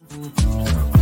Mm-hmm.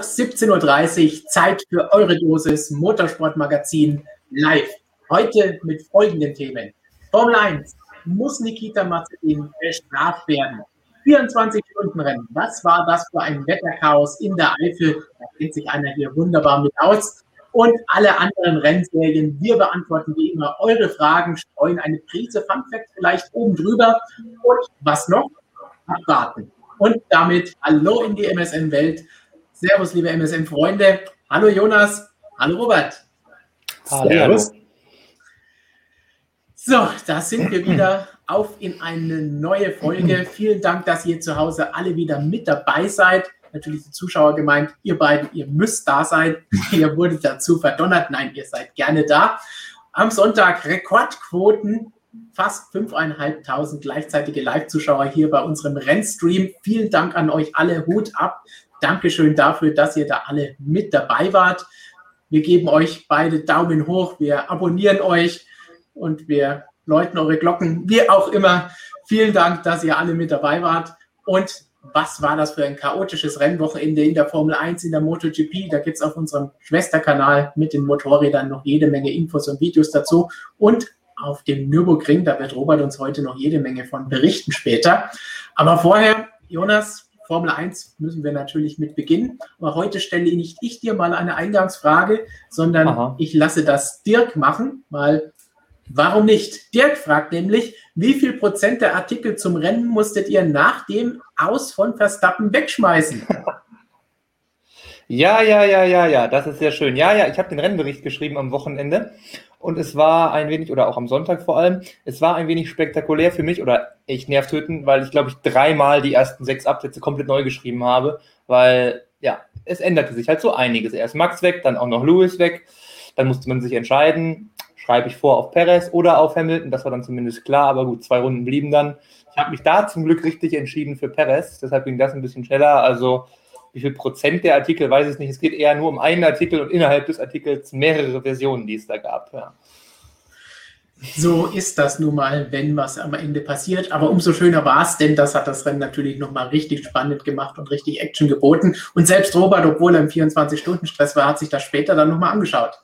Mittwoch 17.30 Uhr, Zeit für eure Dosis Motorsportmagazin live. Heute mit folgenden Themen. Formel 1. Muss Nikita Mazepin bestraft werden? 24-Stunden-Rennen. Was war das für ein Wetterchaos in der Eifel? Da kennt sich einer hier wunderbar mit aus. Und alle anderen Rennserien. Wir beantworten wie immer eure Fragen, streuen eine Prise Funfact vielleicht oben drüber. Und was noch? Abwarten. Und damit Hallo in die MSN-Welt. Servus, liebe MSM-Freunde. Hallo Jonas. Hallo Robert. Hallo. So, da sind wir wieder auf in eine neue Folge. Vielen Dank, dass ihr zu Hause alle wieder mit dabei seid. Natürlich die Zuschauer gemeint, ihr beiden, ihr müsst da sein. ihr wurdet dazu verdonnert. Nein, ihr seid gerne da. Am Sonntag Rekordquoten, fast 5.500 gleichzeitige Live-Zuschauer hier bei unserem Rennstream. Vielen Dank an euch alle. Hut ab. Dankeschön dafür, dass ihr da alle mit dabei wart. Wir geben euch beide Daumen hoch, wir abonnieren euch und wir läuten eure Glocken, wie auch immer. Vielen Dank, dass ihr alle mit dabei wart. Und was war das für ein chaotisches Rennwochenende in der Formel 1, in der MotoGP? Da gibt es auf unserem Schwesterkanal mit den Motorrädern noch jede Menge Infos und Videos dazu. Und auf dem Nürburgring, da wird Robert uns heute noch jede Menge von berichten später. Aber vorher, Jonas, Formel 1 müssen wir natürlich mit beginnen. Aber heute stelle nicht ich dir mal eine Eingangsfrage, sondern Aha. ich lasse das Dirk machen, weil warum nicht? Dirk fragt nämlich, wie viel Prozent der Artikel zum Rennen musstet ihr nach dem Aus von Verstappen wegschmeißen? Ja, ja, ja, ja, ja, das ist sehr schön. Ja, ja, ich habe den Rennbericht geschrieben am Wochenende und es war ein wenig, oder auch am Sonntag vor allem, es war ein wenig spektakulär für mich oder echt nervtötend, weil ich glaube ich dreimal die ersten sechs Absätze komplett neu geschrieben habe, weil ja, es änderte sich halt so einiges. Erst Max weg, dann auch noch Lewis weg, dann musste man sich entscheiden, schreibe ich vor auf Perez oder auf Hamilton, das war dann zumindest klar, aber gut, zwei Runden blieben dann. Ich habe mich da zum Glück richtig entschieden für Perez, deshalb ging das ein bisschen schneller, also wie viel Prozent der Artikel, weiß ich nicht. Es geht eher nur um einen Artikel und innerhalb des Artikels mehrere Versionen, die es da gab. Ja. So ist das nun mal, wenn was am Ende passiert. Aber umso schöner war es, denn das hat das Rennen natürlich nochmal richtig spannend gemacht und richtig Action geboten. Und selbst Robert, obwohl er im 24-Stunden-Stress war, hat sich das später dann nochmal angeschaut.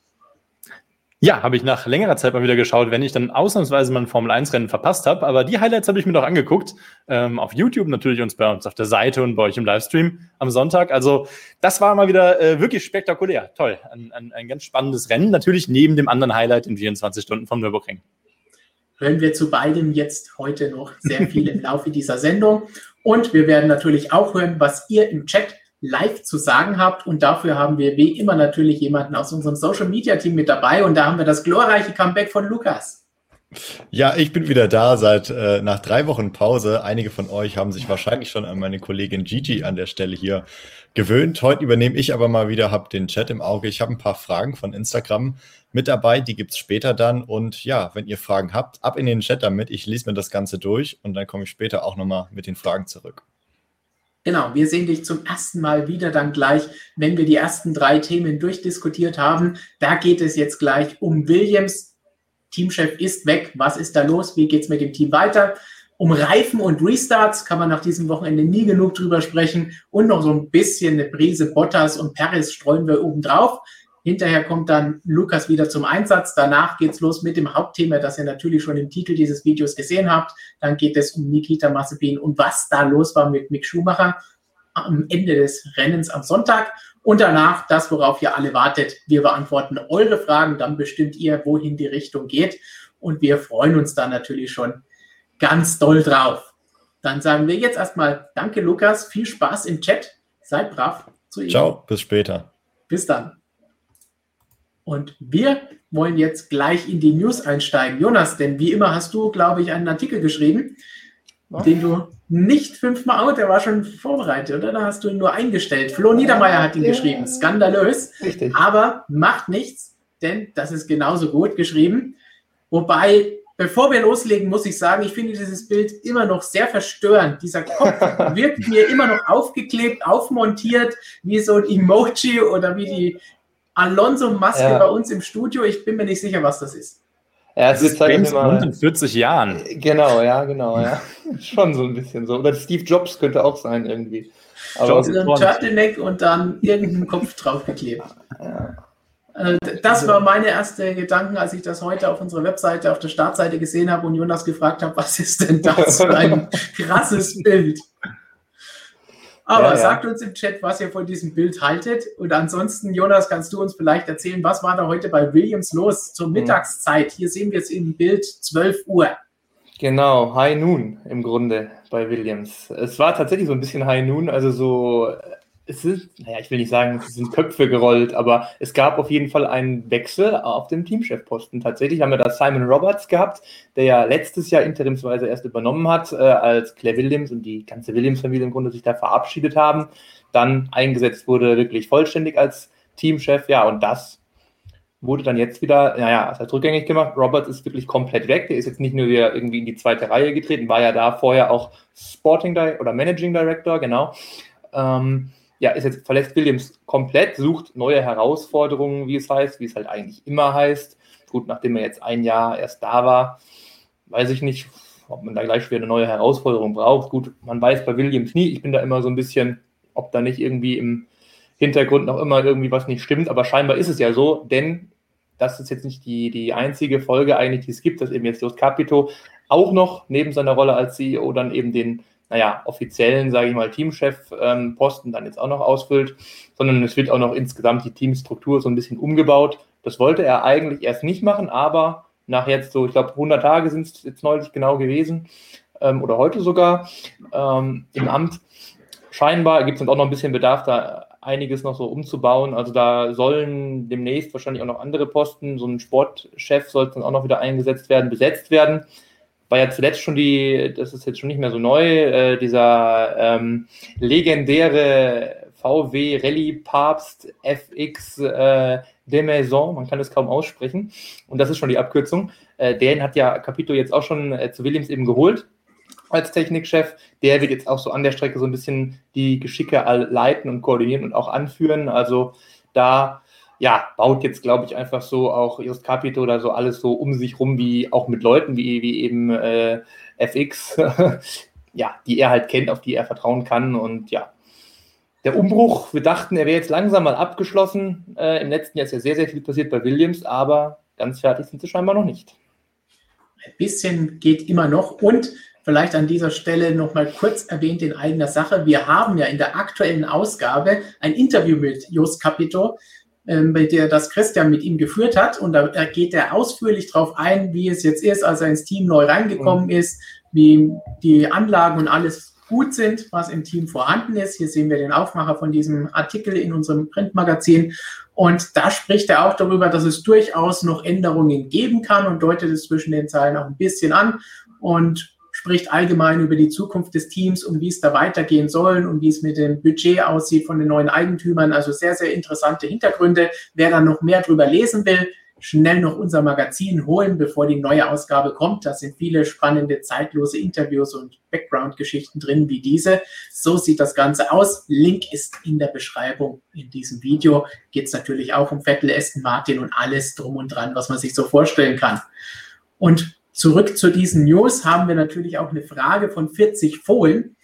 Ja, habe ich nach längerer Zeit mal wieder geschaut, wenn ich dann ausnahmsweise mal ein Formel-1-Rennen verpasst habe. Aber die Highlights habe ich mir noch angeguckt. Ähm, auf YouTube natürlich uns bei uns auf der Seite und bei euch im Livestream am Sonntag. Also das war mal wieder äh, wirklich spektakulär. Toll. Ein, ein, ein ganz spannendes Rennen. Natürlich neben dem anderen Highlight in 24 Stunden vom Nürburgring. Hören wir zu beidem jetzt heute noch sehr viel im Laufe dieser Sendung. Und wir werden natürlich auch hören, was ihr im Chat live zu sagen habt. Und dafür haben wir wie immer natürlich jemanden aus unserem Social Media Team mit dabei. Und da haben wir das glorreiche Comeback von Lukas. Ja, ich bin wieder da seit äh, nach drei Wochen Pause. Einige von euch haben sich wahrscheinlich schon an meine Kollegin Gigi an der Stelle hier gewöhnt. Heute übernehme ich aber mal wieder, habe den Chat im Auge. Ich habe ein paar Fragen von Instagram mit dabei, die gibt es später dann. Und ja, wenn ihr Fragen habt, ab in den Chat damit. Ich lese mir das Ganze durch und dann komme ich später auch nochmal mit den Fragen zurück. Genau, wir sehen dich zum ersten Mal wieder dann gleich, wenn wir die ersten drei Themen durchdiskutiert haben. Da geht es jetzt gleich um Williams. Teamchef ist weg. Was ist da los? Wie geht es mit dem Team weiter? Um Reifen und Restarts kann man nach diesem Wochenende nie genug drüber sprechen. Und noch so ein bisschen eine Prise Bottas und Paris streuen wir oben drauf. Hinterher kommt dann Lukas wieder zum Einsatz. Danach geht's los mit dem Hauptthema, das ihr natürlich schon im Titel dieses Videos gesehen habt. Dann geht es um Nikita Mazepin und was da los war mit Mick Schumacher. am Ende des Rennens am Sonntag. Und danach das, worauf ihr alle wartet. Wir beantworten eure Fragen, dann bestimmt ihr, wohin die Richtung geht. Und wir freuen uns dann natürlich schon ganz doll drauf. Dann sagen wir jetzt erstmal Danke, Lukas. Viel Spaß im Chat. Seid brav zu ihm. Ciao, bis später. Bis dann. Und wir wollen jetzt gleich in die News einsteigen. Jonas, denn wie immer hast du, glaube ich, einen Artikel geschrieben, Was? den du nicht fünfmal out, der war schon vorbereitet, oder? Da hast du ihn nur eingestellt. Flo Niedermeyer hat ihn geschrieben. Skandalös. Richtig. Aber macht nichts, denn das ist genauso gut geschrieben. Wobei, bevor wir loslegen, muss ich sagen, ich finde dieses Bild immer noch sehr verstörend. Dieser Kopf wirkt mir immer noch aufgeklebt, aufmontiert, wie so ein Emoji oder wie die Alonso-Maske ja. bei uns im Studio. Ich bin mir nicht sicher, was das ist. Ja, es ist James Bond in 40 Jahren. Genau, ja, genau, ja. Schon so ein bisschen so. Oder Steve Jobs könnte auch sein irgendwie. Aber so ein Turtleneck und dann irgendeinen Kopf draufgeklebt. Ja. Äh, das war meine erste Gedanken, als ich das heute auf unserer Webseite, auf der Startseite gesehen habe und Jonas gefragt habe, was ist denn das für ein krasses Bild? Aber ja, sagt uns im Chat, was ihr von diesem Bild haltet. Und ansonsten, Jonas, kannst du uns vielleicht erzählen, was war da heute bei Williams los zur mhm. Mittagszeit? Hier sehen wir es im Bild 12 Uhr. Genau, High Noon im Grunde bei Williams. Es war tatsächlich so ein bisschen High Noon, also so es sind, naja, ich will nicht sagen, es sind Köpfe gerollt, aber es gab auf jeden Fall einen Wechsel auf dem Teamchefposten. Tatsächlich haben wir da Simon Roberts gehabt, der ja letztes Jahr interimsweise erst übernommen hat, äh, als Claire Williams und die ganze Williams-Familie im Grunde sich da verabschiedet haben. Dann eingesetzt wurde wirklich vollständig als Teamchef, ja, und das wurde dann jetzt wieder, naja, es hat rückgängig gemacht. Roberts ist wirklich komplett weg. Der ist jetzt nicht nur wieder irgendwie in die zweite Reihe getreten, war ja da vorher auch Sporting Di oder Managing Director, genau. Ähm, ja, ist jetzt verlässt Williams komplett, sucht neue Herausforderungen, wie es heißt, wie es halt eigentlich immer heißt. Gut, nachdem er jetzt ein Jahr erst da war, weiß ich nicht, ob man da gleich wieder eine neue Herausforderung braucht. Gut, man weiß bei Williams nie. Ich bin da immer so ein bisschen, ob da nicht irgendwie im Hintergrund noch immer irgendwie was nicht stimmt, aber scheinbar ist es ja so, denn das ist jetzt nicht die, die einzige Folge eigentlich, die es gibt, dass eben jetzt Jos Capito auch noch neben seiner Rolle als CEO dann eben den naja, offiziellen, sage ich mal, Teamchef-Posten ähm, dann jetzt auch noch ausfüllt, sondern es wird auch noch insgesamt die Teamstruktur so ein bisschen umgebaut. Das wollte er eigentlich erst nicht machen, aber nach jetzt so, ich glaube, 100 Tage sind es jetzt neulich genau gewesen ähm, oder heute sogar ähm, im Amt. Scheinbar gibt es dann auch noch ein bisschen Bedarf, da einiges noch so umzubauen. Also da sollen demnächst wahrscheinlich auch noch andere Posten, so ein Sportchef soll dann auch noch wieder eingesetzt werden, besetzt werden war ja zuletzt schon die, das ist jetzt schon nicht mehr so neu, äh, dieser ähm, legendäre VW Rallye Papst FX äh, de Maison, man kann es kaum aussprechen, und das ist schon die Abkürzung. Äh, den hat ja Capito jetzt auch schon äh, zu Williams eben geholt als Technikchef. Der wird jetzt auch so an der Strecke so ein bisschen die Geschicke leiten und koordinieren und auch anführen. Also da ja, baut jetzt, glaube ich, einfach so auch Just Capito oder so alles so um sich rum, wie auch mit Leuten wie, wie eben äh, FX, ja, die er halt kennt, auf die er vertrauen kann. Und ja, der Umbruch, wir dachten, er wäre jetzt langsam mal abgeschlossen. Äh, Im letzten Jahr ist ja sehr, sehr viel passiert bei Williams, aber ganz fertig sind sie scheinbar noch nicht. Ein bisschen geht immer noch und vielleicht an dieser Stelle noch mal kurz erwähnt in eigener Sache. Wir haben ja in der aktuellen Ausgabe ein Interview mit Jos Capito, bei der das Christian mit ihm geführt hat. Und da geht er ausführlich darauf ein, wie es jetzt ist, als er ins Team neu reingekommen mhm. ist, wie die Anlagen und alles gut sind, was im Team vorhanden ist. Hier sehen wir den Aufmacher von diesem Artikel in unserem Printmagazin. Und da spricht er auch darüber, dass es durchaus noch Änderungen geben kann und deutet es zwischen den Zeilen auch ein bisschen an. Und spricht allgemein über die Zukunft des Teams und wie es da weitergehen soll und wie es mit dem Budget aussieht von den neuen Eigentümern. Also sehr, sehr interessante Hintergründe. Wer da noch mehr drüber lesen will, schnell noch unser Magazin holen, bevor die neue Ausgabe kommt. Da sind viele spannende, zeitlose Interviews und Background-Geschichten drin wie diese. So sieht das Ganze aus. Link ist in der Beschreibung in diesem Video. Geht es natürlich auch um Vettel, Aston Martin und alles drum und dran, was man sich so vorstellen kann. Und Zurück zu diesen News haben wir natürlich auch eine Frage von 40 Fohlen.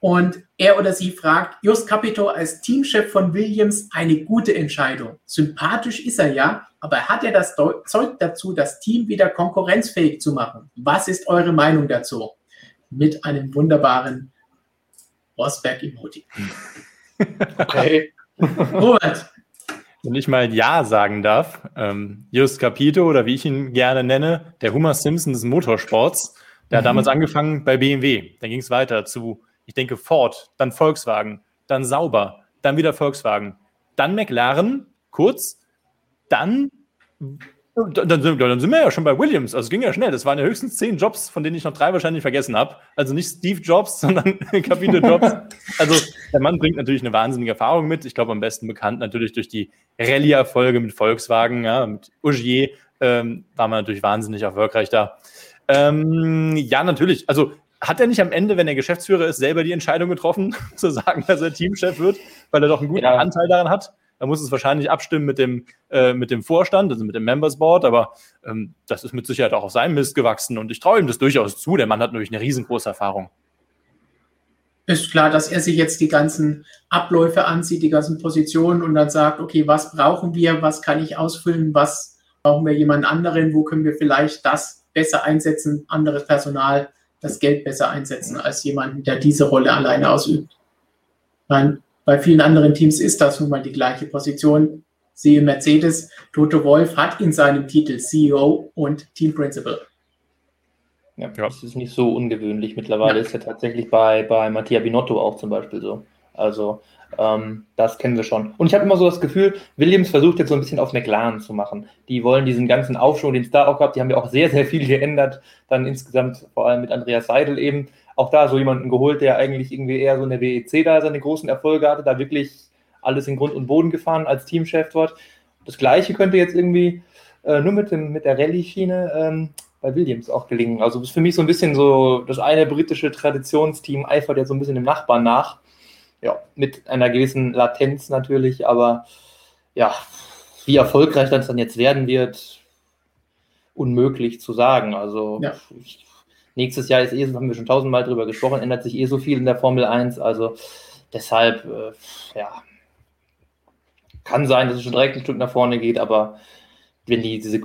Und er oder sie fragt, Just Capito als Teamchef von Williams eine gute Entscheidung. Sympathisch ist er ja, aber hat er das Zeug dazu, das Team wieder konkurrenzfähig zu machen? Was ist eure Meinung dazu? Mit einem wunderbaren Rosberg-Emoji. Okay. Robert, Wenn ich mal Ja sagen darf, ähm, Just Capito oder wie ich ihn gerne nenne, der Homer Simpson des Motorsports, der hat Mhm. damals angefangen bei BMW. Dann ging es weiter zu, ich denke, Ford, dann Volkswagen, dann Sauber, dann wieder Volkswagen, dann McLaren, kurz, dann, dann, sind- dann sind wir ja schon bei Williams. Also es ging ja schnell. Das waren ja höchstens zehn Jobs, von denen ich noch drei wahrscheinlich vergessen habe. Also nicht Steve Jobs, sondern Capito Jobs. Also der Mann bringt natürlich eine wahnsinnige Erfahrung mit. Ich glaube, am besten bekannt natürlich durch die Rallye-Erfolge mit Volkswagen, ja, mit Ogier ähm, war man natürlich wahnsinnig erfolgreich da. Ähm, ja, natürlich. Also hat er nicht am Ende, wenn er Geschäftsführer ist, selber die Entscheidung getroffen, zu sagen, dass er Teamchef wird, weil er doch einen guten Ja. Anteil daran hat? Er muss es wahrscheinlich abstimmen mit dem, äh, mit dem Vorstand, also mit dem Members Board, aber ähm, das ist mit Sicherheit auch auf seinem Mist gewachsen und ich traue ihm das durchaus zu. Der Mann hat natürlich eine riesengroße Erfahrung. ist klar, dass er sich jetzt die ganzen Abläufe ansieht, die ganzen Positionen und dann sagt, okay, was brauchen wir, was kann ich ausfüllen, was brauchen wir jemand anderen, wo können wir vielleicht das besser einsetzen, anderes Personal, das Geld besser einsetzen als jemanden, der diese Rolle alleine ausübt. Nein, bei vielen anderen Teams ist das nun mal die gleiche Position. Siehe Mercedes, Toto Wolf hat in seinem Titel CEO und Team Principal. Ja, Ja. das ist nicht so ungewöhnlich. Mittlerweile ist ja tatsächlich bei, bei Mattia Binotto auch zum Beispiel so. Also, ähm, das kennen wir schon. Und ich habe immer so das Gefühl, Williams versucht jetzt so ein bisschen auf McLaren zu machen. Die wollen diesen ganzen Aufschwung, den es da auch gab, die haben ja auch sehr, sehr viel geändert. Dann insgesamt, vor allem mit Andreas Seidel eben, auch da so jemanden geholt, der eigentlich irgendwie eher so in der WEC da seine großen Erfolge hatte, da wirklich alles in Grund und Boden gefahren als Teamchef dort. Das Gleiche könnte jetzt irgendwie äh, nur mit, dem, mit der Rallye-Schiene ähm, bei Williams auch gelingen. Also ist für mich so ein bisschen so das eine britische Traditionsteam eifert jetzt so ein bisschen dem Nachbarn nach. Ja, mit einer gewissen Latenz natürlich, aber ja, wie erfolgreich das dann jetzt werden wird, unmöglich zu sagen. Also Ja. ich, nächstes Jahr ist eh, haben wir schon tausendmal drüber gesprochen, ändert sich eh so viel in der Formel 1. Also deshalb, äh, ja, kann sein, dass es schon direkt ein Stück nach vorne geht, aber wenn die diese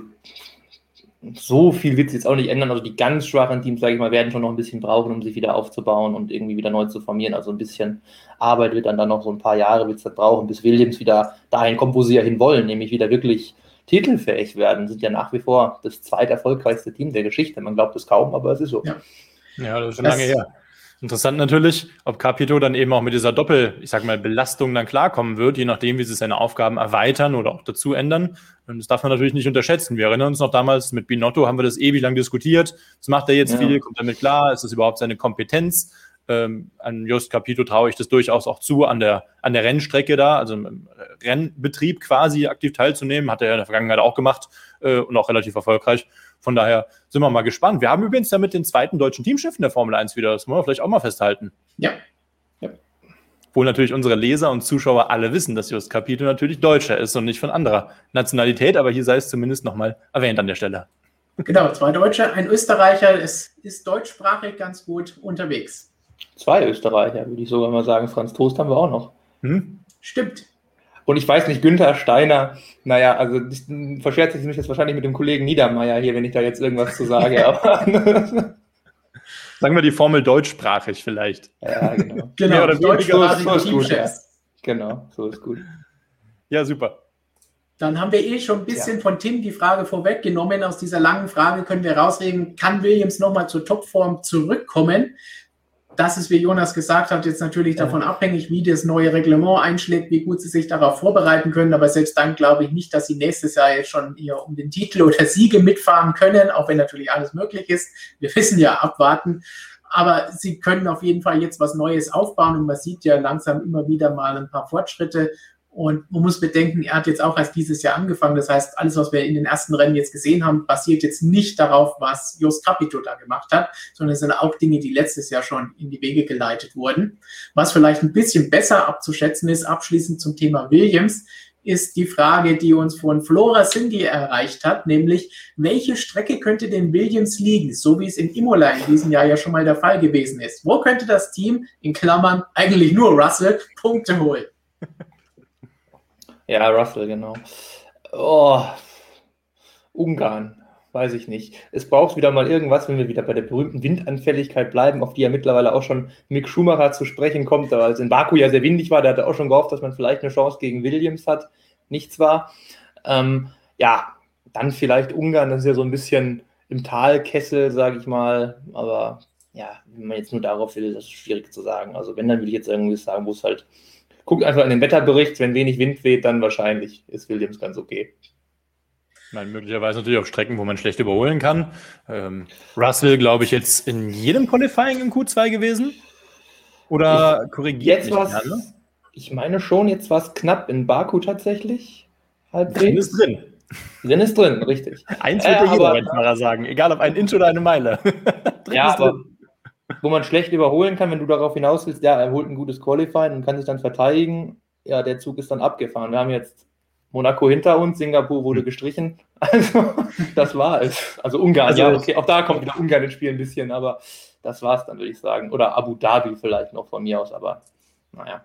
so viel wird es jetzt auch nicht ändern. Also die ganz schwachen Teams, sage ich mal, werden schon noch ein bisschen brauchen, um sich wieder aufzubauen und irgendwie wieder neu zu formieren. Also ein bisschen Arbeit wird dann da noch so ein paar Jahre wird es dann brauchen, bis Williams wieder dahin kommt, wo sie ja hin wollen, nämlich wieder wirklich titelfähig werden. Sind ja nach wie vor das zweiterfolgreichste Team der Geschichte. Man glaubt es kaum, aber es ist so. Ja. Ja, das ist schon Das- lange her. Interessant natürlich, ob Capito dann eben auch mit dieser Doppel, ich sag mal, Belastung dann klarkommen wird, je nachdem, wie sie seine Aufgaben erweitern oder auch dazu ändern. Und das darf man natürlich nicht unterschätzen. Wir erinnern uns noch damals mit Binotto, haben wir das ewig lang diskutiert. Was macht er jetzt Ja. viel? Kommt damit klar? Ist das überhaupt seine Kompetenz? Ähm, an Just Capito traue ich das durchaus auch zu, an der, an der Rennstrecke da, also im Rennbetrieb quasi aktiv teilzunehmen. Hat er ja in der Vergangenheit auch gemacht äh, und auch relativ erfolgreich. Von daher sind wir mal gespannt. Wir haben übrigens damit den zweiten deutschen Teamchef in der Formel 1 wieder. Das wollen wir vielleicht auch mal festhalten. Ja, Obwohl natürlich unsere Leser und Zuschauer alle wissen, dass Just Capito natürlich Deutscher ist und nicht von anderer Nationalität, aber hier sei es zumindest nochmal erwähnt an der Stelle. genau, zwei Deutsche, ein Österreicher, es ist deutschsprachig ganz gut unterwegs. Zwei Österreicher, würde ich sogar mal sagen. Franz Toast haben wir auch noch. Hm? Stimmt. Und ich weiß nicht, Günther Steiner, naja, also das verschert sich mich jetzt wahrscheinlich mit dem Kollegen Niedermeyer hier, wenn ich da jetzt irgendwas zu sage. Aber Sagen wir die Formel deutschsprachig vielleicht. ja, genau. Genau, oder weniger deutschsprachige so ist gut, Teamchefs. Genau, so ist gut. Ja, super. Dann haben wir eh schon ein bisschen von Tim die Frage vorweggenommen. Aus dieser langen Frage können wir rausreden, kann Williams nochmal zur Topform zurückkommen? Das ist, wie Jonas gesagt hat, jetzt natürlich davon abhängig, wie das neue Reglement einschlägt, wie gut sie sich darauf vorbereiten können. Aber selbst dann glaube ich nicht, dass sie nächstes Jahr jetzt schon eher um den Titel oder Siege mitfahren können, auch wenn natürlich alles möglich ist. Wir wissen ja, abwarten. Aber sie können auf jeden Fall jetzt was Neues aufbauen und man sieht ja langsam immer wieder mal ein paar Fortschritte. Und man muss bedenken, er hat jetzt auch erst dieses Jahr angefangen. Das heißt, alles, was wir in den ersten Rennen jetzt gesehen haben, basiert jetzt nicht darauf, was Jos Capito da gemacht hat, sondern es sind auch Dinge, die letztes Jahr schon in die Wege geleitet wurden. Was vielleicht ein bisschen besser abzuschätzen ist, abschließend zum Thema Williams, ist die Frage, die uns von Flora Cindy erreicht hat, nämlich welche Strecke könnte denn Williams liegen, so wie es in Imola in diesem Jahr ja schon mal der Fall gewesen ist. Wo könnte das Team, in Klammern eigentlich nur Russell, Punkte holen? Ja, Russell, genau. Oh, Ungarn. weiß ich nicht. Es braucht wieder mal irgendwas, wenn wir wieder bei der berühmten Windanfälligkeit bleiben, auf die ja mittlerweile auch schon Mick Schumacher zu sprechen kommt, aber als in Baku ja sehr windig war, der hatte auch schon gehofft, dass man vielleicht eine Chance gegen Williams hat. Nichts war. Ähm, ja, dann vielleicht Ungarn, das ist ja so ein bisschen im Talkessel, sage ich mal, aber ja, wenn man jetzt nur darauf will, das ist schwierig zu sagen. Also wenn, dann will ich jetzt irgendwie sagen, wo es halt, guckt einfach in den Wetterbericht, wenn wenig Wind weht, dann wahrscheinlich ist Williams ganz okay. Meine, möglicherweise natürlich auf Strecken, wo man schlecht überholen kann. Ähm, Russell, glaube ich, jetzt in jedem Qualifying im Q2 gewesen? Oder korrigiert jetzt was, ne? Ich meine schon, jetzt war es knapp in Baku tatsächlich. Halbwegs. Drin ist drin. Drin ist drin, richtig. Eins wird äh, jeder Rennfahrer sagen, egal ob ein Inch oder eine Meile. ja, aber wo man schlecht überholen kann, wenn du darauf hinaus willst, ja, er holt ein gutes Qualifying und kann sich dann verteidigen. Ja, der Zug ist dann abgefahren. Wir haben jetzt Monaco hinter uns, Singapur wurde hm. gestrichen. Also, das war es. Also Ungarn, also, ja, okay, auch da kommt wieder Ungarn ins Spiel ein bisschen, aber das war es dann, würde ich sagen. Oder Abu Dhabi vielleicht noch von mir aus, aber naja.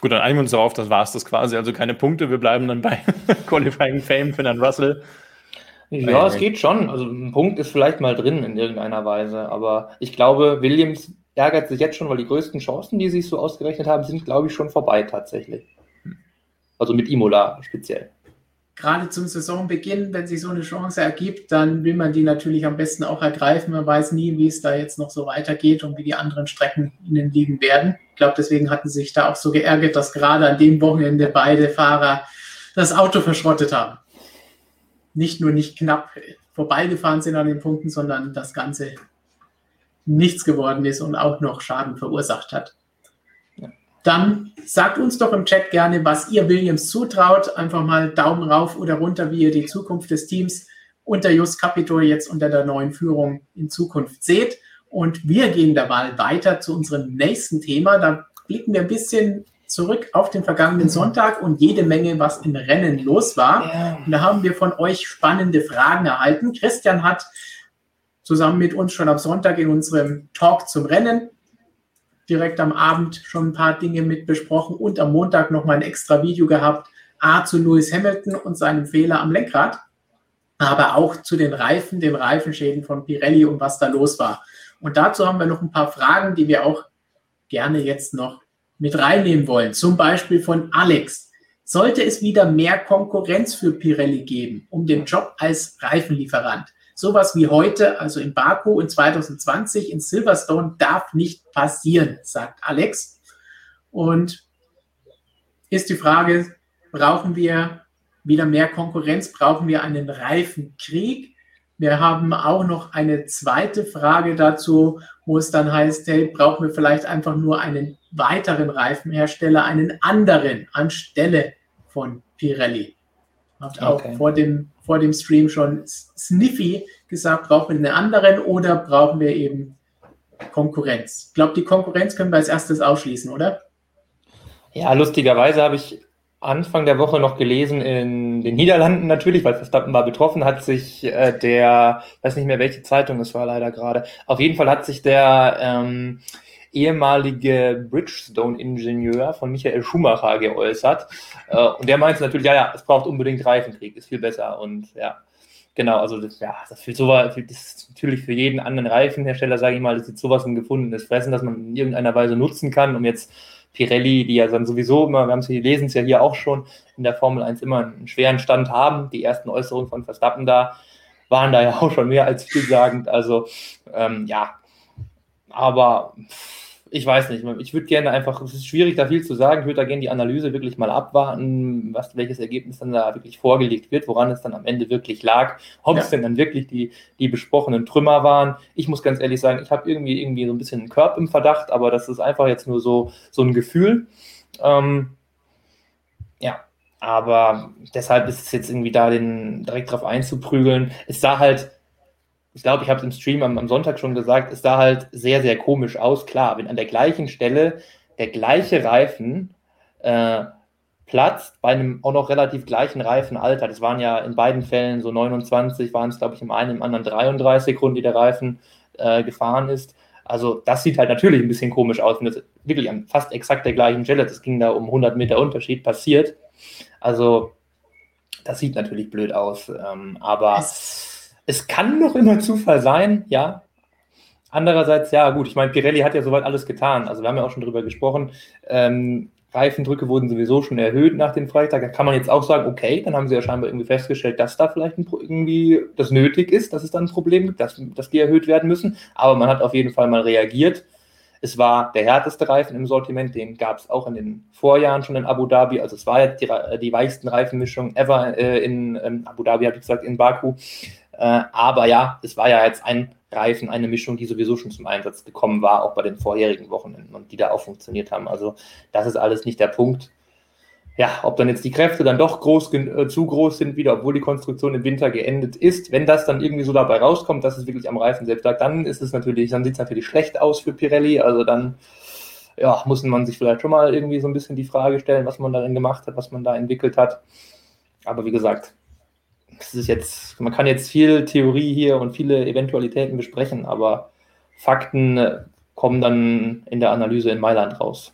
Gut, dann einigen wir uns darauf, das war es das quasi. Also keine Punkte, wir bleiben dann bei Qualifying Fame für Herrn Russell. Ja, es geht schon. Also ein Punkt ist vielleicht mal drin in irgendeiner Weise, aber ich glaube, Williams ärgert sich jetzt schon, weil die größten Chancen, die sie sich so ausgerechnet haben, sind, glaube ich, schon vorbei tatsächlich. Also mit Imola speziell. Gerade zum Saisonbeginn, wenn sich so eine Chance ergibt, dann will man die natürlich am besten auch ergreifen. Man weiß nie, wie es da jetzt noch so weitergeht und wie die anderen Strecken ihnen liegen werden. Ich glaube, deswegen hatten sie sich da auch so geärgert, dass gerade an dem Wochenende beide Fahrer das Auto verschrottet haben. Nicht nur nicht knapp vorbeigefahren sind an den Punkten, sondern das Ganze nichts geworden ist und auch noch Schaden verursacht hat dann sagt uns doch im Chat gerne, was ihr Williams zutraut. Einfach mal Daumen rauf oder runter, wie ihr die Zukunft des Teams unter Just Capitol jetzt unter der neuen Führung in Zukunft seht. Und wir gehen dabei weiter zu unserem nächsten Thema. Da blicken wir ein bisschen zurück auf den vergangenen Sonntag und jede Menge, was im Rennen los war. Ja. Und da haben wir von euch spannende Fragen erhalten. Christian hat zusammen mit uns schon am Sonntag in unserem Talk zum Rennen direkt am Abend schon ein paar Dinge mit besprochen und am Montag noch mal ein extra Video gehabt. A zu Lewis Hamilton und seinem Fehler am Lenkrad, aber auch zu den Reifen, den Reifenschäden von Pirelli und was da los war. Und dazu haben wir noch ein paar Fragen, die wir auch gerne jetzt noch mit reinnehmen wollen. Zum Beispiel von Alex. Sollte es wieder mehr Konkurrenz für Pirelli geben, um den Job als Reifenlieferant? Sowas wie heute, also in Baku in 2020 in Silverstone, darf nicht passieren, sagt Alex. Und ist die Frage, brauchen wir wieder mehr Konkurrenz? Brauchen wir einen Reifenkrieg? Wir haben auch noch eine zweite Frage dazu, wo es dann heißt, hey, brauchen wir vielleicht einfach nur einen weiteren Reifenhersteller, einen anderen anstelle von Pirelli? Habt auch okay. vor, dem, vor dem Stream schon Sniffy gesagt, brauchen wir einen anderen oder brauchen wir eben Konkurrenz? Ich glaube, die Konkurrenz können wir als erstes ausschließen, oder? Ja, lustigerweise habe ich Anfang der Woche noch gelesen in den Niederlanden natürlich, weil Verstappen war betroffen, hat sich äh, der, weiß nicht mehr welche Zeitung es war leider gerade, auf jeden Fall hat sich der ähm, ehemalige Bridgestone-Ingenieur von Michael Schumacher geäußert. Äh, und der meinte natürlich, ja, ja, es braucht unbedingt Reifenkrieg, ist viel besser. Und ja, genau, also das, ja, das, für sowas, das ist natürlich für jeden anderen Reifenhersteller, sage ich mal, das ist sowas ein gefundenes Fressen, das man in irgendeiner Weise nutzen kann, um jetzt Pirelli, die ja dann sowieso immer, wir haben es lesen es ja hier auch schon, in der Formel 1 immer einen schweren Stand haben. Die ersten Äußerungen von Verstappen da waren da ja auch schon mehr als vielsagend. Also ähm, ja, aber ich weiß nicht, ich würde gerne einfach, es ist schwierig, da viel zu sagen, ich würde da gerne die Analyse wirklich mal abwarten, was, welches Ergebnis dann da wirklich vorgelegt wird, woran es dann am Ende wirklich lag, ob ja. es denn dann wirklich die, die besprochenen Trümmer waren. Ich muss ganz ehrlich sagen, ich habe irgendwie, irgendwie so ein bisschen einen Körper im Verdacht, aber das ist einfach jetzt nur so, so ein Gefühl. Ähm, ja, aber deshalb ist es jetzt irgendwie da, den direkt drauf einzuprügeln. Es sah halt ich glaube, ich habe es im Stream am, am, Sonntag schon gesagt, es sah halt sehr, sehr komisch aus. Klar, wenn an der gleichen Stelle der gleiche Reifen äh, platzt, bei einem auch noch relativ gleichen Reifenalter, das waren ja in beiden Fällen so 29, waren es, glaube ich, im einen, im anderen 33 Sekunden, die der Reifen äh, gefahren ist. Also das sieht halt natürlich ein bisschen komisch aus, wenn das wirklich an fast exakt der gleichen Stelle, das ging da um 100 Meter Unterschied, passiert. Also das sieht natürlich blöd aus, ähm, aber... Es es kann noch immer Zufall sein, ja. Andererseits, ja, gut, ich meine, Pirelli hat ja soweit alles getan. Also wir haben ja auch schon drüber gesprochen. Ähm, Reifendrücke wurden sowieso schon erhöht nach dem Freitag. Da kann man jetzt auch sagen, okay, dann haben sie ja scheinbar irgendwie festgestellt, dass da vielleicht irgendwie das nötig ist, dass es dann ein Problem gibt, dass, dass die erhöht werden müssen. Aber man hat auf jeden Fall mal reagiert. Es war der härteste Reifen im Sortiment, den gab es auch in den Vorjahren schon in Abu Dhabi. Also es war jetzt die, die weichsten Reifenmischungen ever äh, in, in, Abu Dhabi, habe ich gesagt, in Baku. Äh, aber ja, es war ja jetzt ein Reifen, eine Mischung, die sowieso schon zum Einsatz gekommen war, auch bei den vorherigen Wochenenden und die da auch funktioniert haben. Also das ist alles nicht der Punkt. Ja, ob dann jetzt die Kräfte dann doch groß, äh, zu groß sind wieder, obwohl die Konstruktion im Winter geendet ist. Wenn das dann irgendwie so dabei rauskommt, dass es wirklich am Reifen selbst lag, dann ist es natürlich, dann sieht es natürlich schlecht aus für Pirelli. Also dann ja, muss man sich vielleicht schon mal irgendwie so ein bisschen die Frage stellen, was man darin gemacht hat, was man da entwickelt hat. Aber wie gesagt, es ist jetzt, man kann jetzt viel Theorie hier und viele Eventualitäten besprechen, aber Fakten äh, kommen dann in der Analyse in Mailand raus.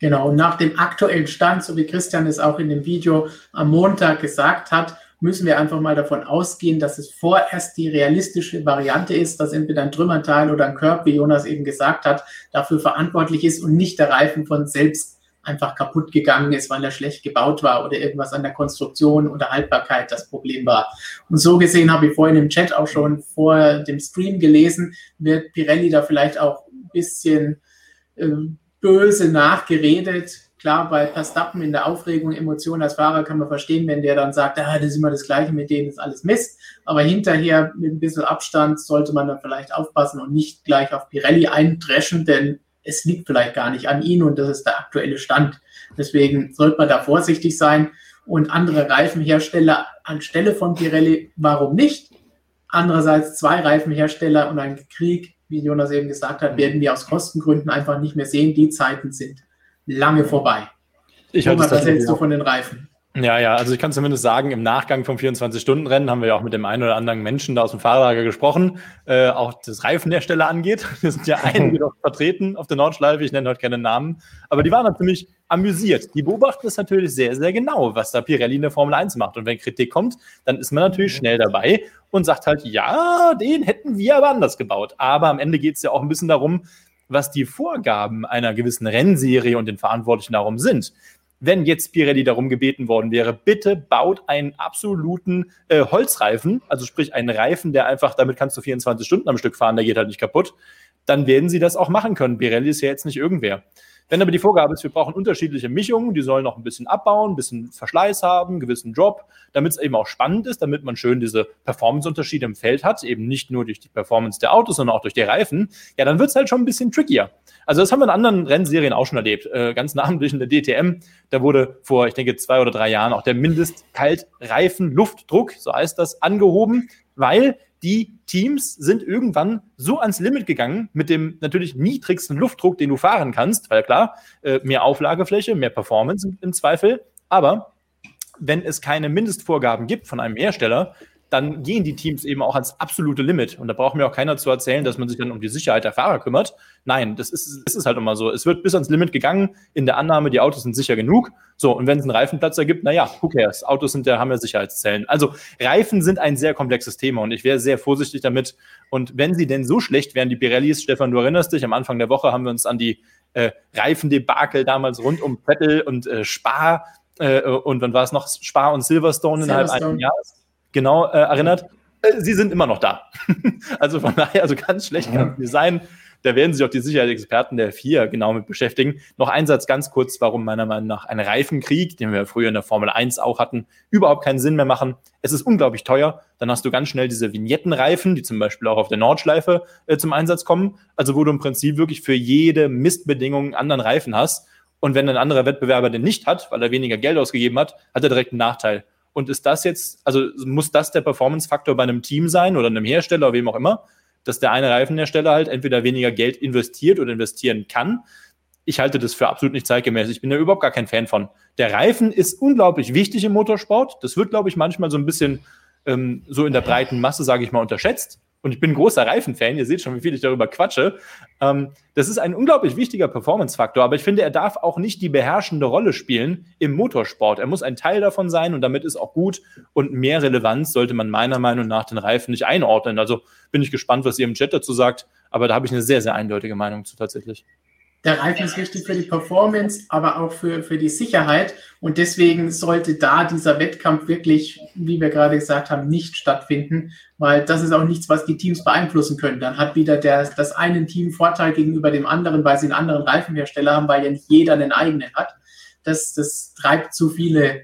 Genau, und nach dem aktuellen Stand, so wie Christian es auch in dem Video am Montag gesagt hat, müssen wir einfach mal davon ausgehen, dass es vorerst die realistische Variante ist, dass entweder ein Trümmerteil oder ein Körper, wie Jonas eben gesagt hat, dafür verantwortlich ist und nicht der Reifen von selbst einfach kaputt gegangen ist, weil er schlecht gebaut war oder irgendwas an der Konstruktion oder Haltbarkeit das Problem war. Und so gesehen habe ich vorhin im Chat auch schon vor dem Stream gelesen, wird Pirelli da vielleicht auch ein bisschen äh, böse nachgeredet. Klar, bei Verstappen in der Aufregung, Emotionen als Fahrer kann man verstehen, wenn der dann sagt, ah, das ist immer das Gleiche, mit denen ist alles Mist. Aber hinterher mit ein bisschen Abstand sollte man dann vielleicht aufpassen und nicht gleich auf Pirelli eindreschen, denn es liegt vielleicht gar nicht an ihnen und das ist der aktuelle Stand. Deswegen sollte man da vorsichtig sein und andere Reifenhersteller anstelle von Pirelli, warum nicht? Andererseits zwei Reifenhersteller und ein Krieg, wie Jonas eben gesagt hat, werden wir aus Kostengründen einfach nicht mehr sehen. Die Zeiten sind lange vorbei. Ich Thomas, was hältst du von den Reifen? Ja, ja, also ich kann zumindest sagen, im Nachgang vom 24-Stunden-Rennen haben wir ja auch mit dem einen oder anderen Menschen da aus dem Fahrerlager gesprochen, äh, auch das Reifenhersteller angeht. Wir sind ja einige noch vertreten auf der Nordschleife, ich nenne heute keine Namen, aber die waren dann ziemlich amüsiert. Die beobachten es natürlich sehr, sehr genau, was da Pirelli in der Formel 1 macht. Und wenn Kritik kommt, dann ist man natürlich schnell dabei und sagt halt, ja, den hätten wir aber anders gebaut. Aber am Ende geht es ja auch ein bisschen darum, was die Vorgaben einer gewissen Rennserie und den Verantwortlichen darum sind wenn jetzt Pirelli darum gebeten worden wäre, bitte baut einen absoluten äh, Holzreifen, also sprich einen Reifen, der einfach, damit kannst du 24 Stunden am Stück fahren, der geht halt nicht kaputt, dann werden sie das auch machen können. Pirelli ist ja jetzt nicht irgendwer. Wenn aber die Vorgabe ist, wir brauchen unterschiedliche Mischungen, die sollen noch ein bisschen abbauen, ein bisschen Verschleiß haben, einen gewissen Drop, damit es eben auch spannend ist, damit man schön diese Performance-Unterschiede im Feld hat, eben nicht nur durch die Performance der Autos, sondern auch durch die Reifen, ja, dann wird es halt schon ein bisschen trickier. Also das haben wir in anderen Rennserien auch schon erlebt. Äh, ganz namentlich in der DTM, da wurde vor, ich denke, zwei oder drei Jahren auch der Mindestkaltreifen-Luftdruck, so heißt das, angehoben, weil die Teams sind irgendwann so ans Limit gegangen mit dem natürlich niedrigsten Luftdruck, den du fahren kannst, weil klar, äh, mehr Auflagefläche, mehr Performance im Zweifel. Aber wenn es keine Mindestvorgaben gibt von einem Hersteller, dann gehen die Teams eben auch ans absolute Limit. Und da braucht mir auch keiner zu erzählen, dass man sich dann um die Sicherheit der Fahrer kümmert. Nein, das ist, das ist halt immer so. Es wird bis ans Limit gegangen, in der Annahme, die Autos sind sicher genug. So, und wenn es einen Reifenplatz ergibt, naja, who cares? Autos sind ja, haben ja Sicherheitszellen. Also Reifen sind ein sehr komplexes Thema und ich wäre sehr vorsichtig damit. Und wenn sie denn so schlecht wären, die Pirellis, Stefan, du erinnerst dich, am Anfang der Woche haben wir uns an die äh, Reifendebakel damals rund um Vettel und äh, Spar äh, und wann war es noch? Spar und Silverstone, Silverstone. innerhalb eines Jahres genau äh, erinnert. Äh, sie sind immer noch da. also von daher, also ganz schlecht kann es nicht sein. Da werden sich auch die Sicherheitsexperten der vier genau mit beschäftigen. Noch ein Satz ganz kurz, warum meiner Meinung nach ein Reifenkrieg, den wir früher in der Formel 1 auch hatten, überhaupt keinen Sinn mehr machen. Es ist unglaublich teuer. Dann hast du ganz schnell diese Vignettenreifen, die zum Beispiel auch auf der Nordschleife äh, zum Einsatz kommen. Also wo du im Prinzip wirklich für jede Mistbedingung einen anderen Reifen hast. Und wenn ein anderer Wettbewerber den nicht hat, weil er weniger Geld ausgegeben hat, hat er direkt einen Nachteil. Und ist das jetzt, also muss das der Performance-Faktor bei einem Team sein oder einem Hersteller oder wem auch immer, dass der eine Reifenhersteller halt entweder weniger Geld investiert oder investieren kann? Ich halte das für absolut nicht zeitgemäß. Ich bin da überhaupt gar kein Fan von. Der Reifen ist unglaublich wichtig im Motorsport. Das wird, glaube ich, manchmal so ein bisschen ähm, so in der breiten Masse, sage ich mal, unterschätzt. Und ich bin großer Reifenfan, ihr seht schon, wie viel ich darüber quatsche. Ähm, das ist ein unglaublich wichtiger Performance-Faktor, aber ich finde, er darf auch nicht die beherrschende Rolle spielen im Motorsport. Er muss ein Teil davon sein und damit ist auch gut und mehr Relevanz sollte man meiner Meinung nach den Reifen nicht einordnen. Also bin ich gespannt, was ihr im Chat dazu sagt, aber da habe ich eine sehr, sehr eindeutige Meinung zu tatsächlich der Reifen ist wichtig für die Performance, aber auch für, für die Sicherheit. Und deswegen sollte da dieser Wettkampf wirklich, wie wir gerade gesagt haben, nicht stattfinden, weil das ist auch nichts, was die Teams beeinflussen können. Dann hat wieder der, das eine Team Vorteil gegenüber dem anderen, weil sie einen anderen Reifenhersteller haben, weil ja nicht jeder einen eigenen hat. Das, das treibt zu viele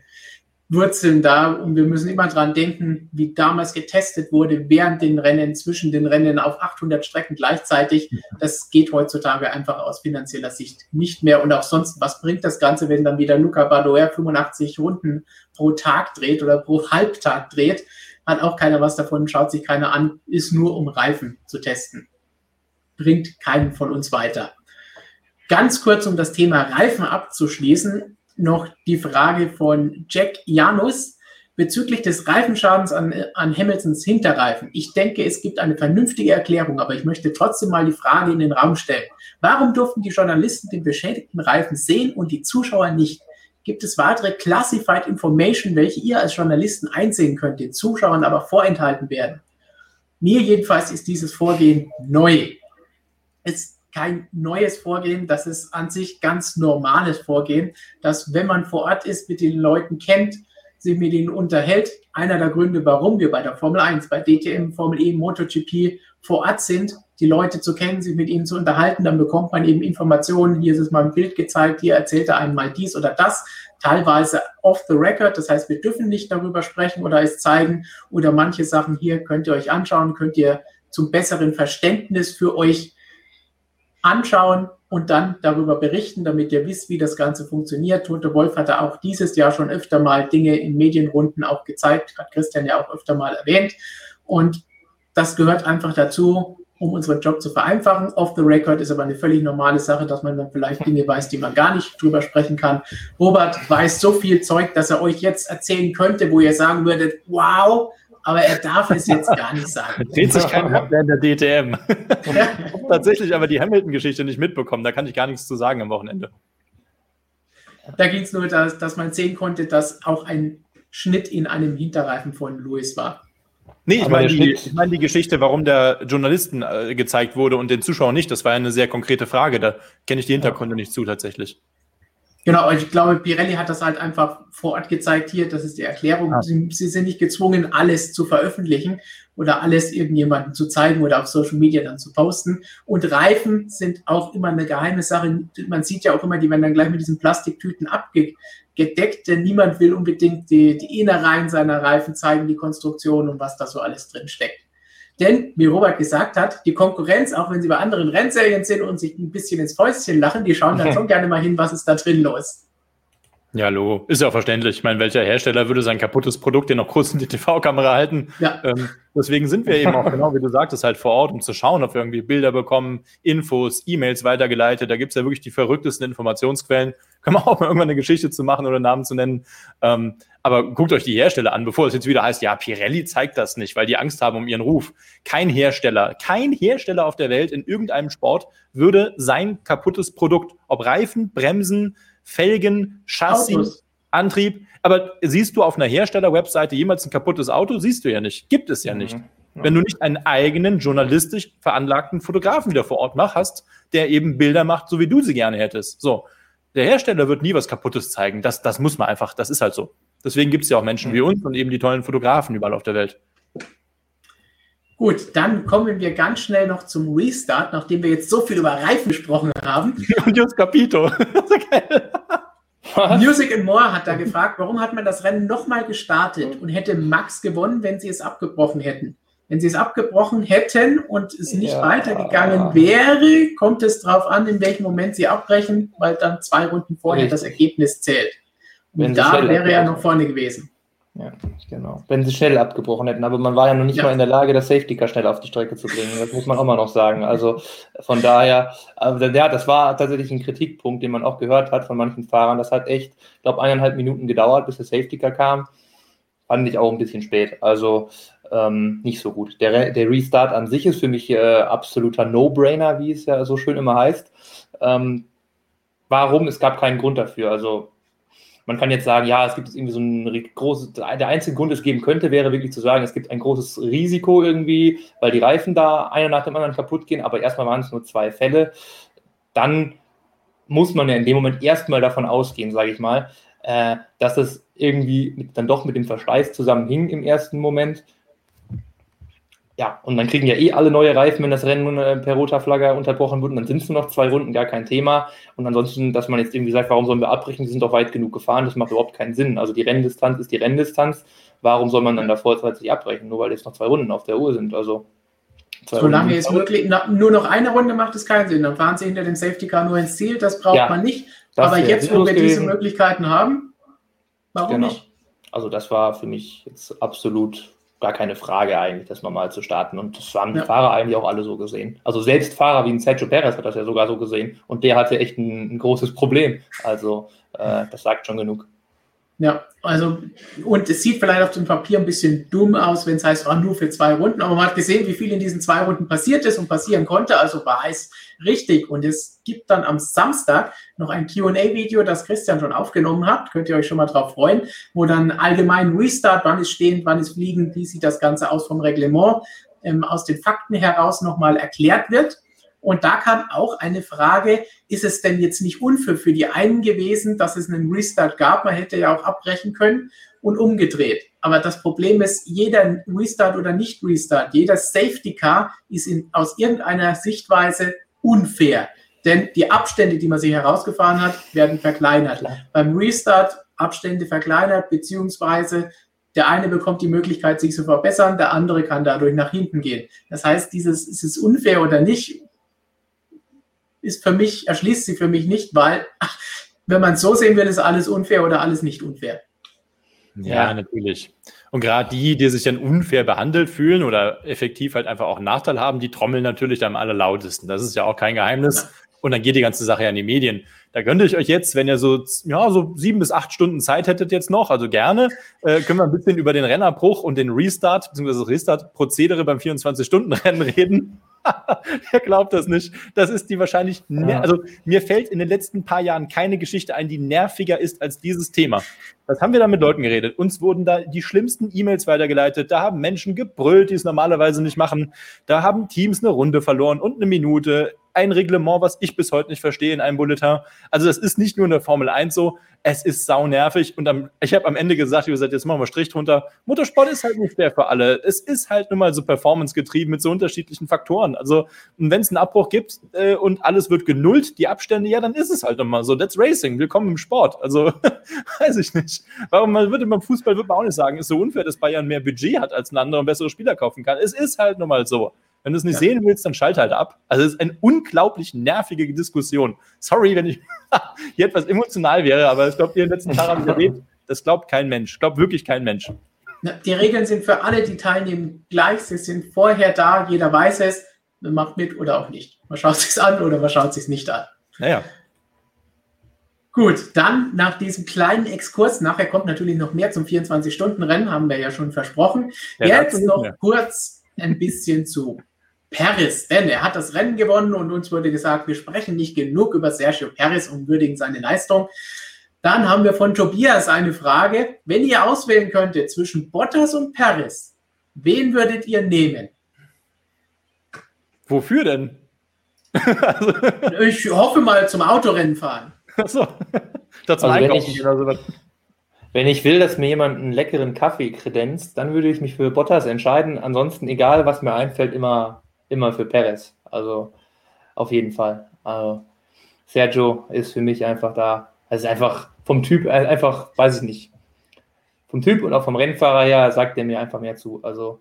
Wurzeln da und wir müssen immer dran denken, wie damals getestet wurde während den Rennen, zwischen den Rennen auf 800 Strecken gleichzeitig. Das geht heutzutage einfach aus finanzieller Sicht nicht mehr und auch sonst, was bringt das Ganze, wenn dann wieder Luca Badoer 85 Runden pro Tag dreht oder pro Halbtag dreht, hat auch keiner was davon, schaut sich keiner an, ist nur um Reifen zu testen. Bringt keinen von uns weiter. Ganz kurz, um das Thema Reifen abzuschließen noch die Frage von Jack Janus bezüglich des Reifenschadens an, an Hamiltons Hinterreifen. Ich denke, es gibt eine vernünftige Erklärung, aber ich möchte trotzdem mal die Frage in den Raum stellen. Warum durften die Journalisten den beschädigten Reifen sehen und die Zuschauer nicht? Gibt es weitere Classified Information, welche ihr als Journalisten einsehen könnt, den Zuschauern aber vorenthalten werden? Mir jedenfalls ist dieses Vorgehen neu. Es kein neues Vorgehen, das ist an sich ganz normales Vorgehen, dass wenn man vor Ort ist, mit den Leuten kennt, sich mit ihnen unterhält. Einer der Gründe, warum wir bei der Formel 1, bei DTM, Formel E, MotoGP vor Ort sind, die Leute zu kennen, sich mit ihnen zu unterhalten, dann bekommt man eben Informationen. Hier ist es mal ein Bild gezeigt, hier erzählt er einem mal dies oder das, teilweise off the record. Das heißt, wir dürfen nicht darüber sprechen oder es zeigen oder manche Sachen hier könnt ihr euch anschauen, könnt ihr zum besseren Verständnis für euch anschauen und dann darüber berichten, damit ihr wisst, wie das Ganze funktioniert. Tote Wolf hatte auch dieses Jahr schon öfter mal Dinge in Medienrunden auch gezeigt, hat Christian ja auch öfter mal erwähnt. Und das gehört einfach dazu, um unseren Job zu vereinfachen. Off the record ist aber eine völlig normale Sache, dass man dann vielleicht Dinge weiß, die man gar nicht drüber sprechen kann. Robert weiß so viel Zeug, dass er euch jetzt erzählen könnte, wo ihr sagen würdet, wow, aber er darf es jetzt gar nicht sagen. Dreht sich kein Rad in der DTM. Tatsächlich aber die Hamilton-Geschichte nicht mitbekommen. Da kann ich gar nichts zu sagen am Wochenende. Da ging es nur, dass, dass man sehen konnte, dass auch ein Schnitt in einem Hinterreifen von Lewis war. Nee, ich meine die, ich mein die Geschichte, warum der Journalisten äh, gezeigt wurde und den Zuschauern nicht. Das war ja eine sehr konkrete Frage. Da kenne ich die Hintergründe ja. nicht zu tatsächlich. Genau, ich glaube, Pirelli hat das halt einfach vor Ort gezeigt. Hier, das ist die Erklärung. Ah. Sie, sie, sind nicht gezwungen, alles zu veröffentlichen oder alles irgendjemandem zu zeigen oder auf Social Media dann zu posten. Und Reifen sind auch immer eine geheime Sache. Man sieht ja auch immer, die werden dann gleich mit diesen Plastiktüten abgedeckt, denn niemand will unbedingt die, die Innereien seiner Reifen zeigen, die Konstruktion und was da so alles drin steckt. Denn, wie Robert gesagt hat, die Konkurrenz, auch wenn sie bei anderen Rennserien sind und sich ein bisschen ins Fäustchen lachen, die schauen dann schon gerne mal hin, was ist da drin los. Ja, Logo. Ist ja auch verständlich. Ich meine, welcher Hersteller würde sein kaputtes Produkt ja noch kurz in die TV-Kamera halten? Ja. Ähm, deswegen sind wir eben auch, genau wie du sagtest, halt vor Ort, um zu schauen, ob wir irgendwie Bilder bekommen, Infos, E-Mails weitergeleitet. Da gibt es ja wirklich die verrücktesten Informationsquellen. Können wir auch mal irgendwann eine Geschichte zu machen oder Namen zu nennen. Ähm, aber guckt euch die Hersteller an, bevor es jetzt wieder heißt, ja, Pirelli zeigt das nicht, weil die Angst haben um ihren Ruf. Kein Hersteller, kein Hersteller auf der Welt in irgendeinem Sport würde sein kaputtes Produkt, ob Reifen, Bremsen, Felgen, Chassis, Autos. Antrieb. Aber siehst du auf einer Hersteller-Webseite jemals ein kaputtes Auto? Siehst du ja nicht. Gibt es ja mhm. nicht. Wenn du nicht einen eigenen journalistisch veranlagten Fotografen wieder vor Ort mach, hast, der eben Bilder macht, so wie du sie gerne hättest. So. Der Hersteller wird nie was Kaputtes zeigen. Das, das muss man einfach, das ist halt so. Deswegen gibt es ja auch Menschen wie uns und eben die tollen Fotografen überall auf der Welt. Gut, dann kommen wir ganz schnell noch zum Restart, nachdem wir jetzt so viel über Reifen gesprochen haben. Und Just Capito. Music and More hat da gefragt, warum hat man das Rennen nochmal gestartet und hätte Max gewonnen, wenn sie es abgebrochen hätten? Wenn sie es abgebrochen hätten und es nicht ja. weitergegangen wäre, kommt es darauf an, in welchem Moment sie abbrechen, weil dann zwei Runden vorher Richtig. das Ergebnis zählt. Und da wäre er noch vorne gewesen. Ja, genau. Wenn sie schnell abgebrochen hätten, aber man war ja noch nicht ja. mal in der Lage, das Safety Car schnell auf die Strecke zu bringen. Das muss man auch mal noch sagen. Also von daher, also, ja, das war tatsächlich ein Kritikpunkt, den man auch gehört hat von manchen Fahrern. Das hat echt, ich glaube, eineinhalb Minuten gedauert, bis der Safety Car kam. Fand ich auch ein bisschen spät. Also ähm, nicht so gut. Der, der Restart an sich ist für mich äh, absoluter No-Brainer, wie es ja so schön immer heißt. Ähm, warum? Es gab keinen Grund dafür. Also man kann jetzt sagen, ja, es gibt irgendwie so ein großes, der einzige Grund, es geben könnte, wäre wirklich zu sagen, es gibt ein großes Risiko irgendwie, weil die Reifen da einer nach dem anderen kaputt gehen, aber erstmal waren es nur zwei Fälle. Dann muss man ja in dem Moment erstmal davon ausgehen, sage ich mal, äh, dass es irgendwie mit, dann doch mit dem Verschleiß zusammenhing im ersten Moment ja, und dann kriegen ja eh alle neue Reifen, wenn das Rennen äh, per roter Flagge unterbrochen wird. Und dann sind es nur noch zwei Runden, gar kein Thema. Und ansonsten, dass man jetzt irgendwie sagt, warum sollen wir abbrechen? Die sind doch weit genug gefahren. Das macht überhaupt keinen Sinn. Also die Renndistanz ist die Renndistanz. Warum soll man dann da vorzeitig abbrechen? Nur weil jetzt noch zwei Runden auf der Uhr sind. Also Solange es wirklich nur noch eine Runde macht, es keinen Sinn. Dann fahren sie hinter dem Safety Car nur ins Ziel. Das braucht ja, man nicht. Aber jetzt, wo wir gewesen. diese Möglichkeiten haben, warum genau. nicht? Also das war für mich jetzt absolut gar keine Frage eigentlich, das normal zu starten. Und das haben die ja. Fahrer eigentlich auch alle so gesehen. Also selbst Fahrer wie ein Sergio Perez hat das ja sogar so gesehen. Und der hatte echt ein, ein großes Problem. Also äh, das sagt schon genug. Ja, also, und es sieht vielleicht auf dem Papier ein bisschen dumm aus, wenn es heißt, oh, nur für zwei Runden, aber man hat gesehen, wie viel in diesen zwei Runden passiert ist und passieren konnte, also war es richtig. Und es gibt dann am Samstag noch ein QA-Video, das Christian schon aufgenommen hat, könnt ihr euch schon mal drauf freuen, wo dann allgemein Restart, wann ist stehend, wann ist fliegend, wie sieht das Ganze aus vom Reglement, ähm, aus den Fakten heraus nochmal erklärt wird. Und da kam auch eine Frage, ist es denn jetzt nicht unfair für die einen gewesen, dass es einen Restart gab? Man hätte ja auch abbrechen können und umgedreht. Aber das Problem ist, jeder Restart oder nicht Restart, jeder Safety Car ist in, aus irgendeiner Sichtweise unfair. Denn die Abstände, die man sich herausgefahren hat, werden verkleinert. Beim Restart Abstände verkleinert, beziehungsweise der eine bekommt die Möglichkeit, sich zu verbessern, der andere kann dadurch nach hinten gehen. Das heißt, dieses, ist es unfair oder nicht, ist für mich, erschließt sie für mich nicht, weil, wenn man es so sehen will, ist alles unfair oder alles nicht unfair. Ja, ja. natürlich. Und gerade die, die sich dann unfair behandelt fühlen oder effektiv halt einfach auch einen Nachteil haben, die trommeln natürlich am allerlautesten. Das ist ja auch kein Geheimnis. Ja. Und dann geht die ganze Sache ja in die Medien. Da könnte ich euch jetzt, wenn ihr so, ja, so sieben bis acht Stunden Zeit hättet jetzt noch, also gerne, äh, können wir ein bisschen über den Rennerbruch und den Restart, beziehungsweise das Restart-Prozedere beim 24-Stunden-Rennen reden. Wer glaubt das nicht? Das ist die wahrscheinlich, ja. also mir fällt in den letzten paar Jahren keine Geschichte ein, die nerviger ist als dieses Thema. Was haben wir da mit Leuten geredet? Uns wurden da die schlimmsten E-Mails weitergeleitet. Da haben Menschen gebrüllt, die es normalerweise nicht machen. Da haben Teams eine Runde verloren und eine Minute ein Reglement, was ich bis heute nicht verstehe in einem Bulletin. Also das ist nicht nur in der Formel 1 so, es ist sau nervig und am, ich habe am Ende gesagt, wie gesagt, jetzt machen wir Strich drunter. Motorsport ist halt nicht fair für alle. Es ist halt nun mal so performance getrieben mit so unterschiedlichen Faktoren. Also wenn es einen Abbruch gibt äh, und alles wird genullt, die Abstände, ja, dann ist es halt nochmal so. That's Racing. Willkommen im Sport. Also weiß ich nicht. Warum man würde beim Fußball würde man auch nicht sagen, ist so unfair, dass Bayern mehr Budget hat als ein anderer und bessere Spieler kaufen kann. Es ist halt nun mal so. Wenn du es nicht ja. sehen willst, dann schalte halt ab. Also es ist eine unglaublich nervige Diskussion. Sorry, wenn ich hier etwas emotional wäre, aber ich glaube, die letzten Tage haben erlebt, das glaubt kein Mensch. Glaubt wirklich kein Mensch. Die Regeln sind für alle, die teilnehmen, gleich. Sie sind vorher da, jeder weiß es, man macht mit oder auch nicht. Man schaut es sich an oder man schaut es sich nicht an. Naja. Gut, dann nach diesem kleinen Exkurs, nachher kommt natürlich noch mehr zum 24-Stunden-Rennen, haben wir ja schon versprochen. Ja, Jetzt noch kurz ein bisschen zu Paris, denn er hat das Rennen gewonnen und uns wurde gesagt, wir sprechen nicht genug über Sergio Paris und würdigen seine Leistung. Dann haben wir von Tobias eine Frage. Wenn ihr auswählen könntet zwischen Bottas und Paris, wen würdet ihr nehmen? Wofür denn? ich hoffe mal zum Autorennen fahren. Achso. Dazu also einkaufen wenn ich, oder sowas. Wenn ich will, dass mir jemand einen leckeren Kaffee kredenzt, dann würde ich mich für Bottas entscheiden. Ansonsten, egal was mir einfällt, immer immer für Perez. Also auf jeden Fall. Also, Sergio ist für mich einfach da. Also einfach vom Typ, äh, einfach, weiß ich nicht. Vom Typ und auch vom Rennfahrer her sagt er mir einfach mehr zu. Also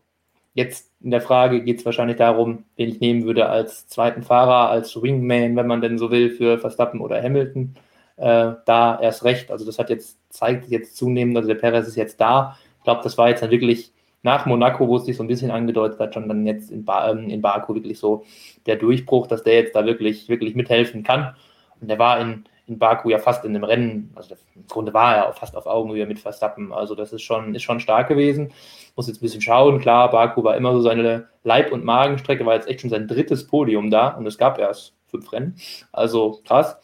jetzt in der Frage geht es wahrscheinlich darum, wen ich nehmen würde als zweiten Fahrer, als Wingman, wenn man denn so will, für Verstappen oder Hamilton. Äh, da erst recht. Also das hat jetzt, zeigt jetzt zunehmend, also der Perez ist jetzt da. Ich glaube, das war jetzt dann wirklich nach Monaco, wo es sich so ein bisschen angedeutet hat, schon dann jetzt in, ba ähm, in Baku wirklich so der Durchbruch, dass der jetzt da wirklich, wirklich mithelfen kann. Und der war in, in Baku ja fast in dem Rennen, also im Grunde war er auch fast auf Augenhöhe mit Verstappen. Also das ist schon, ist schon stark gewesen. Muss jetzt ein bisschen schauen. Klar, Baku war immer so seine Leib- und Magenstrecke, war jetzt echt schon sein drittes Podium da und es gab erst fünf Rennen. Also krass.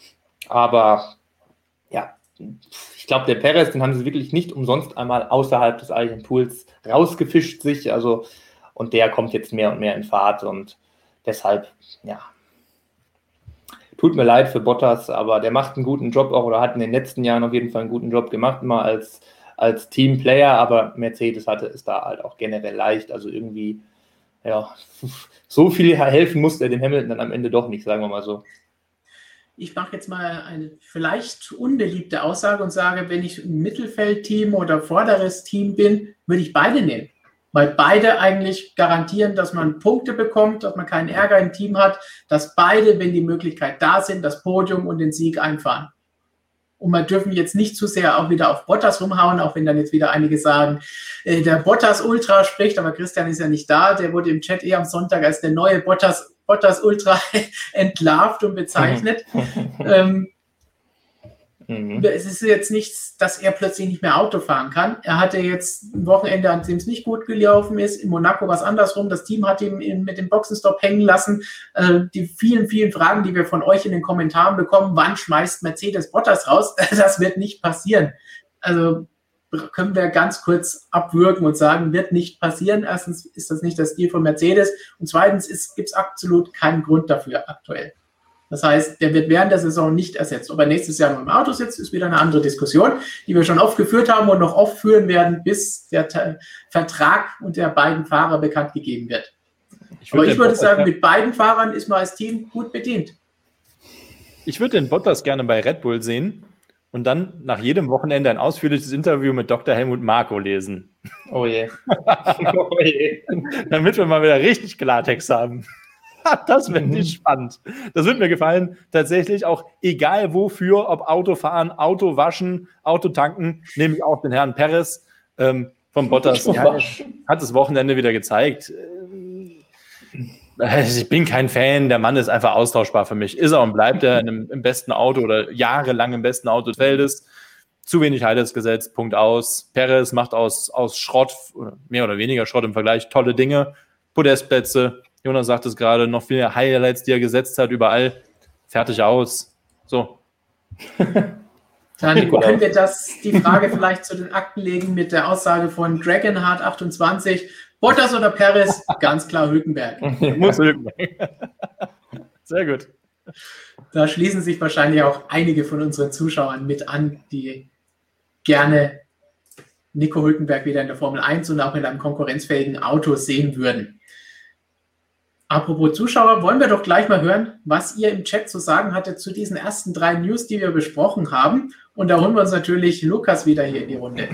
Aber ja, ich glaube, der Perez, den haben sie wirklich nicht umsonst einmal außerhalb des eigenen Pools rausgefischt sich. Also, und der kommt jetzt mehr und mehr in Fahrt und deshalb, ja, tut mir leid für Bottas, aber der macht einen guten Job auch oder hat in den letzten Jahren auf jeden Fall einen guten Job gemacht, mal als, als Teamplayer, aber Mercedes hatte es da halt auch generell leicht. Also irgendwie, ja, so viel helfen musste er dem Hamilton dann am Ende doch nicht, sagen wir mal so. Ich mache jetzt mal eine vielleicht unbeliebte Aussage und sage, wenn ich ein Mittelfeldteam oder vorderes Team bin, würde ich beide nehmen weil beide eigentlich garantieren, dass man Punkte bekommt, dass man keinen Ärger im Team hat, dass beide, wenn die Möglichkeit da sind, das Podium und den Sieg einfahren. Und wir dürfen jetzt nicht zu sehr auch wieder auf Bottas rumhauen, auch wenn dann jetzt wieder einige sagen, äh, der Bottas Ultra spricht, aber Christian ist ja nicht da. Der wurde im Chat eher am Sonntag als der neue Bottas, Bottas Ultra entlarvt und bezeichnet. ähm, Mhm. Es ist jetzt nichts, dass er plötzlich nicht mehr Auto fahren kann. Er hatte jetzt ein Wochenende, an dem es nicht gut gelaufen ist. In Monaco war es andersrum. Das Team hat ihn mit dem Boxenstopp hängen lassen. Äh, die vielen, vielen Fragen, die wir von euch in den Kommentaren bekommen, wann schmeißt Mercedes Bottas raus? Das wird nicht passieren. Also können wir ganz kurz abwürgen und sagen, wird nicht passieren. Erstens ist das nicht das Stil von Mercedes und zweitens gibt es absolut keinen Grund dafür aktuell. Das heißt, der wird während der Saison nicht ersetzt. Ob er nächstes Jahr noch im Auto sitzt, ist wieder eine andere Diskussion, die wir schon oft geführt haben und noch oft führen werden, bis der Te Vertrag und der beiden Fahrer bekannt gegeben wird. Ich Aber ich würde sagen, mit beiden Fahrern ist man als Team gut bedient. Ich würde den Bottas gerne bei Red Bull sehen und dann nach jedem Wochenende ein ausführliches Interview mit Dr. Helmut Marko lesen. Oh je. oh je. Damit wir mal wieder richtig Klartext haben. das wird nicht mhm. spannend. Das wird mir gefallen. Tatsächlich auch egal wofür, ob Autofahren, Auto waschen, Auto tanken, nehme ich auch den Herrn Perez ähm, vom Bottas. Ja, hat das Wochenende wieder gezeigt. Äh, ich bin kein Fan, der Mann ist einfach austauschbar für mich. Ist er und bleibt er im, im besten Auto oder jahrelang im besten Auto des Feldes. Zu wenig Highlights gesetzt, Punkt aus. Perez macht aus, aus Schrott, mehr oder weniger Schrott im Vergleich, tolle Dinge. Podestplätze, Jonas sagt es gerade, noch viele Highlights, die er gesetzt hat, überall. Fertig aus. So. Dann können wir das, die Frage vielleicht zu den Akten legen mit der Aussage von Dragonheart 28. Bottas oder Perez? Ganz klar Hülkenberg. Muss Hülkenberg. Sehr gut. Da schließen sich wahrscheinlich auch einige von unseren Zuschauern mit an, die gerne Nico Hülkenberg wieder in der Formel 1 und auch in einem konkurrenzfähigen Auto sehen würden. Apropos Zuschauer, wollen wir doch gleich mal hören, was ihr im Chat zu sagen hattet zu diesen ersten drei News, die wir besprochen haben. Und da holen wir uns natürlich Lukas wieder hier in die Runde.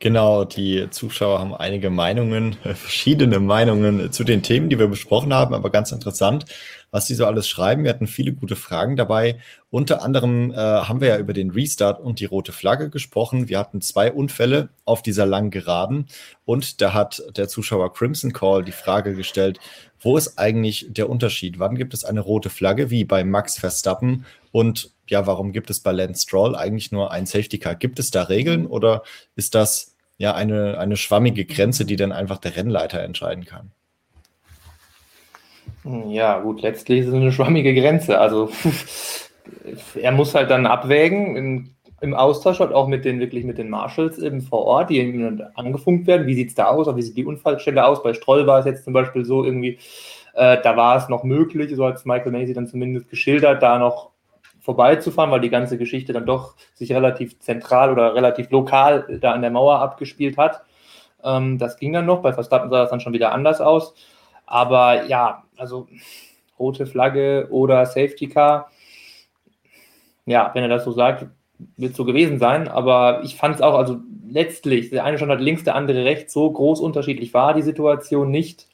Genau, die Zuschauer haben einige Meinungen, verschiedene Meinungen zu den Themen, die wir besprochen haben, aber ganz interessant, was sie so alles schreiben. Wir hatten viele gute Fragen dabei. Unter anderem äh, haben wir ja über den Restart und die rote Flagge gesprochen. Wir hatten zwei Unfälle auf dieser langen Geraden und da hat der Zuschauer Crimson Call die Frage gestellt, wo ist eigentlich der Unterschied? Wann gibt es eine rote Flagge wie bei Max Verstappen und ja, warum gibt es bei Lance Stroll eigentlich nur ein Safety Car? Gibt es da Regeln oder ist das ja eine, eine schwammige Grenze, die dann einfach der Rennleiter entscheiden kann? Ja, gut, letztlich ist es eine schwammige Grenze. Also er muss halt dann abwägen im, im Austausch halt auch mit den wirklich mit den Marshals eben vor Ort, die ihm angefunkt werden. Wie sieht es da aus? Wie sieht die Unfallstelle aus? Bei Stroll war es jetzt zum Beispiel so irgendwie, äh, da war es noch möglich, so hat es Michael Macy dann zumindest geschildert, da noch vorbeizufahren, weil die ganze Geschichte dann doch sich relativ zentral oder relativ lokal da an der Mauer abgespielt hat. Ähm, das ging dann noch. Bei Verstappen sah das dann schon wieder anders aus. Aber ja, also rote Flagge oder Safety Car, ja, wenn er das so sagt, wird so gewesen sein. Aber ich fand es auch, also letztlich, der eine stand halt links, der andere rechts, so groß unterschiedlich war die Situation nicht.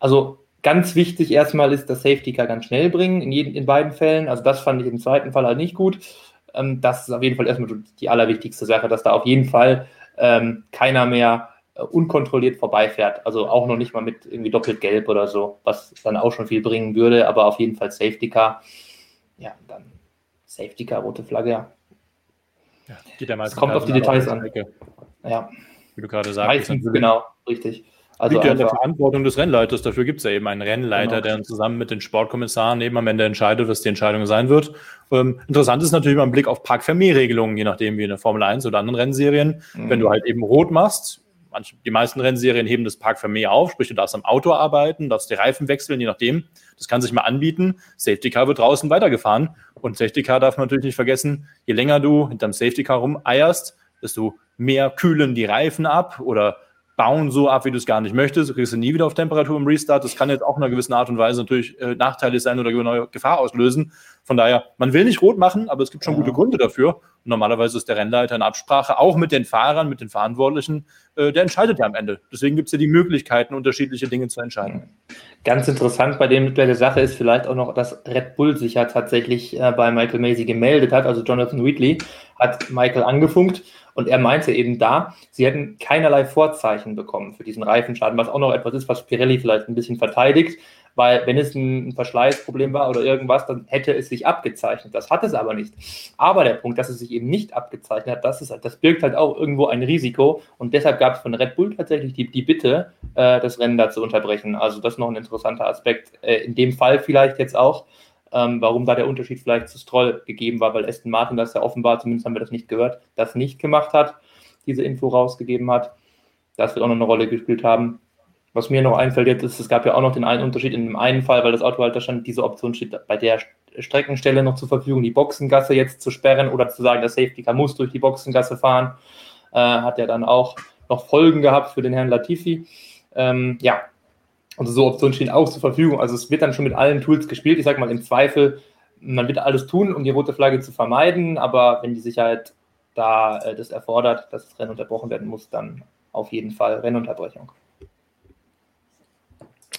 Also Ganz wichtig erstmal ist das Safety Car ganz schnell bringen, in, jeden, in beiden Fällen. Also das fand ich im zweiten Fall halt nicht gut. Ähm, das ist auf jeden Fall erstmal die allerwichtigste Sache, dass da auf jeden Fall ähm, keiner mehr äh, unkontrolliert vorbeifährt. Also auch noch nicht mal mit irgendwie doppelt gelb oder so, was dann auch schon viel bringen würde, aber auf jeden Fall Safety Car. Ja, dann Safety Car, rote Flagge, ja. ja geht ja meistens kommt auf die Details an. Ja. Wie du gerade sagst. Meistens, genau, richtig. Also liegt ja in der Verantwortung des Rennleiters. Dafür gibt es ja eben einen Rennleiter, genau. der zusammen mit den Sportkommissaren eben am Ende entscheidet, was die Entscheidung sein wird. Ähm, interessant ist natürlich mal ein Blick auf Park-Vermehr-Regelungen, je nachdem wie in der Formel 1 oder anderen Rennserien. Mhm. Wenn du halt eben rot machst, manche, die meisten Rennserien heben das Park-Vermehr auf, sprich du darfst am Auto arbeiten, darfst die Reifen wechseln, je nachdem. Das kann sich mal anbieten. Safety Car wird draußen weitergefahren. Und Safety Car darf man natürlich nicht vergessen, je länger du hinterm Safety Car rumeierst, desto mehr kühlen die Reifen ab oder bauen so ab, wie du es gar nicht möchtest. Du kriegst du nie wieder auf Temperatur im Restart. Das kann jetzt auch in einer gewissen Art und Weise natürlich äh, nachteilig sein oder neue Gefahr auslösen. Von daher, man will nicht rot machen, aber es gibt schon ja. gute Gründe dafür. Und normalerweise ist der Rennleiter in Absprache, auch mit den Fahrern, mit den Verantwortlichen, äh, der entscheidet ja am Ende. Deswegen gibt es ja die Möglichkeiten, unterschiedliche Dinge zu entscheiden. Ganz interessant bei, dem, bei der Sache ist vielleicht auch noch, dass Red Bull sich ja tatsächlich äh, bei Michael Macy gemeldet hat. Also Jonathan Wheatley hat Michael angefunkt und er meinte eben da, sie hätten keinerlei Vorzeichen bekommen für diesen Reifenschaden, was auch noch etwas ist, was Pirelli vielleicht ein bisschen verteidigt, weil wenn es ein Verschleißproblem war oder irgendwas, dann hätte es sich abgezeichnet. Das hat es aber nicht. Aber der Punkt, dass es sich eben nicht abgezeichnet hat, das, ist, das birgt halt auch irgendwo ein Risiko und deshalb gab es von Red Bull tatsächlich die, die Bitte, äh, das Rennen da zu unterbrechen. Also das ist noch ein interessanter Aspekt. Äh, in dem Fall vielleicht jetzt auch, ähm, warum da der Unterschied vielleicht zu Stroll gegeben war, weil Aston Martin das ja offenbar, zumindest haben wir das nicht gehört, das nicht gemacht hat, diese Info rausgegeben hat. Das wird auch noch eine Rolle gespielt haben. Was mir noch einfällt jetzt ist, es gab ja auch noch den einen Unterschied in dem einen Fall, weil das Auto halt da stand, diese Option steht bei der Streckenstelle noch zur Verfügung, die Boxengasse jetzt zu sperren oder zu sagen, der Safety Car muss durch die Boxengasse fahren. Äh, hat ja dann auch noch Folgen gehabt für den Herrn Latifi. Ähm, ja, und so Optionen stehen auch zur Verfügung. Also es wird dann schon mit allen Tools gespielt. Ich sage mal im Zweifel, man wird alles tun, um die rote Flagge zu vermeiden, aber wenn die Sicherheit da äh, das erfordert, dass das Rennen unterbrochen werden muss, dann auf jeden Fall Rennunterbrechung.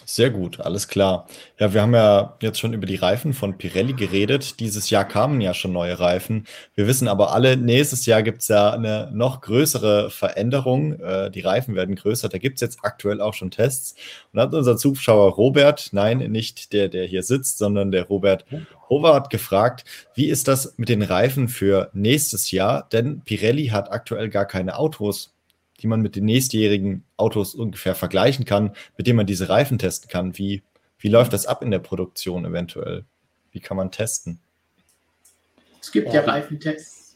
Sehr gut, alles klar. Ja, wir haben ja jetzt schon über die Reifen von Pirelli geredet. Dieses Jahr kamen ja schon neue Reifen. Wir wissen aber alle, nächstes Jahr gibt es ja eine noch größere Veränderung. Äh, die Reifen werden größer. Da gibt es jetzt aktuell auch schon Tests. Und hat unser Zuschauer Robert, nein, nicht der, der hier sitzt, sondern der Robert Howard gefragt, wie ist das mit den Reifen für nächstes Jahr? Denn Pirelli hat aktuell gar keine Autos die man mit den nächstjährigen Autos ungefähr vergleichen kann, mit denen man diese Reifen testen kann. Wie, wie läuft das ab in der Produktion eventuell? Wie kann man testen? Es gibt ja, ja Reifentests.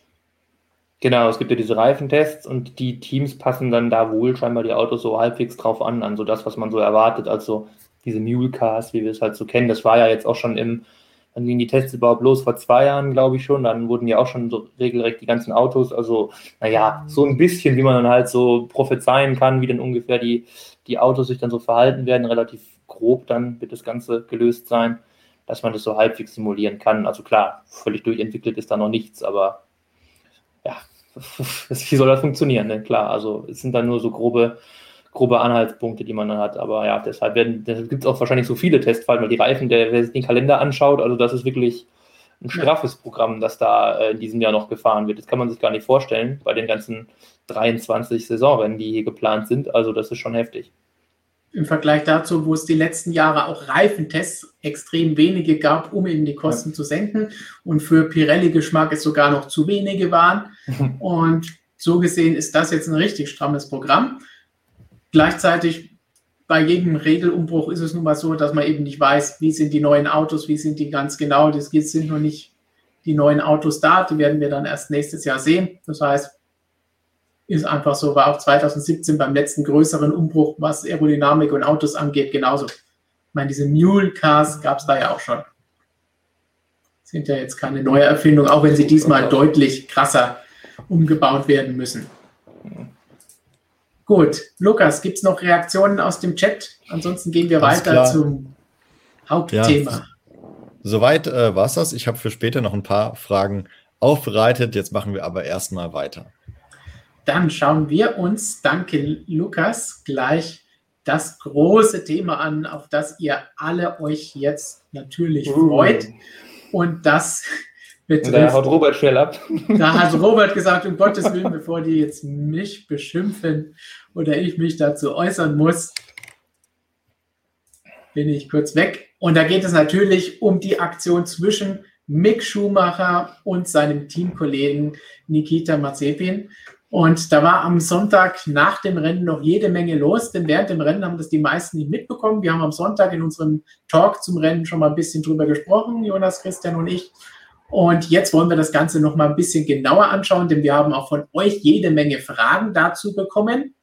Genau, es gibt ja diese Reifentests und die Teams passen dann da wohl scheinbar die Autos so halbwegs drauf an, an so das, was man so erwartet. Also diese Mule Cars, wie wir es halt so kennen, das war ja jetzt auch schon im dann gingen die Tests überhaupt los vor zwei Jahren, glaube ich schon. Dann wurden ja auch schon so regelrecht die ganzen Autos. Also, naja, so ein bisschen, wie man dann halt so prophezeien kann, wie dann ungefähr die, die Autos sich dann so verhalten werden. Relativ grob dann wird das Ganze gelöst sein, dass man das so halbwegs simulieren kann. Also klar, völlig durchentwickelt ist da noch nichts, aber ja, wie soll das funktionieren? Ne? Klar, also es sind dann nur so grobe grobe Anhaltspunkte, die man dann hat. Aber ja, deshalb, deshalb gibt es auch wahrscheinlich so viele Testfallen, weil die Reifen, der, wer sich den Kalender anschaut, also das ist wirklich ein straffes Programm, das da äh, in diesem Jahr noch gefahren wird. Das kann man sich gar nicht vorstellen bei den ganzen 23 Saisonrennen, die hier geplant sind. Also das ist schon heftig. Im Vergleich dazu, wo es die letzten Jahre auch Reifentests extrem wenige gab, um eben die Kosten ja. zu senken. Und für Pirelli-Geschmack es sogar noch zu wenige waren. Und so gesehen ist das jetzt ein richtig strammes Programm. Gleichzeitig bei jedem Regelumbruch ist es nun mal so, dass man eben nicht weiß, wie sind die neuen Autos, wie sind die ganz genau. Das sind noch nicht die neuen Autos da, die werden wir dann erst nächstes Jahr sehen. Das heißt, ist einfach so, war auch 2017 beim letzten größeren Umbruch, was Aerodynamik und Autos angeht, genauso. Ich meine, diese Mule Cars gab es da ja auch schon. Sind ja jetzt keine neue Erfindung, auch wenn sie diesmal deutlich krasser umgebaut werden müssen. Gut, Lukas, gibt es noch Reaktionen aus dem Chat? Ansonsten gehen wir Ganz weiter klar. zum Hauptthema. Ja, soweit äh, war es das. Ich habe für später noch ein paar Fragen aufbereitet. Jetzt machen wir aber erstmal weiter. Dann schauen wir uns, danke Lukas, gleich das große Thema an, auf das ihr alle euch jetzt natürlich uh. freut. Und das betrifft. Da haut Robert schnell ab. Da hat Robert gesagt, um Gottes Willen, bevor die jetzt mich beschimpfen oder ich mich dazu äußern muss, bin ich kurz weg. Und da geht es natürlich um die Aktion zwischen Mick Schumacher und seinem Teamkollegen Nikita Mazepin. Und da war am Sonntag nach dem Rennen noch jede Menge los, denn während dem Rennen haben das die meisten nicht mitbekommen. Wir haben am Sonntag in unserem Talk zum Rennen schon mal ein bisschen drüber gesprochen, Jonas, Christian und ich. Und jetzt wollen wir das Ganze noch mal ein bisschen genauer anschauen, denn wir haben auch von euch jede Menge Fragen dazu bekommen.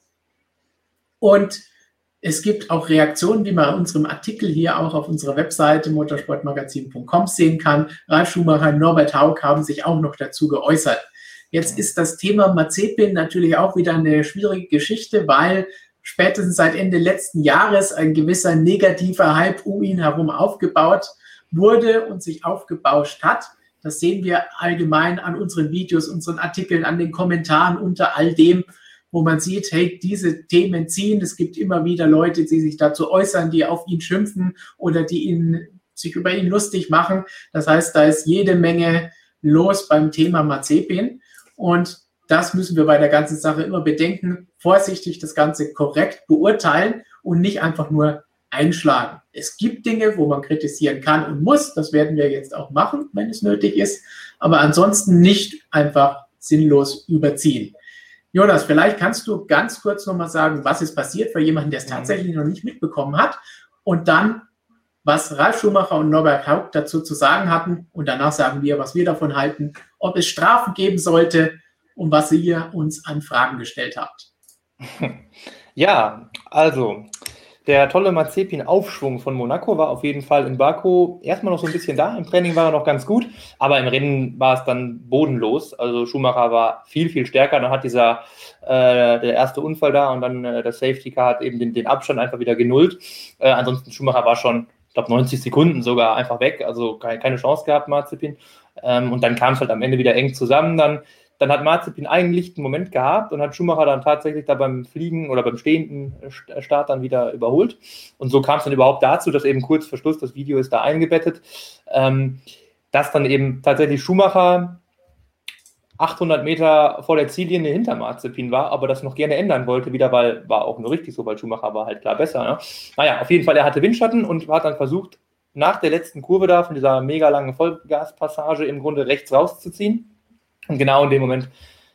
Und es gibt auch Reaktionen, wie man in unserem Artikel hier auch auf unserer Webseite motorsportmagazin.com sehen kann. Ralf Schumacher, Norbert Haug haben sich auch noch dazu geäußert. Jetzt ist das Thema Mazepin natürlich auch wieder eine schwierige Geschichte, weil spätestens seit Ende letzten Jahres ein gewisser negativer Hype um ihn herum aufgebaut wurde und sich aufgebauscht hat. Das sehen wir allgemein an unseren Videos, unseren Artikeln, an den Kommentaren unter all dem, wo man sieht, hey, diese Themen ziehen. Es gibt immer wieder Leute, die sich dazu äußern, die auf ihn schimpfen oder die ihn, sich über ihn lustig machen. Das heißt, da ist jede Menge los beim Thema Mazepin. Und das müssen wir bei der ganzen Sache immer bedenken, vorsichtig das Ganze korrekt beurteilen und nicht einfach nur einschlagen. Es gibt Dinge, wo man kritisieren kann und muss. Das werden wir jetzt auch machen, wenn es nötig ist. Aber ansonsten nicht einfach sinnlos überziehen. Jonas, vielleicht kannst du ganz kurz nochmal sagen, was ist passiert für jemanden, der es mhm. tatsächlich noch nicht mitbekommen hat. Und dann, was Ralf Schumacher und Norbert Haupt dazu zu sagen hatten. Und danach sagen wir, was wir davon halten ob es Strafen geben sollte und was ihr uns an Fragen gestellt habt. Ja, also der tolle Mazepin-Aufschwung von Monaco war auf jeden Fall in Baku erstmal noch so ein bisschen da. Im Training war er noch ganz gut, aber im Rennen war es dann bodenlos. Also Schumacher war viel, viel stärker. Dann hat dieser äh, der erste Unfall da und dann äh, der Safety Car hat eben den, den Abstand einfach wieder genullt. Äh, ansonsten Schumacher war schon, ich glaube, 90 Sekunden sogar einfach weg. Also keine, keine Chance gehabt, Mazepin. Ähm, und dann kam es halt am Ende wieder eng zusammen. Dann, dann hat Marzipin einen lichten Moment gehabt und hat Schumacher dann tatsächlich da beim Fliegen oder beim stehenden Start dann wieder überholt. Und so kam es dann überhaupt dazu, dass eben kurz vor Schluss, das Video ist da eingebettet, ähm, dass dann eben tatsächlich Schumacher 800 Meter vor der Ziellinie hinter Marzipin war, aber das noch gerne ändern wollte, wieder, weil war auch nur richtig so, weil Schumacher war halt klar besser. Ne? Naja, auf jeden Fall, er hatte Windschatten und hat dann versucht, nach der letzten Kurve da, von dieser mega langen Vollgaspassage im Grunde rechts rauszuziehen. Und genau in dem Moment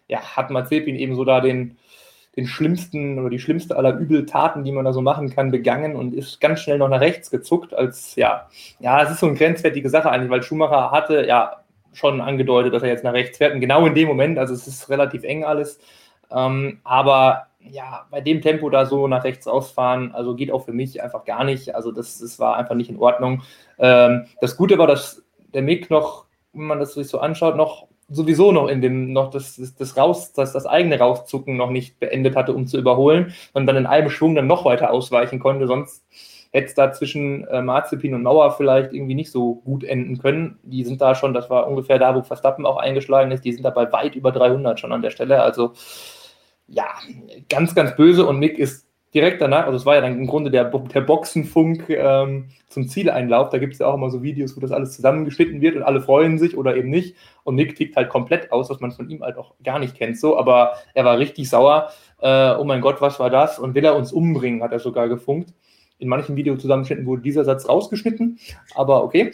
ja, hat Mazepin eben so da den, den schlimmsten oder die schlimmste aller Übeltaten, die man da so machen kann, begangen und ist ganz schnell noch nach rechts gezuckt, als ja, ja, es ist so eine grenzwertige Sache eigentlich, weil Schumacher hatte ja schon angedeutet, dass er jetzt nach rechts fährt und genau in dem Moment, also es ist relativ eng alles, ähm, aber ja, bei dem Tempo da so nach rechts ausfahren, also geht auch für mich einfach gar nicht. Also das, das war einfach nicht in Ordnung. Ähm, das Gute war, dass der Mick noch, wenn man das sich so anschaut, noch sowieso noch in dem, noch das, das, raus, das, das eigene Rauszucken noch nicht beendet hatte, um zu überholen und dann in einem Schwung dann noch weiter ausweichen konnte. Sonst hätte es da zwischen äh, Marzipin und Mauer vielleicht irgendwie nicht so gut enden können. Die sind da schon, das war ungefähr da, wo Verstappen auch eingeschlagen ist, die sind dabei weit über 300 schon an der Stelle. Also ja, ganz, ganz böse und Mick ist direkt danach, also es war ja dann im Grunde der, der Boxenfunk ähm, zum Zieleinlauf, da gibt es ja auch immer so Videos, wo das alles zusammengeschnitten wird und alle freuen sich oder eben nicht und Nick tickt halt komplett aus, was man von ihm halt auch gar nicht kennt so, aber er war richtig sauer, äh, oh mein Gott, was war das und will er uns umbringen, hat er sogar gefunkt. In manchen Videozusammenschnitten wurde dieser Satz rausgeschnitten, aber okay.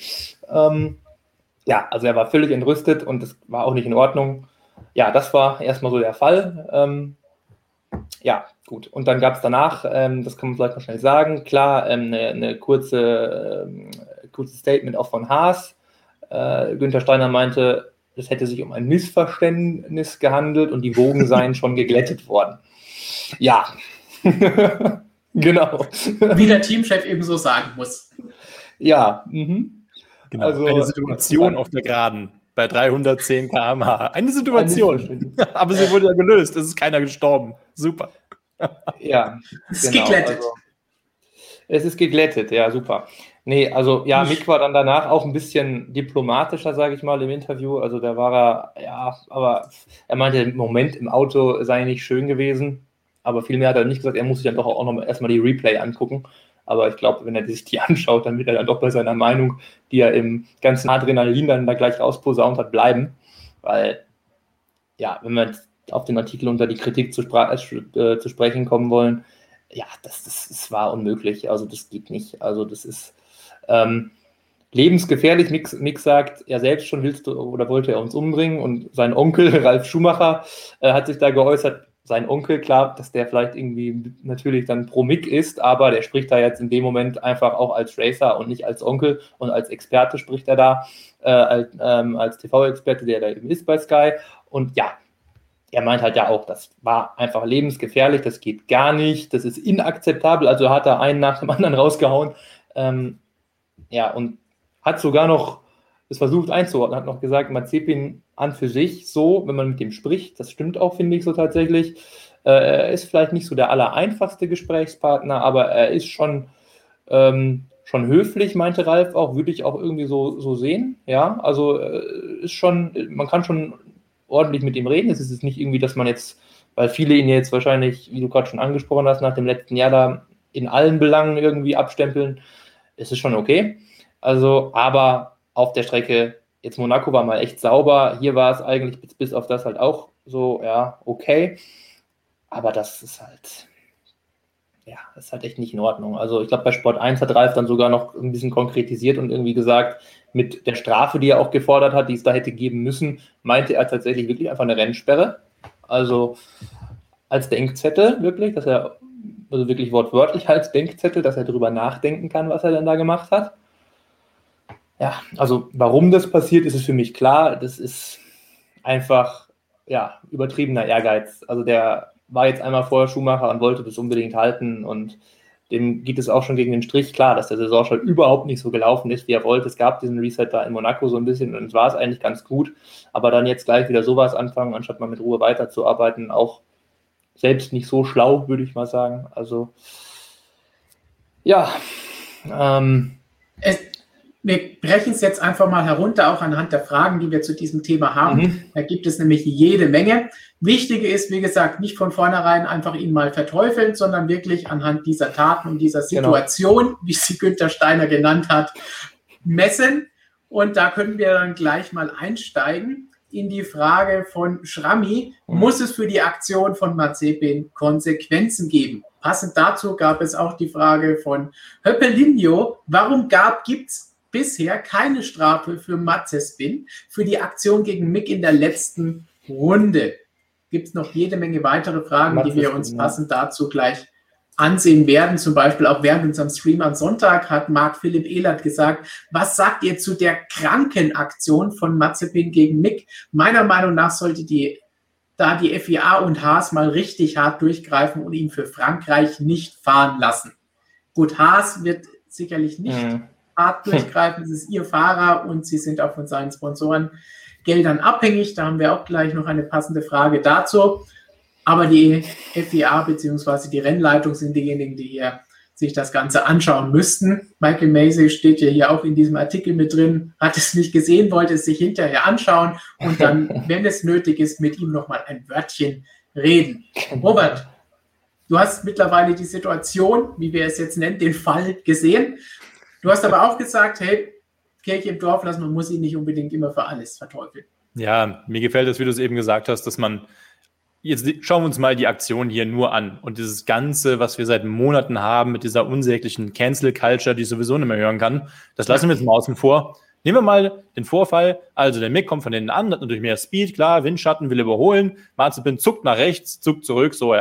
Ähm, ja, also er war völlig entrüstet und das war auch nicht in Ordnung. Ja, das war erstmal so der Fall. Ähm, ja, gut. Und dann gab es danach, ähm, das kann man vielleicht noch schnell sagen, klar, ähm, eine, eine kurze, ähm, kurzes Statement auch von Haas. Äh, Günther Steiner meinte, es hätte sich um ein Missverständnis gehandelt und die Wogen seien schon geglättet worden. Ja, genau. Wie der Teamchef eben so sagen muss. Ja, mhm. genau. Also, eine Situation auf der Geraden bei 310 km/h. Eine Situation. Aber sie wurde ja gelöst. Es ist keiner gestorben. Super. Ja. Es ist genau. geglättet. Also, es ist geglättet, ja, super. Nee, also ja, Mick war dann danach auch ein bisschen diplomatischer, sage ich mal, im Interview. Also da war er, ja, aber er meinte, im Moment im Auto sei nicht schön gewesen. Aber vielmehr hat er nicht gesagt, er muss sich dann doch auch noch erstmal die Replay angucken. Aber ich glaube, wenn er sich die anschaut, dann wird er dann doch bei seiner Meinung, die er im ganzen Adrenalin dann da gleich rausposaunt hat, bleiben. Weil, ja, wenn wir auf den Artikel unter die Kritik zu, äh, zu sprechen kommen wollen, ja, das, das, das war unmöglich. Also das geht nicht. Also das ist, ähm, lebensgefährlich. Mix, Mix sagt, er selbst schon willst du oder wollte er uns umbringen und sein Onkel Ralf Schumacher äh, hat sich da geäußert, sein Onkel, klar, dass der vielleicht irgendwie natürlich dann pro Mick ist, aber der spricht da jetzt in dem Moment einfach auch als Racer und nicht als Onkel und als Experte spricht er da, äh, als, ähm, als TV-Experte, der da eben ist bei Sky. Und ja, er meint halt ja auch, das war einfach lebensgefährlich, das geht gar nicht, das ist inakzeptabel. Also hat er einen nach dem anderen rausgehauen. Ähm, ja, und hat sogar noch es versucht einzuordnen, hat noch gesagt, Mazepin an für sich so, wenn man mit ihm spricht, das stimmt auch, finde ich so tatsächlich. Äh, er ist vielleicht nicht so der allereinfachste Gesprächspartner, aber er ist schon, ähm, schon höflich, meinte Ralf auch, würde ich auch irgendwie so, so sehen. Ja, also äh, ist schon, man kann schon ordentlich mit ihm reden. Es ist nicht irgendwie, dass man jetzt, weil viele ihn jetzt wahrscheinlich, wie du gerade schon angesprochen hast, nach dem letzten Jahr da in allen Belangen irgendwie abstempeln. Es ist schon okay. Also, aber auf der Strecke, jetzt Monaco war mal echt sauber, hier war es eigentlich bis, bis auf das halt auch so, ja, okay. Aber das ist halt, ja, das ist halt echt nicht in Ordnung. Also ich glaube, bei Sport 1 hat Ralf dann sogar noch ein bisschen konkretisiert und irgendwie gesagt, mit der Strafe, die er auch gefordert hat, die es da hätte geben müssen, meinte er tatsächlich wirklich einfach eine Rennsperre. Also als Denkzettel wirklich, dass er, also wirklich wortwörtlich als Denkzettel, dass er darüber nachdenken kann, was er denn da gemacht hat. Ja, also warum das passiert, ist es für mich klar. Das ist einfach ja, übertriebener Ehrgeiz. Also der war jetzt einmal vorher Schuhmacher und wollte das unbedingt halten und dem geht es auch schon gegen den Strich. Klar, dass der Saisonstart überhaupt nicht so gelaufen ist, wie er wollte. Es gab diesen Reset da in Monaco so ein bisschen und es war es eigentlich ganz gut. Aber dann jetzt gleich wieder sowas anfangen, anstatt mal mit Ruhe weiterzuarbeiten, auch selbst nicht so schlau, würde ich mal sagen. Also ja, ähm, es, wir brechen es jetzt einfach mal herunter, auch anhand der Fragen, die wir zu diesem Thema haben. Mhm. Da gibt es nämlich jede Menge. Wichtige ist, wie gesagt, nicht von vornherein einfach ihn mal verteufeln, sondern wirklich anhand dieser Taten und dieser genau. Situation, genau. wie sie Günther Steiner genannt hat, messen. Und da können wir dann gleich mal einsteigen in die Frage von Schrammi. Mhm. Muss es für die Aktion von Mazepin Konsequenzen geben? Passend dazu gab es auch die Frage von Höppelinho. Warum gibt es bisher keine Strafe für Matzespin für die Aktion gegen Mick in der letzten Runde. Gibt es noch jede Menge weitere Fragen, Matzespin, die wir uns passend dazu gleich ansehen werden. Zum Beispiel auch während unserem Stream am Sonntag hat Marc Philipp Ehlert gesagt, was sagt ihr zu der Krankenaktion von Mazepin gegen Mick? Meiner Meinung nach sollte die da die FIA und Haas mal richtig hart durchgreifen und ihn für Frankreich nicht fahren lassen. Gut, Haas wird sicherlich nicht mhm hart durchgreifen. Es ist ihr Fahrer und sie sind auch von seinen Sponsoren Geldern abhängig. Da haben wir auch gleich noch eine passende Frage dazu. Aber die FIA bzw. die Rennleitung sind diejenigen, die hier sich das Ganze anschauen müssten. Michael Macy steht ja hier auch in diesem Artikel mit drin, hat es nicht gesehen, wollte es sich hinterher anschauen und dann, wenn es nötig ist, mit ihm nochmal ein Wörtchen reden. Robert, du hast mittlerweile die Situation, wie wir es jetzt nennen, den Fall gesehen. Du hast aber auch gesagt, hey, Kirche im Dorf lassen, man muss ihn nicht unbedingt immer für alles verteufeln. Ja, mir gefällt es, wie du es eben gesagt hast, dass man Jetzt schauen wir uns mal die Aktion hier nur an und dieses Ganze, was wir seit Monaten haben mit dieser unsäglichen Cancel Culture, die ich sowieso nicht mehr hören kann, das lassen wir jetzt mal außen vor. Nehmen wir mal den Vorfall, also der Mick kommt von hinten an, hat natürlich mehr Speed, klar, Windschatten will überholen, Marzipin zuckt nach rechts, zuckt zurück, so,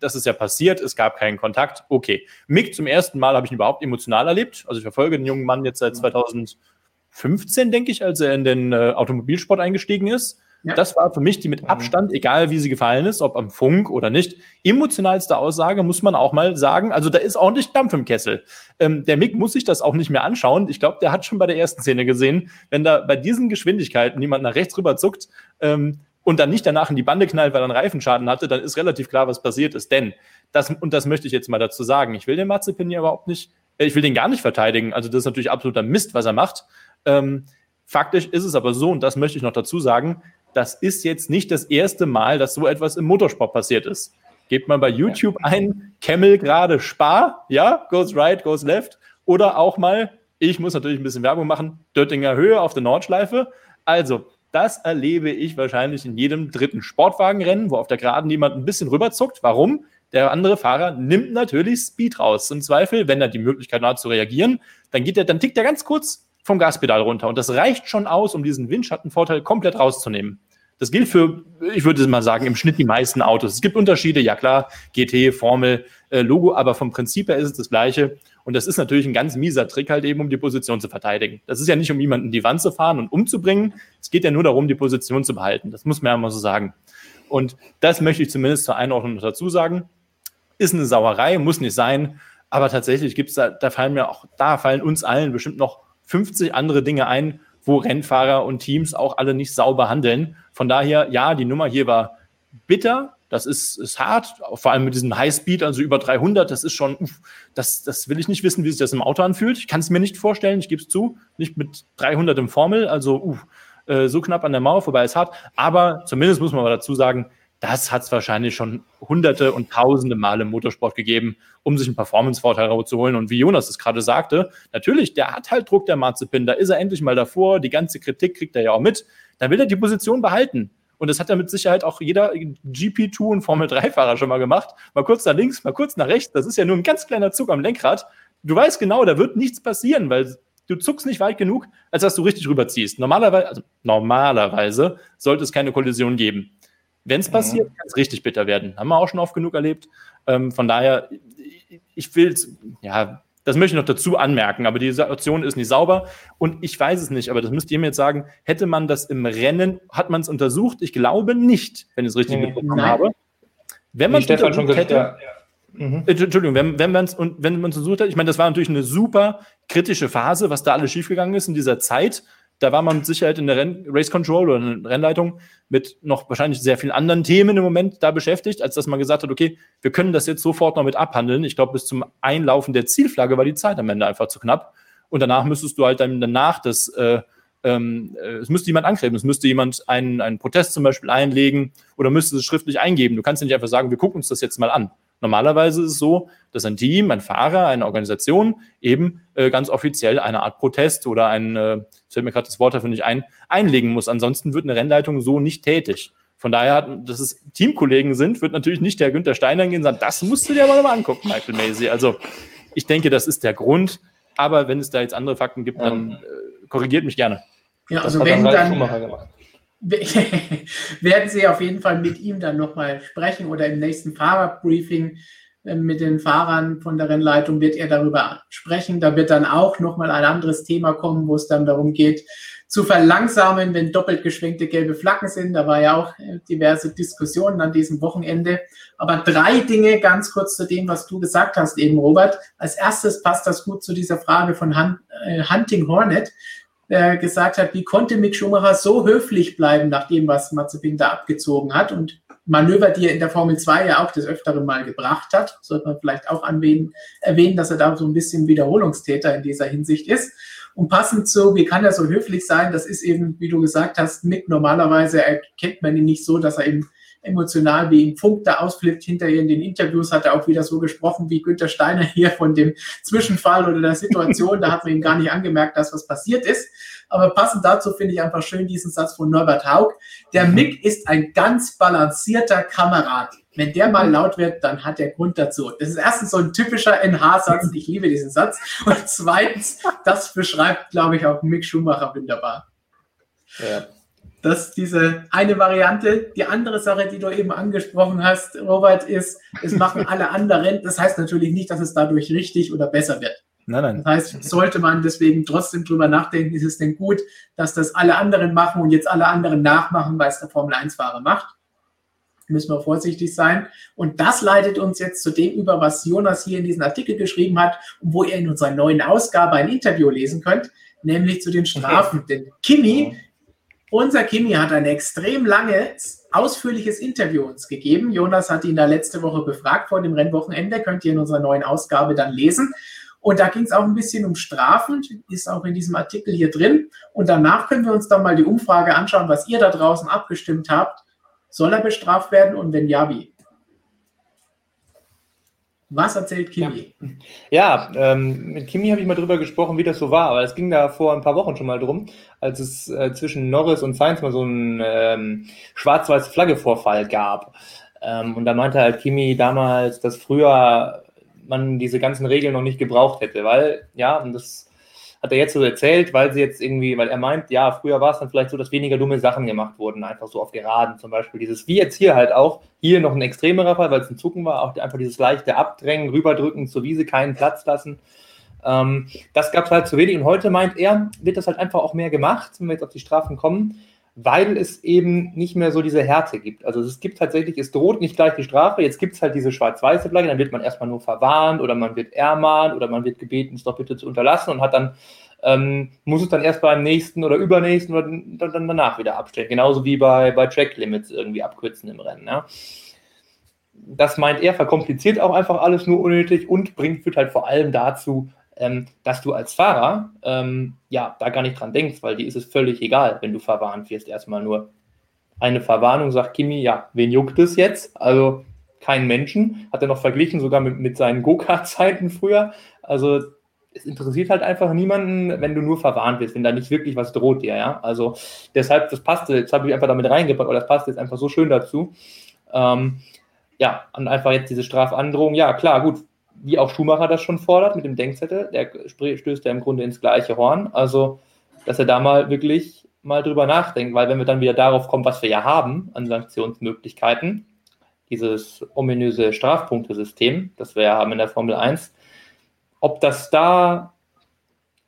das ist ja passiert, es gab keinen Kontakt, okay. Mick zum ersten Mal habe ich ihn überhaupt emotional erlebt, also ich verfolge den jungen Mann jetzt seit 2015, denke ich, als er in den äh, Automobilsport eingestiegen ist. Ja. Das war für mich die mit mhm. Abstand, egal wie sie gefallen ist, ob am Funk oder nicht, emotionalste Aussage, muss man auch mal sagen. Also da ist ordentlich Dampf im Kessel. Ähm, der Mick muss sich das auch nicht mehr anschauen. Ich glaube, der hat schon bei der ersten Szene gesehen, wenn da bei diesen Geschwindigkeiten jemand nach rechts rüber zuckt ähm, und dann nicht danach in die Bande knallt, weil er einen Reifenschaden hatte, dann ist relativ klar, was passiert ist. Denn, das, und das möchte ich jetzt mal dazu sagen, ich will den Mazepin ja überhaupt nicht, äh, ich will den gar nicht verteidigen. Also das ist natürlich absoluter Mist, was er macht. Ähm, faktisch ist es aber so, und das möchte ich noch dazu sagen, das ist jetzt nicht das erste Mal, dass so etwas im Motorsport passiert ist. Gebt mal bei YouTube ein, Camel gerade Spar, ja, goes right, goes left. Oder auch mal, ich muss natürlich ein bisschen Werbung machen, Döttinger Höhe auf der Nordschleife. Also, das erlebe ich wahrscheinlich in jedem dritten Sportwagenrennen, wo auf der Geraden jemand ein bisschen rüberzuckt. Warum? Der andere Fahrer nimmt natürlich Speed raus. Im Zweifel, wenn er die Möglichkeit hat zu reagieren, dann geht er, dann tickt er ganz kurz vom Gaspedal runter. Und das reicht schon aus, um diesen Windschattenvorteil komplett rauszunehmen. Das gilt für, ich würde mal sagen, im Schnitt die meisten Autos. Es gibt Unterschiede, ja klar, GT, Formel, äh, Logo, aber vom Prinzip her ist es das gleiche. Und das ist natürlich ein ganz mieser Trick halt eben, um die Position zu verteidigen. Das ist ja nicht, um jemanden in die Wand zu fahren und umzubringen. Es geht ja nur darum, die Position zu behalten. Das muss man ja mal so sagen. Und das möchte ich zumindest zur Einordnung dazu sagen. Ist eine Sauerei, muss nicht sein. Aber tatsächlich gibt es da, da fallen mir auch, da fallen uns allen bestimmt noch 50 andere Dinge ein, wo Rennfahrer und Teams auch alle nicht sauber handeln. Von daher, ja, die Nummer hier war bitter. Das ist, ist hart, vor allem mit diesem Highspeed, also über 300. Das ist schon, uff, das, das will ich nicht wissen, wie sich das im Auto anfühlt. Ich kann es mir nicht vorstellen, ich gebe es zu. Nicht mit 300 im Formel, also uff, äh, so knapp an der Mauer vorbei ist hart. Aber zumindest muss man mal dazu sagen, das hat es wahrscheinlich schon hunderte und tausende Male im Motorsport gegeben, um sich einen Performance-Vorteil rauszuholen. Und wie Jonas es gerade sagte, natürlich, der hat halt Druck, der Marzipin, da ist er endlich mal davor, die ganze Kritik kriegt er ja auch mit, da will er die Position behalten. Und das hat ja mit Sicherheit auch jeder GP2 und Formel 3-Fahrer schon mal gemacht. Mal kurz nach links, mal kurz nach rechts. Das ist ja nur ein ganz kleiner Zug am Lenkrad. Du weißt genau, da wird nichts passieren, weil du zuckst nicht weit genug, als dass du richtig rüberziehst. Normalerweise, also normalerweise sollte es keine Kollision geben. Wenn es mhm. passiert, kann es richtig bitter werden. Haben wir auch schon oft genug erlebt. Ähm, von daher, ich will ja, das möchte ich noch dazu anmerken, aber die Situation ist nicht sauber und ich weiß es nicht, aber das müsst ihr mir jetzt sagen, hätte man das im Rennen, hat man es untersucht? Ich glaube nicht, wenn ich es richtig mitbekommen nein. habe. Wenn man es gesagt, hätte, ja. Mhm. Entschuldigung, wenn, wenn man es und wenn man es untersucht hat, ich meine, das war natürlich eine super kritische Phase, was da alles schiefgegangen ist in dieser Zeit da war man mit Sicherheit in der Renn Race Control oder in der Rennleitung mit noch wahrscheinlich sehr vielen anderen Themen im Moment da beschäftigt, als dass man gesagt hat, okay, wir können das jetzt sofort noch mit abhandeln. Ich glaube, bis zum Einlaufen der Zielflagge war die Zeit am Ende einfach zu knapp. Und danach müsstest du halt dann danach das, äh, ähm, äh, es müsste jemand angreifen, es müsste jemand einen, einen Protest zum Beispiel einlegen oder müsste es schriftlich eingeben. Du kannst nicht einfach sagen, wir gucken uns das jetzt mal an. Normalerweise ist es so, dass ein Team, ein Fahrer, eine Organisation eben äh, ganz offiziell eine Art Protest oder ein, äh, fällt mir gerade das Wort dafür nicht ein, einlegen muss. Ansonsten wird eine Rennleitung so nicht tätig. Von daher, dass es Teamkollegen sind, wird natürlich nicht der Günther Steiner gehen und sagen, das musst du dir aber mal angucken, Michael Macy. Also ich denke, das ist der Grund. Aber wenn es da jetzt andere Fakten gibt, dann äh, korrigiert mich gerne. Ja, also wenn dann, werden Sie auf jeden Fall mit ihm dann nochmal sprechen oder im nächsten Fahrerbriefing äh, mit den Fahrern von der Rennleitung wird er darüber sprechen. Da wird dann auch nochmal ein anderes Thema kommen, wo es dann darum geht, zu verlangsamen, wenn doppelt geschwenkte gelbe Flaggen sind. Da war ja auch äh, diverse Diskussionen an diesem Wochenende. Aber drei Dinge ganz kurz zu dem, was du gesagt hast eben, Robert. Als erstes passt das gut zu dieser Frage von äh, Hunting Hornet äh, gesagt hat, wie konnte Mick Schumacher so höflich bleiben nach dem, was Mazepin da abgezogen hat und Manöver, die er in der Formel 2 ja auch des Öfteren mal gebracht hat, sollte man vielleicht auch anwählen, erwähnen, dass er da so ein bisschen Wiederholungstäter in dieser Hinsicht ist. Und passend zu, wie kann er so höflich sein, das ist eben, wie du gesagt hast, Mick normalerweise erkennt man ihn nicht so, dass er eben emotional wie im Funk da ausflippt. Hinterher in den Interviews hat er auch wieder so gesprochen wie Günter Steiner hier von dem Zwischenfall oder der Situation. Da hat man ihm gar nicht angemerkt, dass was passiert ist. Aber passend dazu finde ich einfach schön diesen Satz von Norbert Haug. Der. Mick ist ein ganz balancierter Kamerad. Wenn der mal laut wird, dann hat er Grund dazu. Das ist erstens so ein typischer NH-Satz. Ich liebe diesen Satz. Und zweitens, das beschreibt, glaube ich, auch Mick Schumacher wunderbar. Ja. Das ist diese eine Variante. Die andere Sache, die du eben angesprochen hast, Robert, ist, es machen alle anderen. Das heißt natürlich nicht, dass es dadurch richtig oder besser wird. Nein, nein. Das heißt, sollte man deswegen trotzdem drüber nachdenken, ist es denn gut, dass das alle anderen machen und jetzt alle anderen nachmachen, weil es der Formel-1-Fahrer macht? Müssen wir vorsichtig sein. Und das leitet uns jetzt zu dem über, was Jonas hier in diesem Artikel geschrieben hat und wo ihr in unserer neuen Ausgabe ein Interview lesen könnt, nämlich zu den Strafen. Okay. Denn Kimi unser Kimi hat ein extrem langes, ausführliches Interview uns gegeben. Jonas hat ihn da letzte Woche befragt vor dem Rennwochenende. Könnt ihr in unserer neuen Ausgabe dann lesen. Und da ging es auch ein bisschen um Strafen, ist auch in diesem Artikel hier drin. Und danach können wir uns dann mal die Umfrage anschauen, was ihr da draußen abgestimmt habt. Soll er bestraft werden und wenn ja, wie? Was erzählt Kimi? Ja, ähm, mit Kimi habe ich mal drüber gesprochen, wie das so war, aber es ging da vor ein paar Wochen schon mal drum, als es äh, zwischen Norris und Sainz mal so einen ähm, schwarz-weiß Flagge-Vorfall gab. Ähm, und da meinte halt Kimi damals, dass früher man diese ganzen Regeln noch nicht gebraucht hätte, weil, ja, und das hat er jetzt so erzählt, weil sie jetzt irgendwie, weil er meint, ja, früher war es dann vielleicht so, dass weniger dumme Sachen gemacht wurden, einfach so auf Geraden zum Beispiel. Dieses, wie jetzt hier halt auch, hier noch ein extremerer Fall, weil es ein Zucken war, auch einfach dieses leichte Abdrängen, rüberdrücken zur Wiese, keinen Platz lassen. Ähm, das gab es halt zu wenig und heute meint er, wird das halt einfach auch mehr gemacht, wenn wir jetzt auf die Strafen kommen weil es eben nicht mehr so diese Härte gibt. Also es gibt tatsächlich, es droht nicht gleich die Strafe, jetzt gibt es halt diese schwarz-weiße Flagge, dann wird man erstmal nur verwarnt oder man wird ermahnt oder man wird gebeten, es doch bitte zu unterlassen und hat dann, ähm, muss es dann erst beim nächsten oder übernächsten oder dann, dann danach wieder abstellen. Genauso wie bei, bei Track-Limits irgendwie abkürzen im Rennen. Ja. Das meint er, verkompliziert auch einfach alles nur unnötig und bringt, führt halt vor allem dazu, ähm, dass du als Fahrer ähm, ja da gar nicht dran denkst, weil dir ist es völlig egal, wenn du verwarnt wirst. Erstmal nur eine Verwarnung, sagt Kimi, ja, wen juckt es jetzt? Also keinen Menschen. Hat er noch verglichen, sogar mit, mit seinen Go-Kart-Zeiten früher. Also es interessiert halt einfach niemanden, wenn du nur verwarnt wirst, wenn da nicht wirklich was droht dir, ja. Also deshalb, das passte, jetzt habe ich einfach damit reingepackt, aber das passt jetzt einfach so schön dazu. Ähm, ja, und einfach jetzt diese Strafandrohung, ja, klar, gut, wie auch Schumacher das schon fordert mit dem Denkzettel, der stößt ja im Grunde ins gleiche Horn. Also, dass er da mal wirklich mal drüber nachdenkt, weil wenn wir dann wieder darauf kommen, was wir ja haben an Sanktionsmöglichkeiten, dieses ominöse Strafpunktesystem, das wir ja haben in der Formel 1, ob das da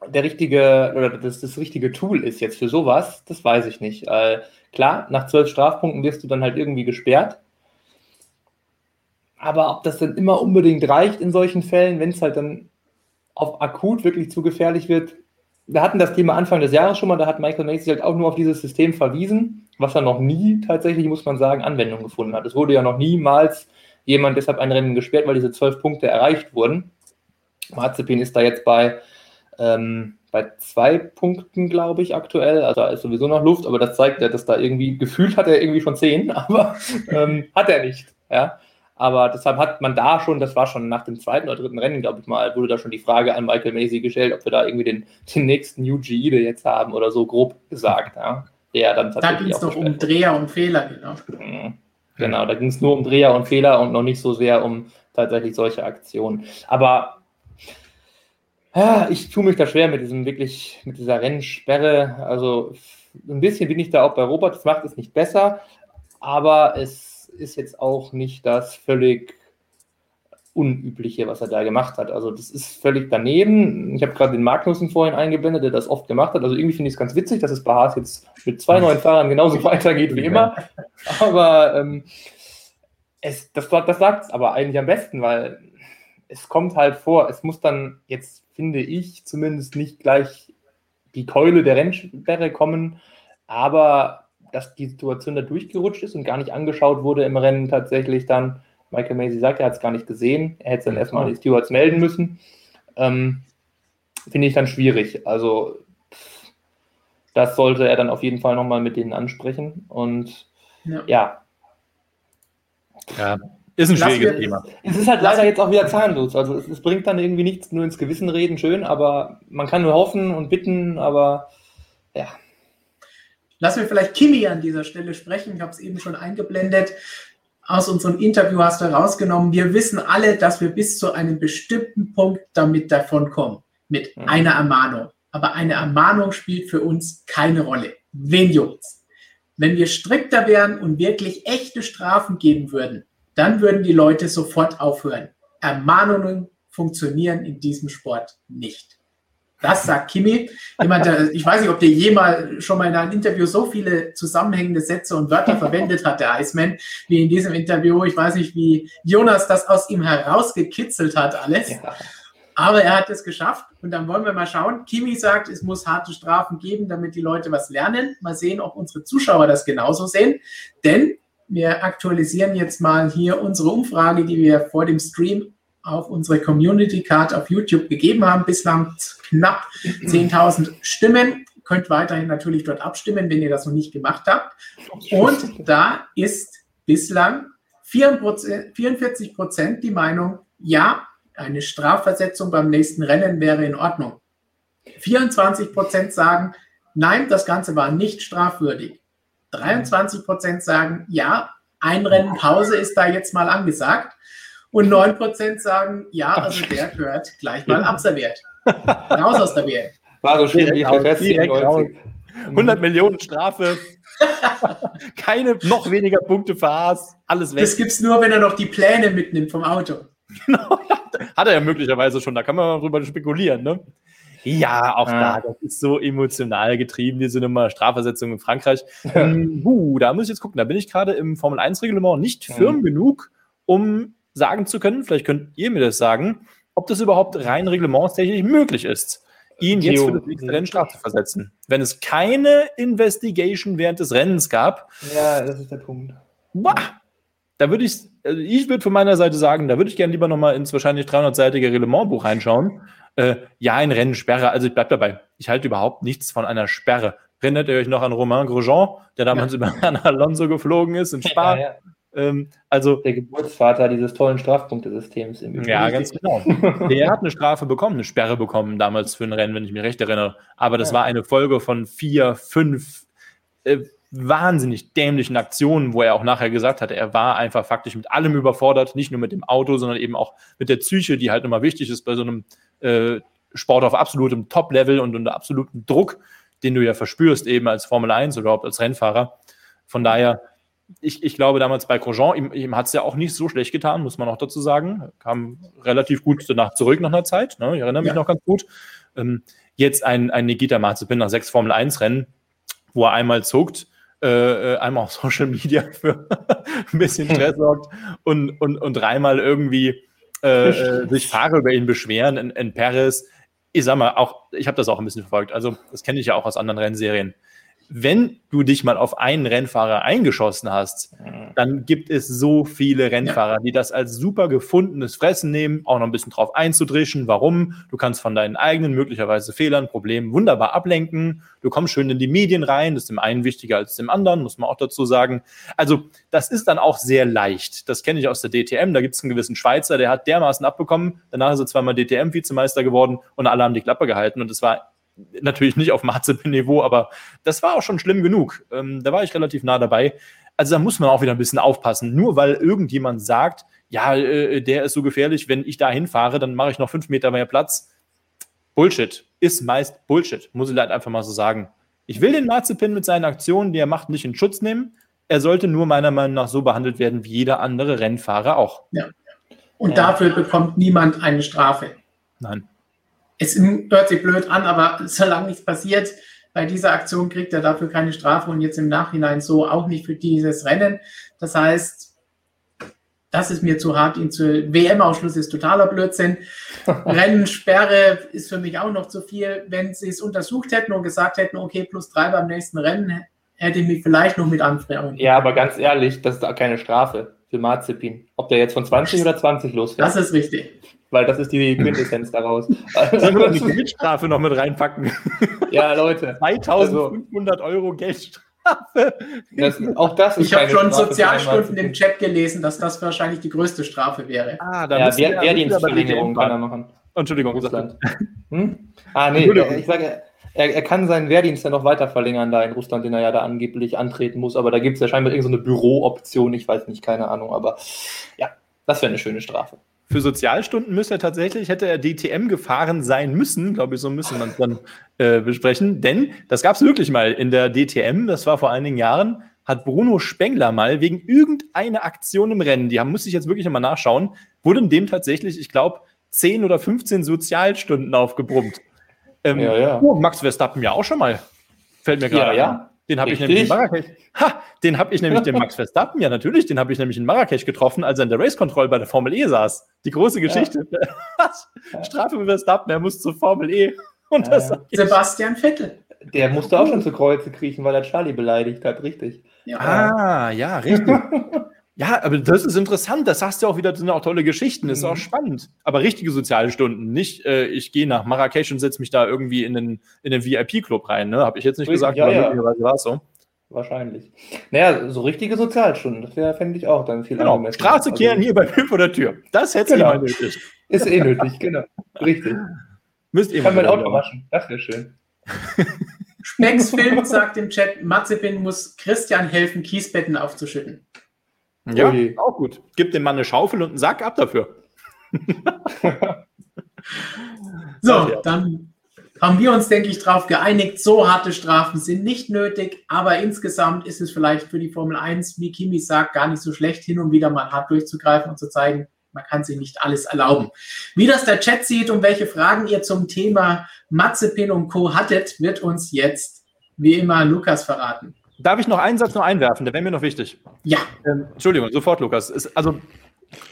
der richtige oder das, das richtige Tool ist jetzt für sowas, das weiß ich nicht. Äh, klar, nach zwölf Strafpunkten wirst du dann halt irgendwie gesperrt, aber ob das dann immer unbedingt reicht in solchen Fällen, wenn es halt dann auf akut wirklich zu gefährlich wird. Wir hatten das Thema Anfang des Jahres schon mal, da hat Michael Macy halt auch nur auf dieses System verwiesen, was er noch nie tatsächlich, muss man sagen, Anwendung gefunden hat. Es wurde ja noch niemals jemand deshalb ein Rennen gesperrt, weil diese zwölf Punkte erreicht wurden. Marzipin ist da jetzt bei, ähm, bei zwei Punkten, glaube ich, aktuell. Also da ist sowieso noch Luft, aber das zeigt ja, dass da irgendwie, gefühlt hat er irgendwie schon zehn, aber ähm, hat er nicht. Ja. Aber deshalb hat man da schon, das war schon nach dem zweiten oder dritten Rennen, glaube ich mal, wurde da schon die Frage an Michael Macy gestellt, ob wir da irgendwie den, den nächsten Ide jetzt haben oder so grob gesagt. Ja. Der dann da ging es doch um Dreher und Fehler, genau. Mhm. Genau, da ging es nur um Dreher und Fehler und noch nicht so sehr um tatsächlich solche Aktionen. Aber ja, ich tue mich da schwer mit diesem wirklich, mit dieser Rennsperre. Also ein bisschen bin ich da auch bei Robert, das macht es nicht besser, aber es ist jetzt auch nicht das völlig Unübliche, was er da gemacht hat. Also das ist völlig daneben. Ich habe gerade den Magnussen vorhin eingeblendet, der das oft gemacht hat. Also irgendwie finde ich es ganz witzig, dass es bei Haas jetzt mit zwei neuen Fahrern genauso weitergeht wie immer. Aber ähm, es, das, das sagt es aber eigentlich am besten, weil es kommt halt vor, es muss dann jetzt, finde ich, zumindest nicht gleich die Keule der Rennsperre kommen, aber dass die Situation da durchgerutscht ist und gar nicht angeschaut wurde im Rennen tatsächlich dann. Michael Macy sagt, er hat es gar nicht gesehen. Er hätte es dann erstmal an die Stewards melden müssen. Ähm, Finde ich dann schwierig. Also das sollte er dann auf jeden Fall nochmal mit denen ansprechen. Und ja. ja. ja. Ist ein schwieriges wir, Thema. Es ist halt leider jetzt auch wieder zahnlos. Also es, es, bringt dann irgendwie nichts, nur ins Gewissen reden, schön, aber man kann nur hoffen und bitten, aber ja. Lassen wir vielleicht Kimi an dieser Stelle sprechen. Ich habe es eben schon eingeblendet. Aus unserem Interview hast du herausgenommen, wir wissen alle, dass wir bis zu einem bestimmten Punkt damit davonkommen. Mit mhm. einer Ermahnung. Aber eine Ermahnung spielt für uns keine Rolle. Wen juckt's? Wenn wir strikter wären und wirklich echte Strafen geben würden, dann würden die Leute sofort aufhören. Ermahnungen funktionieren in diesem Sport nicht. Das sagt Kimi. Jemand, der, ich weiß nicht, ob der jemals schon mal in einem Interview so viele zusammenhängende Sätze und Wörter verwendet hat, der Iceman, wie in diesem Interview. Ich weiß nicht, wie Jonas das aus ihm herausgekitzelt hat, alles. Ja. Aber er hat es geschafft und dann wollen wir mal schauen. Kimi sagt, es muss harte Strafen geben, damit die Leute was lernen. Mal sehen, ob unsere Zuschauer das genauso sehen. Denn wir aktualisieren jetzt mal hier unsere Umfrage, die wir vor dem Stream auf unsere Community Card auf YouTube gegeben haben. Bislang knapp 10.000 Stimmen. Könnt weiterhin natürlich dort abstimmen, wenn ihr das noch nicht gemacht habt. Und da ist bislang 44 Prozent die Meinung, ja, eine Strafversetzung beim nächsten Rennen wäre in Ordnung. 24 Prozent sagen, nein, das Ganze war nicht strafwürdig. 23 Prozent sagen, ja, ein Rennen Pause ist da jetzt mal angesagt. Und 9% sagen, ja, also der gehört gleich mal abserviert. Raus aus der WM. War so schlimm wie raus, Rest direkt 97. 100 Millionen Strafe. Keine noch weniger Punkte für Haas. Alles weg. Das gibt's nur, wenn er noch die Pläne mitnimmt vom Auto. Hat er ja möglicherweise schon, da kann man mal drüber spekulieren, ne? Ja, auch Ja. da, das ist so emotional getrieben, diese Nummer Strafversetzung in Frankreich. Huh, da muss ich jetzt gucken, da bin ich gerade im Formel-1-Reglement nicht Mhm. firm genug, um sagen zu können, vielleicht könnt ihr mir das sagen, ob das überhaupt rein reglementstechnisch möglich ist, ihn jetzt für das nächste Rennen Straf zu versetzen. Wenn es keine Investigation während des Rennens gab, Ja, das ist der Punkt. Boah, da würde ich, also ich würde von meiner Seite sagen, da würde ich gerne lieber nochmal ins wahrscheinlich 300-seitige Reglementbuch reinschauen. Äh, ja, ein Rennen Sperre, also ich bleib dabei. Ich halte überhaupt nichts von einer Sperre. Erinnert ihr euch noch an Romain Grosjean, der damals über Herrn Alonso geflogen ist in Spa? Ja, ja. Ähm, also, Der Geburtsvater dieses tollen Strafpunktesystems. im Übrigen. ja, ganz genau. Der hat eine Strafe bekommen, eine Sperre bekommen damals für ein Rennen, wenn ich mich recht erinnere. Aber das Ja. war eine Folge von vier, fünf äh, wahnsinnig dämlichen Aktionen, wo er auch nachher gesagt hat, er war einfach faktisch mit allem überfordert, nicht nur mit dem Auto, sondern eben auch mit der Psyche, die halt immer wichtig ist bei so einem äh, Sport auf absolutem Top-Level und unter absolutem Druck, den du ja verspürst eben als Formel 1 oder überhaupt als Rennfahrer. Von daher, ich, ich glaube damals bei Grosjean, ihm, ihm hat es ja auch nicht so schlecht getan, muss man auch dazu sagen. Kam relativ gut danach zurück nach einer Zeit. Ne? Ich erinnere mich Ja. noch ganz gut. Ähm, jetzt ein, ein Nikita Mazepin nach sechs Formel 1 Rennen, wo er einmal zuckt, äh, äh, einmal auf Social Media für ein bisschen Stress sorgt und, und, und dreimal irgendwie äh, äh, sich Fahrer über ihn beschweren in, in Paris. Ich sag mal, auch, ich habe das auch ein bisschen verfolgt. Also, das kenne ich ja auch aus anderen Rennserien. Wenn du dich mal auf einen Rennfahrer eingeschossen hast, dann gibt es so viele Rennfahrer, die das als super gefundenes Fressen nehmen, auch noch ein bisschen drauf einzudrischen. Warum? Du kannst von deinen eigenen möglicherweise Fehlern, Problemen wunderbar ablenken. Du kommst schön in die Medien rein. Das ist dem einen wichtiger als dem anderen, muss man auch dazu sagen. Also, das ist dann auch sehr leicht. Das kenne ich aus der DTM. Da gibt es einen gewissen Schweizer, der hat dermaßen abbekommen. Danach ist er zweimal DTM-Vizemeister geworden und alle haben die Klappe gehalten. Und es war natürlich nicht auf Mazepin-Niveau, aber das war auch schon schlimm genug. Ähm, da war ich relativ nah dabei. Also da muss man auch wieder ein bisschen aufpassen. Nur weil irgendjemand sagt, ja, äh, der ist so gefährlich, wenn ich da hinfahre, dann mache ich noch fünf Meter mehr Platz. Bullshit. Ist meist Bullshit. Muss ich halt einfach mal so sagen. Ich will den Mazepin mit seinen Aktionen, die er macht, nicht in Schutz nehmen. Er sollte nur meiner Meinung nach so behandelt werden wie jeder andere Rennfahrer auch. Und Ja. dafür bekommt niemand eine Strafe. Nein. Es hört sich blöd an, aber solange nichts passiert, bei dieser Aktion kriegt er dafür keine Strafe und jetzt im Nachhinein so auch nicht für dieses Rennen. Das heißt, das ist mir zu hart, ihn zu. WM-Ausschluss ist totaler Blödsinn. Rennsperre ist für mich auch noch zu viel. Wenn sie es untersucht hätten und gesagt hätten, okay, plus drei beim nächsten Rennen, hätte ich mich vielleicht noch mit anfreunden. Ja, aber ganz ehrlich, das ist da keine Strafe für Mazepin. Ob der jetzt von 20 oder 20 losfährt. Das ist richtig. Weil das ist die Quintessenz daraus. Sollen wir die Geldstrafe noch mit reinpacken? ja, Leute. 2500 Euro Geldstrafe. Das, auch das ist Ich habe schon Strafe Sozialstunden im Chat gelesen, dass das wahrscheinlich die größte Strafe wäre. Ah, da Ja, Wehr, Wehrdienstverlängerung kann er machen. Entschuldigung, Russland. Hm? Ah, nee, Entschuldigung. ich sage, er, er kann seinen Wehrdienst ja noch weiter verlängern da in Russland, den er ja da angeblich antreten muss, aber da gibt es ja scheinbar irgendeine so eine Bürooption, ich weiß nicht, keine Ahnung, aber ja, das wäre eine schöne Strafe. Für Sozialstunden müsste er tatsächlich, hätte er DTM gefahren sein müssen, glaube ich, so müssen wir es dann äh, besprechen. Denn das gab es wirklich mal in der DTM, das war vor einigen Jahren, hat Bruno Spengler mal wegen irgendeiner Aktion im Rennen, die haben, muss ich jetzt wirklich nochmal nachschauen, wurden dem tatsächlich, ich glaube, 10 oder 15 Sozialstunden aufgebrummt. Ähm, Ja, ja. Oh, Max Verstappen ja auch schon mal. Fällt mir gerade Ja, ja. Den habe ich nämlich in Marrakesch. Ha, den habe ich nämlich den Max Verstappen, ja natürlich, den habe ich nämlich in Marrakesch getroffen, als er in der Race Control bei der Formel E saß. Die große Geschichte. Strafe für Verstappen, er muss zur Formel E. Und Ja, das ja. Sebastian Vettel. Der musste auch schon zu Kreuze kriechen, weil er Charlie beleidigt hat, richtig. Ja. Ah, ja, richtig. Ja, aber das ist interessant. Das hast du auch wieder, das sind auch tolle Geschichten. Das ist Mhm. auch spannend. Aber richtige Sozialstunden. Nicht, äh, ich gehe nach Marrakesch und setze mich da irgendwie in den, in den VIP-Club rein. Ne? Habe ich jetzt nicht Richtig, gesagt, ja, aber ja. möglicherweise war es so. Wahrscheinlich. Naja, so richtige Sozialstunden, das wäre, fände ich auch dann viel Genau. angemessen. Straße Also, kehren hier bei mir vor der Tür. Das hätte Genau. genau. nötig. Ist eh nötig, genau. Richtig. Müsst ihr Ich kann mal mein Auto waschen, das wäre schön. Specksfilm sagt im Chat, Mazepin muss Christian helfen, Kiesbetten aufzuschütten. Ja, Ui. auch gut. Gib dem Mann eine Schaufel und einen Sack ab dafür. So, Ja. dann haben wir uns, denke ich, darauf geeinigt, so harte Strafen sind nicht nötig, aber insgesamt ist es vielleicht für die Formel 1, wie Kimi sagt, gar nicht so schlecht, hin und wieder mal hart durchzugreifen und zu zeigen, man kann sich nicht alles erlauben. Wie das der Chat sieht und welche Fragen ihr zum Thema Matzepin und Co. hattet, wird uns jetzt wie immer Lukas verraten. Darf ich noch einen Satz noch einwerfen? Der wäre mir noch wichtig. Ja. Ähm, Entschuldigung, sofort, Lukas. Ist, also,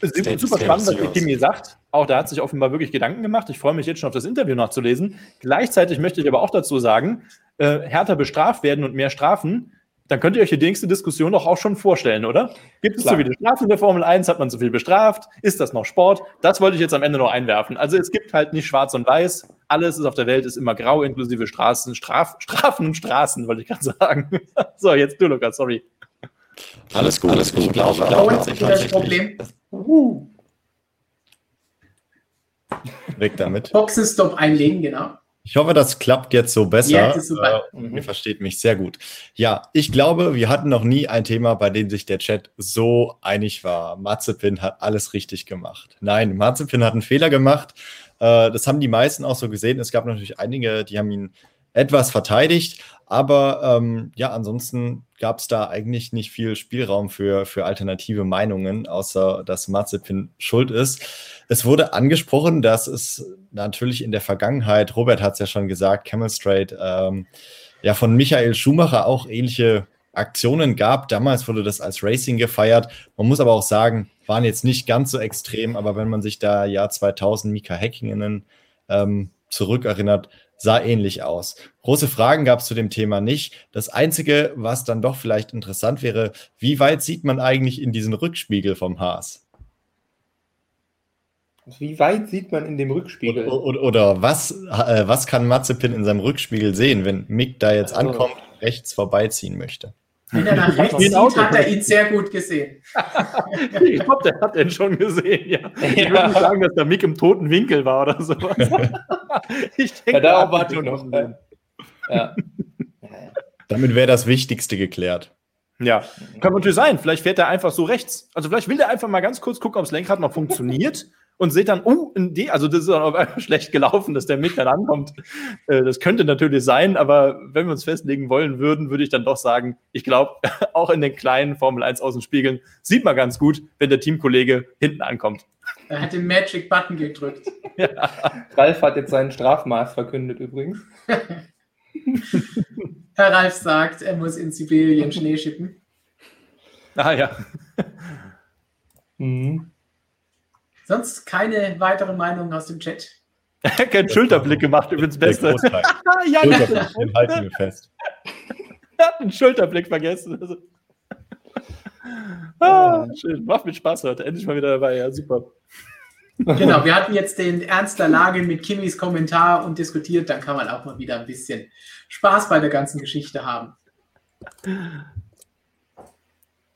es ist super spannend, was Kimi sagt. Auch da hat sich offenbar wirklich Gedanken gemacht. Ich freue mich jetzt schon auf das Interview nachzulesen. Gleichzeitig möchte ich aber auch dazu sagen, äh, härter bestraft werden und mehr Strafen dann könnt ihr euch die nächste Diskussion doch auch schon vorstellen, oder? Gibt es Klar. zu viele Strafen in der Formel 1? Hat man zu viel bestraft? Ist das noch Sport? Das wollte ich jetzt am Ende noch einwerfen. Also es gibt halt nicht schwarz und weiß. Alles ist auf der Welt ist immer grau, inklusive Straßen, Straf, Strafen und Straßen, wollte ich gerade sagen. so, jetzt du, Lukas, sorry. Alles gut, alles gut. Ich glaube, ich glaube, das, das Problem. Uh. Weg damit. Boxenstopp einlegen, genau. Ich hoffe, das klappt jetzt so besser. Ja, super. Äh, mhm. Ihr versteht mich sehr gut. Ja, ich glaube, wir hatten noch nie ein Thema, bei dem sich der Chat so einig war. Mazepin hat alles richtig gemacht. Nein, Mazepin hat einen Fehler gemacht. Äh, das haben die meisten auch so gesehen. Es gab natürlich einige, die haben ihn etwas verteidigt, aber ähm, ja, ansonsten gab es da eigentlich nicht viel Spielraum für, für alternative Meinungen, außer dass Mazepin schuld ist. Es wurde angesprochen, dass es natürlich in der Vergangenheit, Robert hat es ja schon gesagt, Camel Straight, ähm, ja, von Michael Schumacher auch ähnliche Aktionen gab. Damals wurde das als Racing gefeiert. Man muss aber auch sagen, waren jetzt nicht ganz so extrem, aber wenn man sich da Jahr 2000 Mika Häkkinen ähm, zurückerinnert, sah ähnlich aus. Große Fragen gab es zu dem Thema nicht. Das Einzige, was dann doch vielleicht interessant wäre, wie weit sieht man eigentlich in diesen Rückspiegel vom Haas? Wie weit sieht man in dem Rückspiegel? Oder, oder, oder was, äh, was kann Mazepin in seinem Rückspiegel sehen, wenn Mick da jetzt also. ankommt, rechts vorbeiziehen möchte? Wenn er nach rechts sieht, hat er ihn sehr gut gesehen. ich glaube, der hat den schon gesehen, ja. Ich ja. würde nicht sagen, dass der Mick im toten Winkel war oder sowas. ich denke, ja, darauf warte ich noch. Ja. Damit wäre das Wichtigste geklärt. Ja, kann natürlich sein. Vielleicht fährt er einfach so rechts. Also vielleicht will er einfach mal ganz kurz gucken, ob das Lenkrad noch funktioniert und seht dann, oh, die, also das ist dann auf einmal schlecht gelaufen, dass der Mick dann ankommt. Äh, das könnte natürlich sein, aber wenn wir uns festlegen wollen würden, würde ich dann doch sagen, ich glaube, auch in den kleinen Formel 1 Außenspiegeln sieht man ganz gut, wenn der Teamkollege hinten ankommt. Er hat den Magic Button gedrückt. ja. Ralf hat jetzt seinen Strafmaß verkündet übrigens. Herr Ralf sagt, er muss in Sibirien Schnee schippen. Ah ja. Mhm. Sonst keine weiteren Meinungen aus dem Chat. Kein Schulterblick gemacht, übrigens Beste. ja, Schulterblick, halten wir fest. Er hat einen Schulterblick vergessen. Also. Ah, schön. Macht mir Spaß heute. Endlich mal wieder dabei. Ja, super. Genau, wir hatten jetzt den Ernst der Lage mit Kimmys Kommentar und diskutiert. Dann kann man auch mal wieder ein bisschen Spaß bei der ganzen Geschichte haben.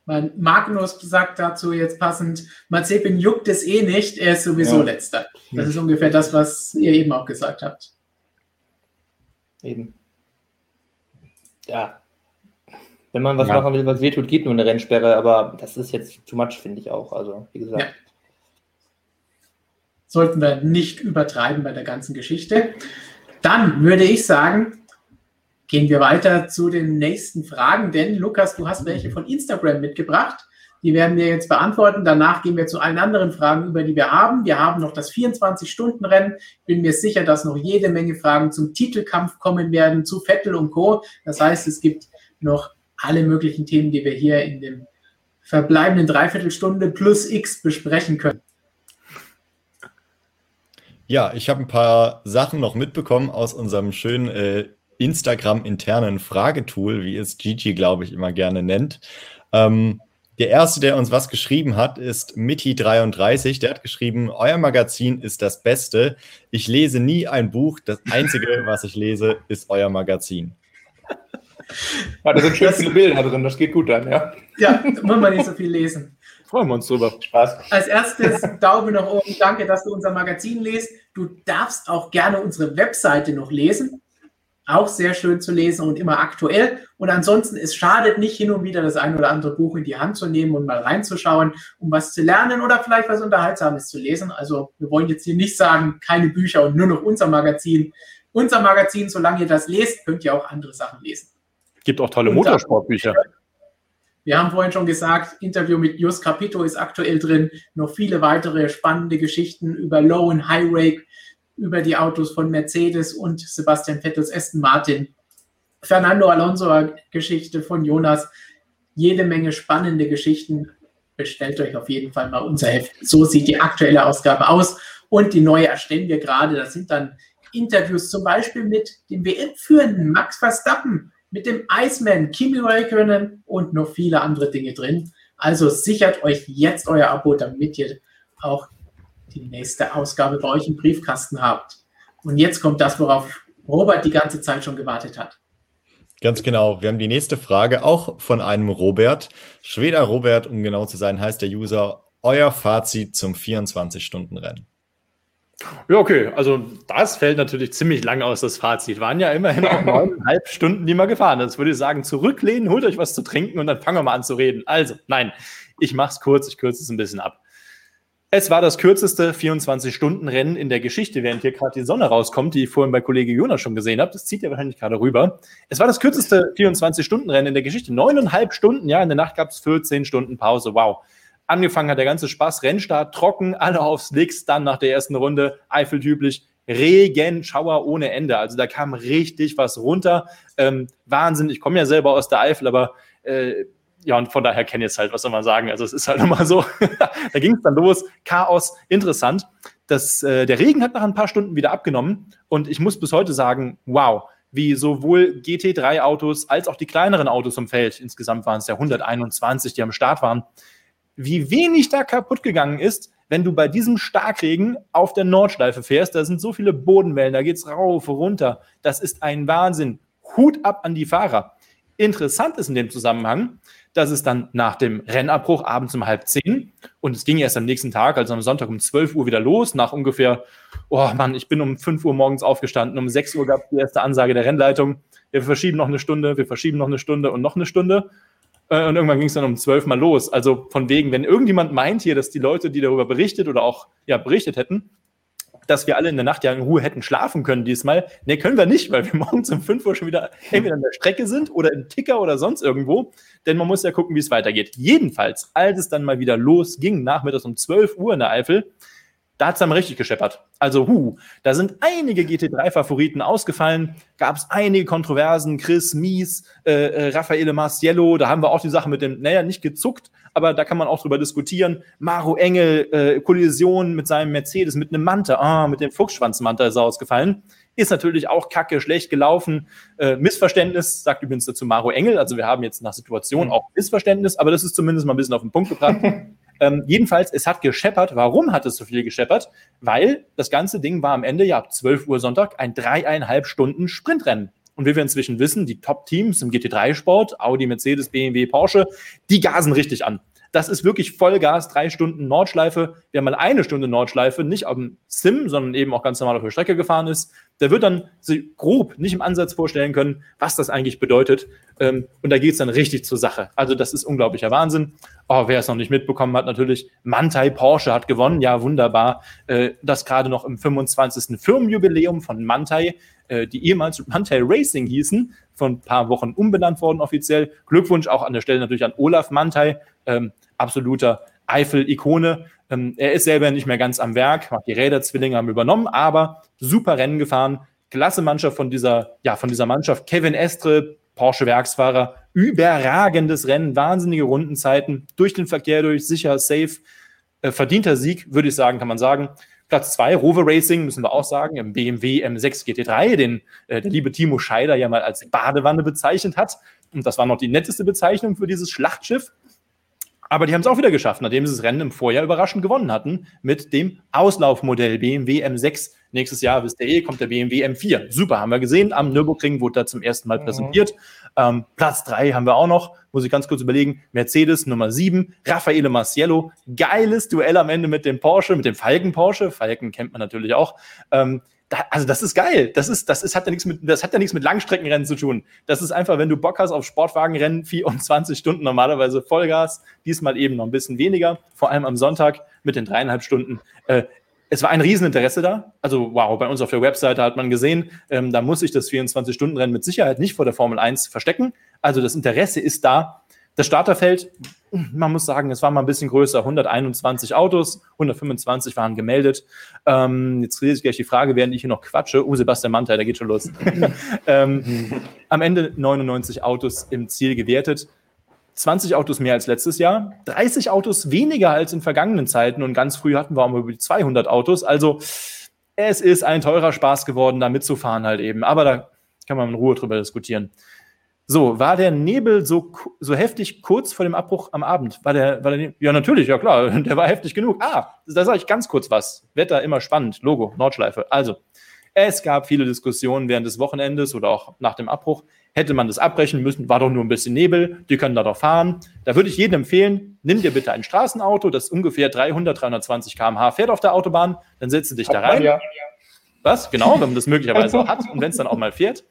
Mein Magnus sagt dazu jetzt passend, Mazepin juckt es eh nicht, er ist sowieso ja. letzter. Das ist ungefähr das, was ihr eben auch gesagt habt. Eben. Ja. Wenn man was ja. machen will, was wehtut, geht nur eine Rennsperre, aber das ist jetzt too much, finde ich auch. Also, wie gesagt. Ja. Sollten wir nicht übertreiben bei der ganzen Geschichte. Dann würde ich sagen, Gehen wir weiter zu den nächsten Fragen, denn Lukas, du hast welche von Instagram mitgebracht. Die werden wir jetzt beantworten. Danach gehen wir zu allen anderen Fragen über, die wir haben. Wir haben noch das 24-Stunden-Rennen. Bin mir sicher, dass noch jede Menge Fragen zum Titelkampf kommen werden, zu Vettel und Co. Das heißt, es gibt noch alle möglichen Themen, die wir hier in dem verbleibenden Dreiviertelstunde plus X besprechen können. Ja, ich habe ein paar Sachen noch mitbekommen aus unserem schönen äh, Instagram-internen Fragetool, wie es Gigi, glaube ich, immer gerne nennt. Ähm, der erste, der uns was geschrieben hat, ist Mitti33. Der hat geschrieben: Euer Magazin ist das Beste. Ich lese nie ein Buch. Das Einzige, was ich lese, ist euer Magazin. Ja, da sind schön viele Bilder drin. Das geht gut dann, ja. Ja, muss man nicht so viel lesen. Freuen wir uns drüber. Spaß. Als erstes Daumen nach oben. Danke, dass du unser Magazin liest. Du darfst auch gerne unsere Webseite noch lesen auch sehr schön zu lesen und immer aktuell. Und ansonsten, es schadet nicht, hin und wieder das ein oder andere Buch in die Hand zu nehmen und mal reinzuschauen, um was zu lernen oder vielleicht was Unterhaltsames zu lesen. Also wir wollen jetzt hier nicht sagen, keine Bücher und nur noch unser Magazin. unser Magazin. Solange ihr das lest, könnt ihr auch andere Sachen lesen. Gibt auch tolle Motorsportbücher. Wir haben vorhin schon gesagt, Interview mit Jus Capito ist aktuell drin. Noch viele weitere spannende Geschichten über Low und High Rake, über die Autos von Mercedes und Sebastian Vettels Aston Martin. Fernando Alonso Geschichte von Jonas. Jede Menge spannende Geschichten. Bestellt euch auf jeden Fall mal unser Heft. So sieht die aktuelle Ausgabe aus. Und die neue erstellen wir gerade. Das sind dann Interviews zum Beispiel mit dem WM-Führenden Max Verstappen mit dem Iceman, Kimi Räikkönen und noch viele andere Dinge drin. Also sichert euch jetzt euer Abo, damit ihr auch die nächste Ausgabe bei euch im Briefkasten habt. Und jetzt kommt das, worauf Robert die ganze Zeit schon gewartet hat. Ganz genau. Wir haben die nächste Frage auch von einem Robert. Schweder Robert, um genau zu sein, heißt der User. Euer Fazit zum 24-Stunden-Rennen. Ja, okay. Also das fällt natürlich ziemlich lang aus, das Fazit. Waren ja immerhin auch neuneinhalb Stunden, die wir gefahren sind. Jetzt würde ich sagen, zurücklehnen, holt euch was zu trinken und dann fangen wir mal an zu reden. Also, nein, ich mache es kurz, ich kürze es ein bisschen ab. Es war das kürzeste 24-Stunden-Rennen in der Geschichte, während hier gerade die Sonne rauskommt, die ich vorhin bei Kollege Jonas schon gesehen habe. Das zieht ja wahrscheinlich gerade rüber. Es war das kürzeste 24-Stunden-Rennen in der Geschichte. Neuneinhalb Stunden, ja, in der Nacht gab es 14 Stunden Pause. Wow. Angefangen hat der ganze Spaß, Rennstart trocken, alle aufs Nix, dann nach der ersten Runde, Eiffeltypisch, Regen, Schauer ohne Ende. Also da kam richtig was runter. Ähm, Wahnsinn, ich komme ja selber aus der Eifel, aber äh, ja, und von daher kenne ich es halt, was soll man sagen. Also es ist halt immer so, da ging es dann los, Chaos, interessant. Das, äh, der Regen hat nach ein paar Stunden wieder abgenommen und ich muss bis heute sagen, wow, wie sowohl GT3-Autos als auch die kleineren Autos im Feld, insgesamt waren es ja 121, die am Start waren, wie wenig da kaputt gegangen ist, wenn du bei diesem Starkregen auf der Nordschleife fährst. Da sind so viele Bodenwellen, da geht es rauf, runter. Das ist ein Wahnsinn. Hut ab an die Fahrer. Interessant ist in dem Zusammenhang, dass es dann nach dem Rennabbruch abends um halb zehn und es ging erst am nächsten Tag, also am Sonntag um 12 Uhr wieder los, nach ungefähr, oh Mann, ich bin um 5 Uhr morgens aufgestanden, um 6 Uhr gab es die erste Ansage der Rennleitung, wir verschieben noch eine Stunde, wir verschieben noch eine Stunde und noch eine Stunde. Äh, und irgendwann ging es dann um zwölf Mal los. Also von wegen, wenn irgendjemand meint hier, dass die Leute, die darüber berichtet oder auch ja, berichtet hätten, dass wir alle in der Nacht ja in Ruhe hätten schlafen können diesmal. Nee, können wir nicht, weil wir morgens um 5 Uhr schon wieder entweder an der Strecke sind oder im Ticker oder sonst irgendwo. Denn man muss ja gucken, wie es weitergeht. Jedenfalls, als es dann mal wieder losging, nachmittags um 12 Uhr in der Eifel, da hat es dann richtig gescheppert. Also, hu, da sind einige GT3-Favoriten ausgefallen, gab es einige Kontroversen, Chris Mies, äh, äh, Raffaele Marciello, da haben wir auch die Sache mit dem, naja, nicht gezuckt, aber da kann man auch drüber diskutieren. Maro Engel, äh, Kollision mit seinem Mercedes, mit einem Manta, ah, mit dem Fuchsschwanzmanta ist er ausgefallen. Ist natürlich auch kacke, schlecht gelaufen. Äh, Missverständnis, sagt übrigens dazu Maro Engel. Also wir haben jetzt nach Situation mhm. auch Missverständnis, aber das ist zumindest mal ein bisschen auf den Punkt gebracht. Ähm, jedenfalls, es hat gescheppert. Warum hat es so viel gescheppert? Weil das ganze Ding war am Ende ja ab 12 Uhr Sonntag ein dreieinhalb Stunden Sprintrennen. Und wie wir inzwischen wissen, die Top-Teams im GT3-Sport, Audi, Mercedes, BMW, Porsche, die gasen richtig an. Das ist wirklich Vollgas, drei Stunden Nordschleife. Wer mal eine Stunde Nordschleife nicht auf dem Sim, sondern eben auch ganz normal auf der Strecke gefahren ist, der wird dann sich grob nicht im Ansatz vorstellen können, was das eigentlich bedeutet. Ähm, und da geht es dann richtig zur Sache. Also das ist unglaublicher Wahnsinn. Oh, wer es noch nicht mitbekommen hat, natürlich, Mantai Porsche hat gewonnen. Ja, wunderbar. Äh, das gerade noch im 25. Firmenjubiläum von Mantai, äh, die ehemals Mantai Racing hießen, von ein paar Wochen umbenannt worden offiziell. Glückwunsch auch an der Stelle natürlich an Olaf Mantai, ähm, absoluter Eifel-Ikone. Ähm, er ist selber nicht mehr ganz am Werk, die Räder-Zwillinge haben übernommen, aber super Rennen gefahren. Klasse Mannschaft von dieser, ja, von dieser Mannschaft. Kevin Estre, Porsche-Werksfahrer, überragendes Rennen, wahnsinnige Rundenzeiten, durch den Verkehr durch, sicher, safe, äh, verdienter Sieg, würde ich sagen, kann man sagen. Platz zwei Rover Racing, müssen wir auch sagen, im BMW M6 GT3, den äh, der liebe Timo Scheider ja mal als Badewanne bezeichnet hat. Und das war noch die netteste Bezeichnung für dieses Schlachtschiff. Aber die haben es auch wieder geschafft, nachdem sie das Rennen im Vorjahr überraschend gewonnen hatten mit dem Auslaufmodell BMW M6. Nächstes Jahr, wisst ihr eh, kommt der BMW M4. Super, haben wir gesehen. Am Nürburgring wurde da zum ersten Mal mhm. Ähm, Platz drei haben wir auch noch, muss ich ganz kurz überlegen. Mercedes Nummer sieben, Raffaele Marciello. Geiles Duell am Ende mit dem Porsche, mit dem Falken Porsche. Falken kennt man natürlich auch. Ähm, da, also das ist geil. Das ist, das ist, hat ja nichts mit, das hat ja nichts mit Langstreckenrennen zu tun. Das ist einfach, wenn du Bock hast auf Sportwagenrennen, 24 Stunden normalerweise Vollgas, diesmal eben noch ein bisschen weniger, vor allem am Sonntag mit den dreieinhalb Stunden. Äh, es war ein Rieseninteresse da. Also, wow, bei uns auf der Webseite hat man gesehen, ähm, da muss sich das 24-Stunden-Rennen mit Sicherheit nicht vor der Formel 1 verstecken. Also, das Interesse ist da. Das Starterfeld, man muss sagen, es war mal ein bisschen größer. 121 Autos, 125 waren gemeldet. Ähm, jetzt lese ich gleich die Frage, während ich hier noch quatsche. Oh, Sebastian Mantei, da geht schon los. ähm, am Ende 99 Autos im Ziel gewertet. 20 Autos mehr als letztes Jahr, 30 Autos weniger als in vergangenen Zeiten und ganz früh hatten wir auch über die 200 Autos. Also es ist ein teurer Spaß geworden, da mitzufahren halt eben. Aber da kann man in Ruhe drüber diskutieren. So, war der Nebel so, so heftig kurz vor dem Abbruch am Abend? War der, war der ja, natürlich, ja klar, der war heftig genug. Ah, da sage ich ganz kurz was. Wetter immer spannend, Logo, Nordschleife. Also, es gab viele Diskussionen während des Wochenendes oder auch nach dem Abbruch. Hätte man das abbrechen müssen, war doch nur ein bisschen Nebel, die können da doch fahren. Da würde ich jedem empfehlen, nimm dir bitte ein Straßenauto, das ungefähr 300, 320 km/h fährt auf der Autobahn, dann setze dich da rein. Ja. Was? Genau, wenn man das möglicherweise auch hat und wenn es dann auch mal fährt.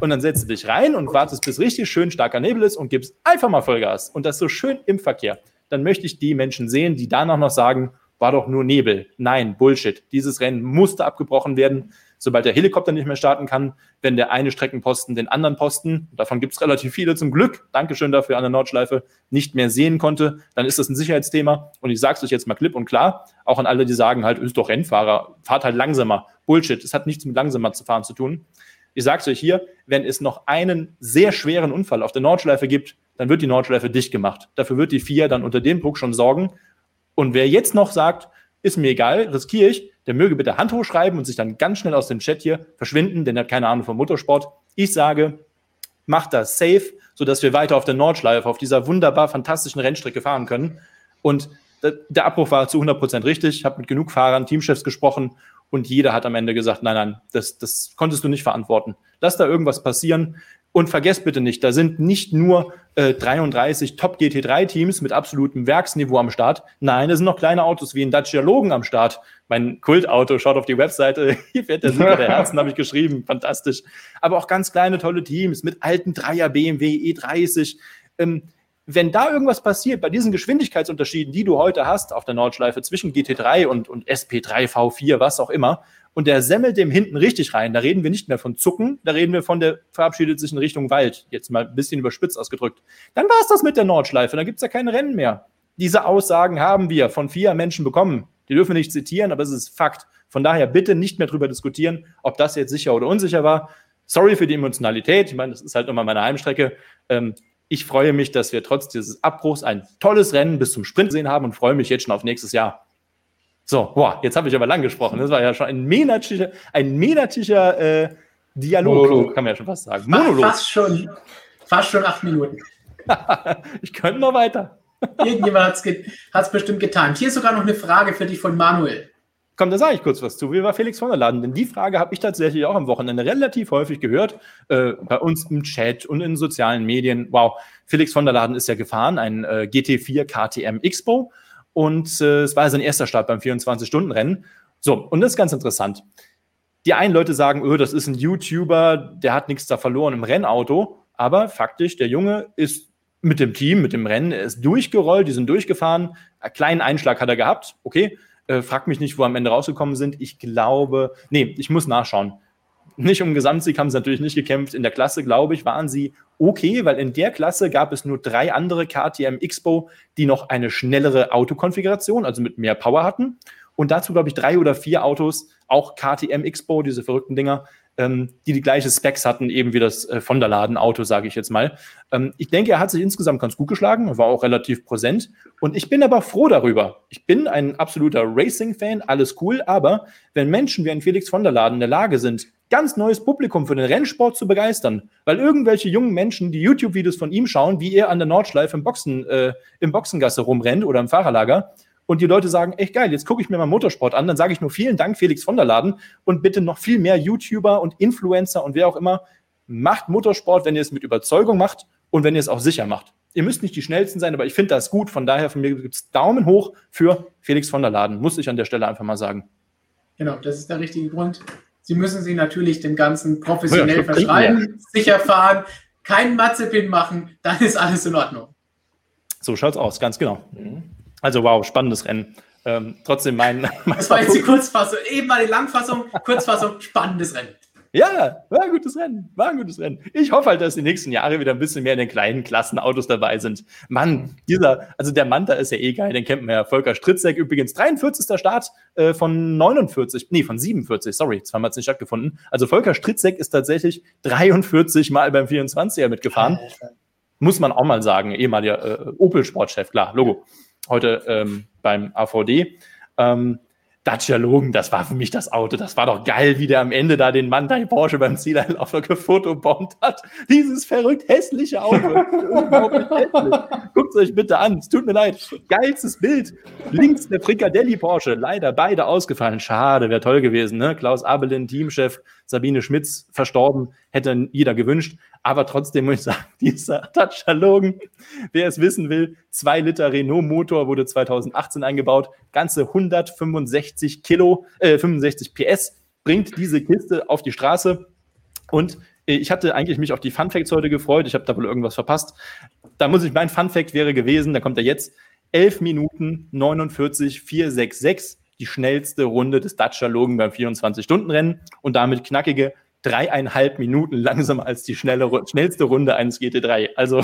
Und dann setzt du dich rein und wartest, bis richtig schön starker Nebel ist und gibst einfach mal Vollgas. Und das so schön im Verkehr. Dann möchte ich die Menschen sehen, die danach noch sagen, war doch nur Nebel. Nein, Bullshit. Dieses Rennen musste abgebrochen werden sobald der Helikopter nicht mehr starten kann, wenn der eine Streckenposten den anderen Posten, davon gibt es relativ viele zum Glück, Dankeschön dafür an der Nordschleife, nicht mehr sehen konnte, dann ist das ein Sicherheitsthema. Und ich sage es euch jetzt mal klipp und klar, auch an alle, die sagen halt, ist doch Rennfahrer, fahrt halt langsamer. Bullshit, es hat nichts mit langsamer zu fahren zu tun. Ich sage es euch hier, wenn es noch einen sehr schweren Unfall auf der Nordschleife gibt, dann wird die Nordschleife dicht gemacht. Dafür wird die FIA dann unter dem Druck schon sorgen. Und wer jetzt noch sagt, ist mir egal, riskiere ich, der möge bitte Hand hochschreiben und sich dann ganz schnell aus dem Chat hier verschwinden, denn er hat keine Ahnung vom Motorsport. Ich sage, macht das safe, sodass wir weiter auf der Nordschleife, auf dieser wunderbar fantastischen Rennstrecke fahren können. Und der Abbruch war zu 100% richtig. Ich habe mit genug Fahrern, Teamchefs gesprochen und jeder hat am Ende gesagt, nein, nein, das, das konntest du nicht verantworten. Lass da irgendwas passieren. Und vergesst bitte nicht, da sind nicht nur äh, 33 Top-GT3-Teams mit absolutem Werksniveau am Start. Nein, da sind noch kleine Autos wie ein Dacia Logan am Start. Mein Kultauto, schaut auf die Webseite, hier fährt der Sieger der Herzen, habe ich geschrieben, fantastisch. Aber auch ganz kleine, tolle Teams mit alten Dreier BMW E30. Ähm, wenn da irgendwas passiert, bei diesen Geschwindigkeitsunterschieden, die du heute hast auf der Nordschleife zwischen GT3 und, und SP3, V4, was auch immer, und der semmelt dem hinten richtig rein, da reden wir nicht mehr von Zucken, da reden wir von der verabschiedet sich in Richtung Wald, jetzt mal ein bisschen überspitzt ausgedrückt, dann war es das mit der Nordschleife, da gibt es ja keine Rennen mehr. Diese Aussagen haben wir von vier Menschen bekommen. Die dürfen wir nicht zitieren, aber es ist Fakt. Von daher bitte nicht mehr darüber diskutieren, ob das jetzt sicher oder unsicher war. Sorry für die Emotionalität. Ich meine, das ist halt immer meine Heimstrecke. Ähm, ich freue mich, dass wir trotz dieses Abbruchs ein tolles Rennen bis zum Sprint gesehen haben und freue mich jetzt schon auf nächstes Jahr. So, boah, jetzt habe ich aber lang gesprochen. Das war ja schon ein menatischer, ein menatischer äh, Dialog, Monolog. kann man ja schon fast sagen. Monolog. Fast schon, fast schon acht Minuten. ich könnte noch weiter. Irgendjemand hat es bestimmt getan. Hier ist sogar noch eine Frage für dich von Manuel. Komm, da sage ich kurz was zu. Wie war Felix von der Laden? Denn die Frage habe ich tatsächlich auch am Wochenende relativ häufig gehört, äh, bei uns im Chat und in sozialen Medien. Wow, Felix von der Laden ist ja gefahren, ein äh, GT4 KTM Expo. Und äh, es war sein erster Start beim 24-Stunden-Rennen. So, und das ist ganz interessant. Die einen Leute sagen, oh, das ist ein YouTuber, der hat nichts da verloren im Rennauto. Aber faktisch, der Junge ist mit dem Team, mit dem Rennen, er ist durchgerollt, die sind durchgefahren. Einen kleinen Einschlag hat er gehabt, okay. Äh, frag mich nicht, wo am Ende rausgekommen sind. Ich glaube, nee, ich muss nachschauen. Nicht um Gesamtsieg haben sie natürlich nicht gekämpft. In der Klasse, glaube ich, waren sie okay, weil in der Klasse gab es nur drei andere KTM Expo, die noch eine schnellere Autokonfiguration, also mit mehr Power hatten. Und dazu, glaube ich, drei oder vier Autos, auch KTM Expo, diese verrückten Dinger, ähm, die die gleiche Specs hatten, eben wie das äh, von der Laden-Auto, sage ich jetzt mal. Ähm, ich denke, er hat sich insgesamt ganz gut geschlagen, war auch relativ präsent. Und ich bin aber froh darüber. Ich bin ein absoluter Racing-Fan, alles cool, aber wenn Menschen wie ein Felix von der Laden in der Lage sind, ganz neues Publikum für den Rennsport zu begeistern, weil irgendwelche jungen Menschen die YouTube-Videos von ihm schauen, wie er an der Nordschleife im Boxen, äh, im Boxengasse rumrennt oder im Fahrerlager und die Leute sagen, echt geil, jetzt gucke ich mir mal Motorsport an, dann sage ich nur vielen Dank, Felix von der Laden und bitte noch viel mehr YouTuber und Influencer und wer auch immer, macht Motorsport, wenn ihr es mit Überzeugung macht und wenn ihr es auch sicher macht. Ihr müsst nicht die schnellsten sein, aber ich finde das gut. Von daher von mir gibt es Daumen hoch für Felix von der Laden, muss ich an der Stelle einfach mal sagen. Genau, das ist der richtige Grund. Sie müssen sich natürlich dem Ganzen professionell ja, verschreiben, sicher fahren, keinen Matzepin machen, dann ist alles in Ordnung. So schaut es aus, ganz genau. Also wow, spannendes Rennen. Ähm, trotzdem mein, mein. Das war jetzt die Kurzfassung. Eben mal die Langfassung, Kurzfassung, spannendes Rennen. Ja, war ein gutes Rennen. War ein gutes Rennen. Ich hoffe halt, dass die nächsten Jahre wieder ein bisschen mehr in den kleinen Klassen Autos dabei sind. Mann, dieser, also der Manta ist ja eh geil, den kennt man ja. Volker Stritzek übrigens, 43. Start äh, von 49, nee, von 47, sorry, zweimal hat es nicht stattgefunden. Also Volker Stritzek ist tatsächlich 43 Mal beim 24er mitgefahren. Muss man auch mal sagen, ehemaliger äh, Opel-Sportchef, klar, Logo. Heute ähm, beim AVD. Ähm, Dacia Logan, das war für mich das Auto. Das war doch geil, wie der am Ende da den Mantai Porsche beim Zieleinlaufer gefotobombt hat. Dieses verrückt hässliche Auto. Guckt euch bitte an. Es tut mir leid. Geilstes Bild. Links der Frikadelli Porsche. Leider beide ausgefallen. Schade, wäre toll gewesen. Ne? Klaus Abelin, Teamchef, Sabine Schmitz verstorben. Hätte jeder gewünscht. Aber trotzdem muss ich sagen, dieser Dacia Logan, wer es wissen will, 2 Liter Renault Motor wurde 2018 eingebaut, ganze 165 Kilo, äh, 65 PS bringt diese Kiste auf die Straße und äh, ich hatte eigentlich mich auf die Fun Facts heute gefreut. Ich habe da wohl irgendwas verpasst. Da muss ich, mein Fun Fact wäre gewesen, da kommt er jetzt, 11 Minuten 49 466, die schnellste Runde des Dacia Logan beim 24-Stunden-Rennen und damit knackige dreieinhalb Minuten langsamer als die schnelle, schnellste Runde eines GT3. Also,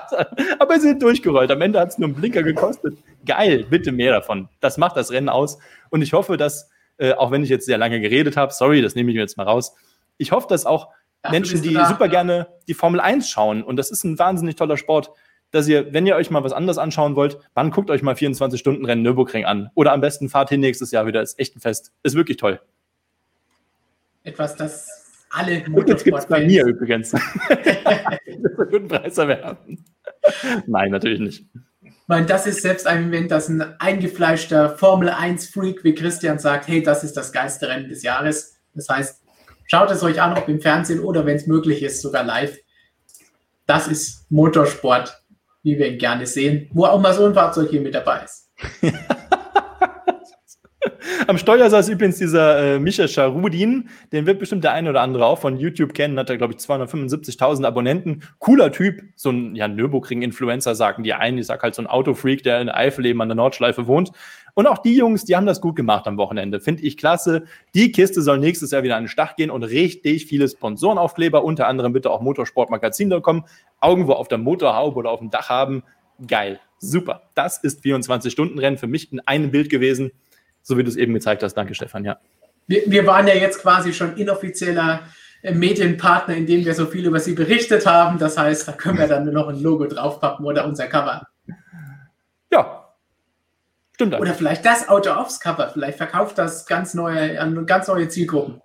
aber sie sind durchgerollt. Am Ende hat es nur einen Blinker gekostet. Geil, bitte mehr davon. Das macht das Rennen aus. Und ich hoffe, dass, äh, auch wenn ich jetzt sehr lange geredet habe, sorry, das nehme ich mir jetzt mal raus. Ich hoffe, dass auch Ach, Menschen, die da, super gerne die Formel 1 schauen, und das ist ein wahnsinnig toller Sport, dass ihr, wenn ihr euch mal was anderes anschauen wollt, dann guckt euch mal 24-Stunden-Rennen Nürburgring an. Oder am besten fahrt hin nächstes Jahr wieder. Ist echt ein Fest. Ist wirklich toll. Etwas, das alle Motorsport gibt es bei mir übrigens. guten Preis erwerben. Nein, natürlich nicht. meine, das ist selbst ein Moment, dass ein eingefleischter Formel 1-Freak wie Christian sagt, hey, das ist das geilste Rennen des Jahres. Das heißt, schaut es euch an, ob im Fernsehen oder wenn es möglich ist, sogar live. Das ist Motorsport, wie wir ihn gerne sehen, wo auch mal so ein Fahrzeug hier mit dabei ist. Am Steuer saß übrigens dieser äh, Mischa Scharudin, den wird bestimmt der eine oder andere auch von YouTube kennen, hat er, glaube ich, 275.000 Abonnenten. Cooler Typ, so ein ja, Nürburgring-Influencer, sagen die einen. Ich sag halt so ein Autofreak, der in Eifel eben an der Nordschleife wohnt. Und auch die Jungs, die haben das gut gemacht am Wochenende. Finde ich klasse. Die Kiste soll nächstes Jahr wieder an den Start gehen und richtig viele Sponsorenaufkleber, unter anderem bitte auch Motorsportmagazin.com, irgendwo auf der Motorhaube oder auf dem Dach haben. Geil. Super. Das ist 24-Stunden-Rennen für mich in einem Bild gewesen so wie du es eben gezeigt hast. Danke, Stefan, ja. Wir, wir waren ja jetzt quasi schon inoffizieller äh, Medienpartner, indem wir so viel über sie berichtet haben. Das heißt, da können wir dann noch ein Logo draufpappen oder unser Cover. Ja. Stimmt. Oder vielleicht das Auto aufs Cover. Vielleicht verkauft das ganz neue, an ganz neue Zielgruppen.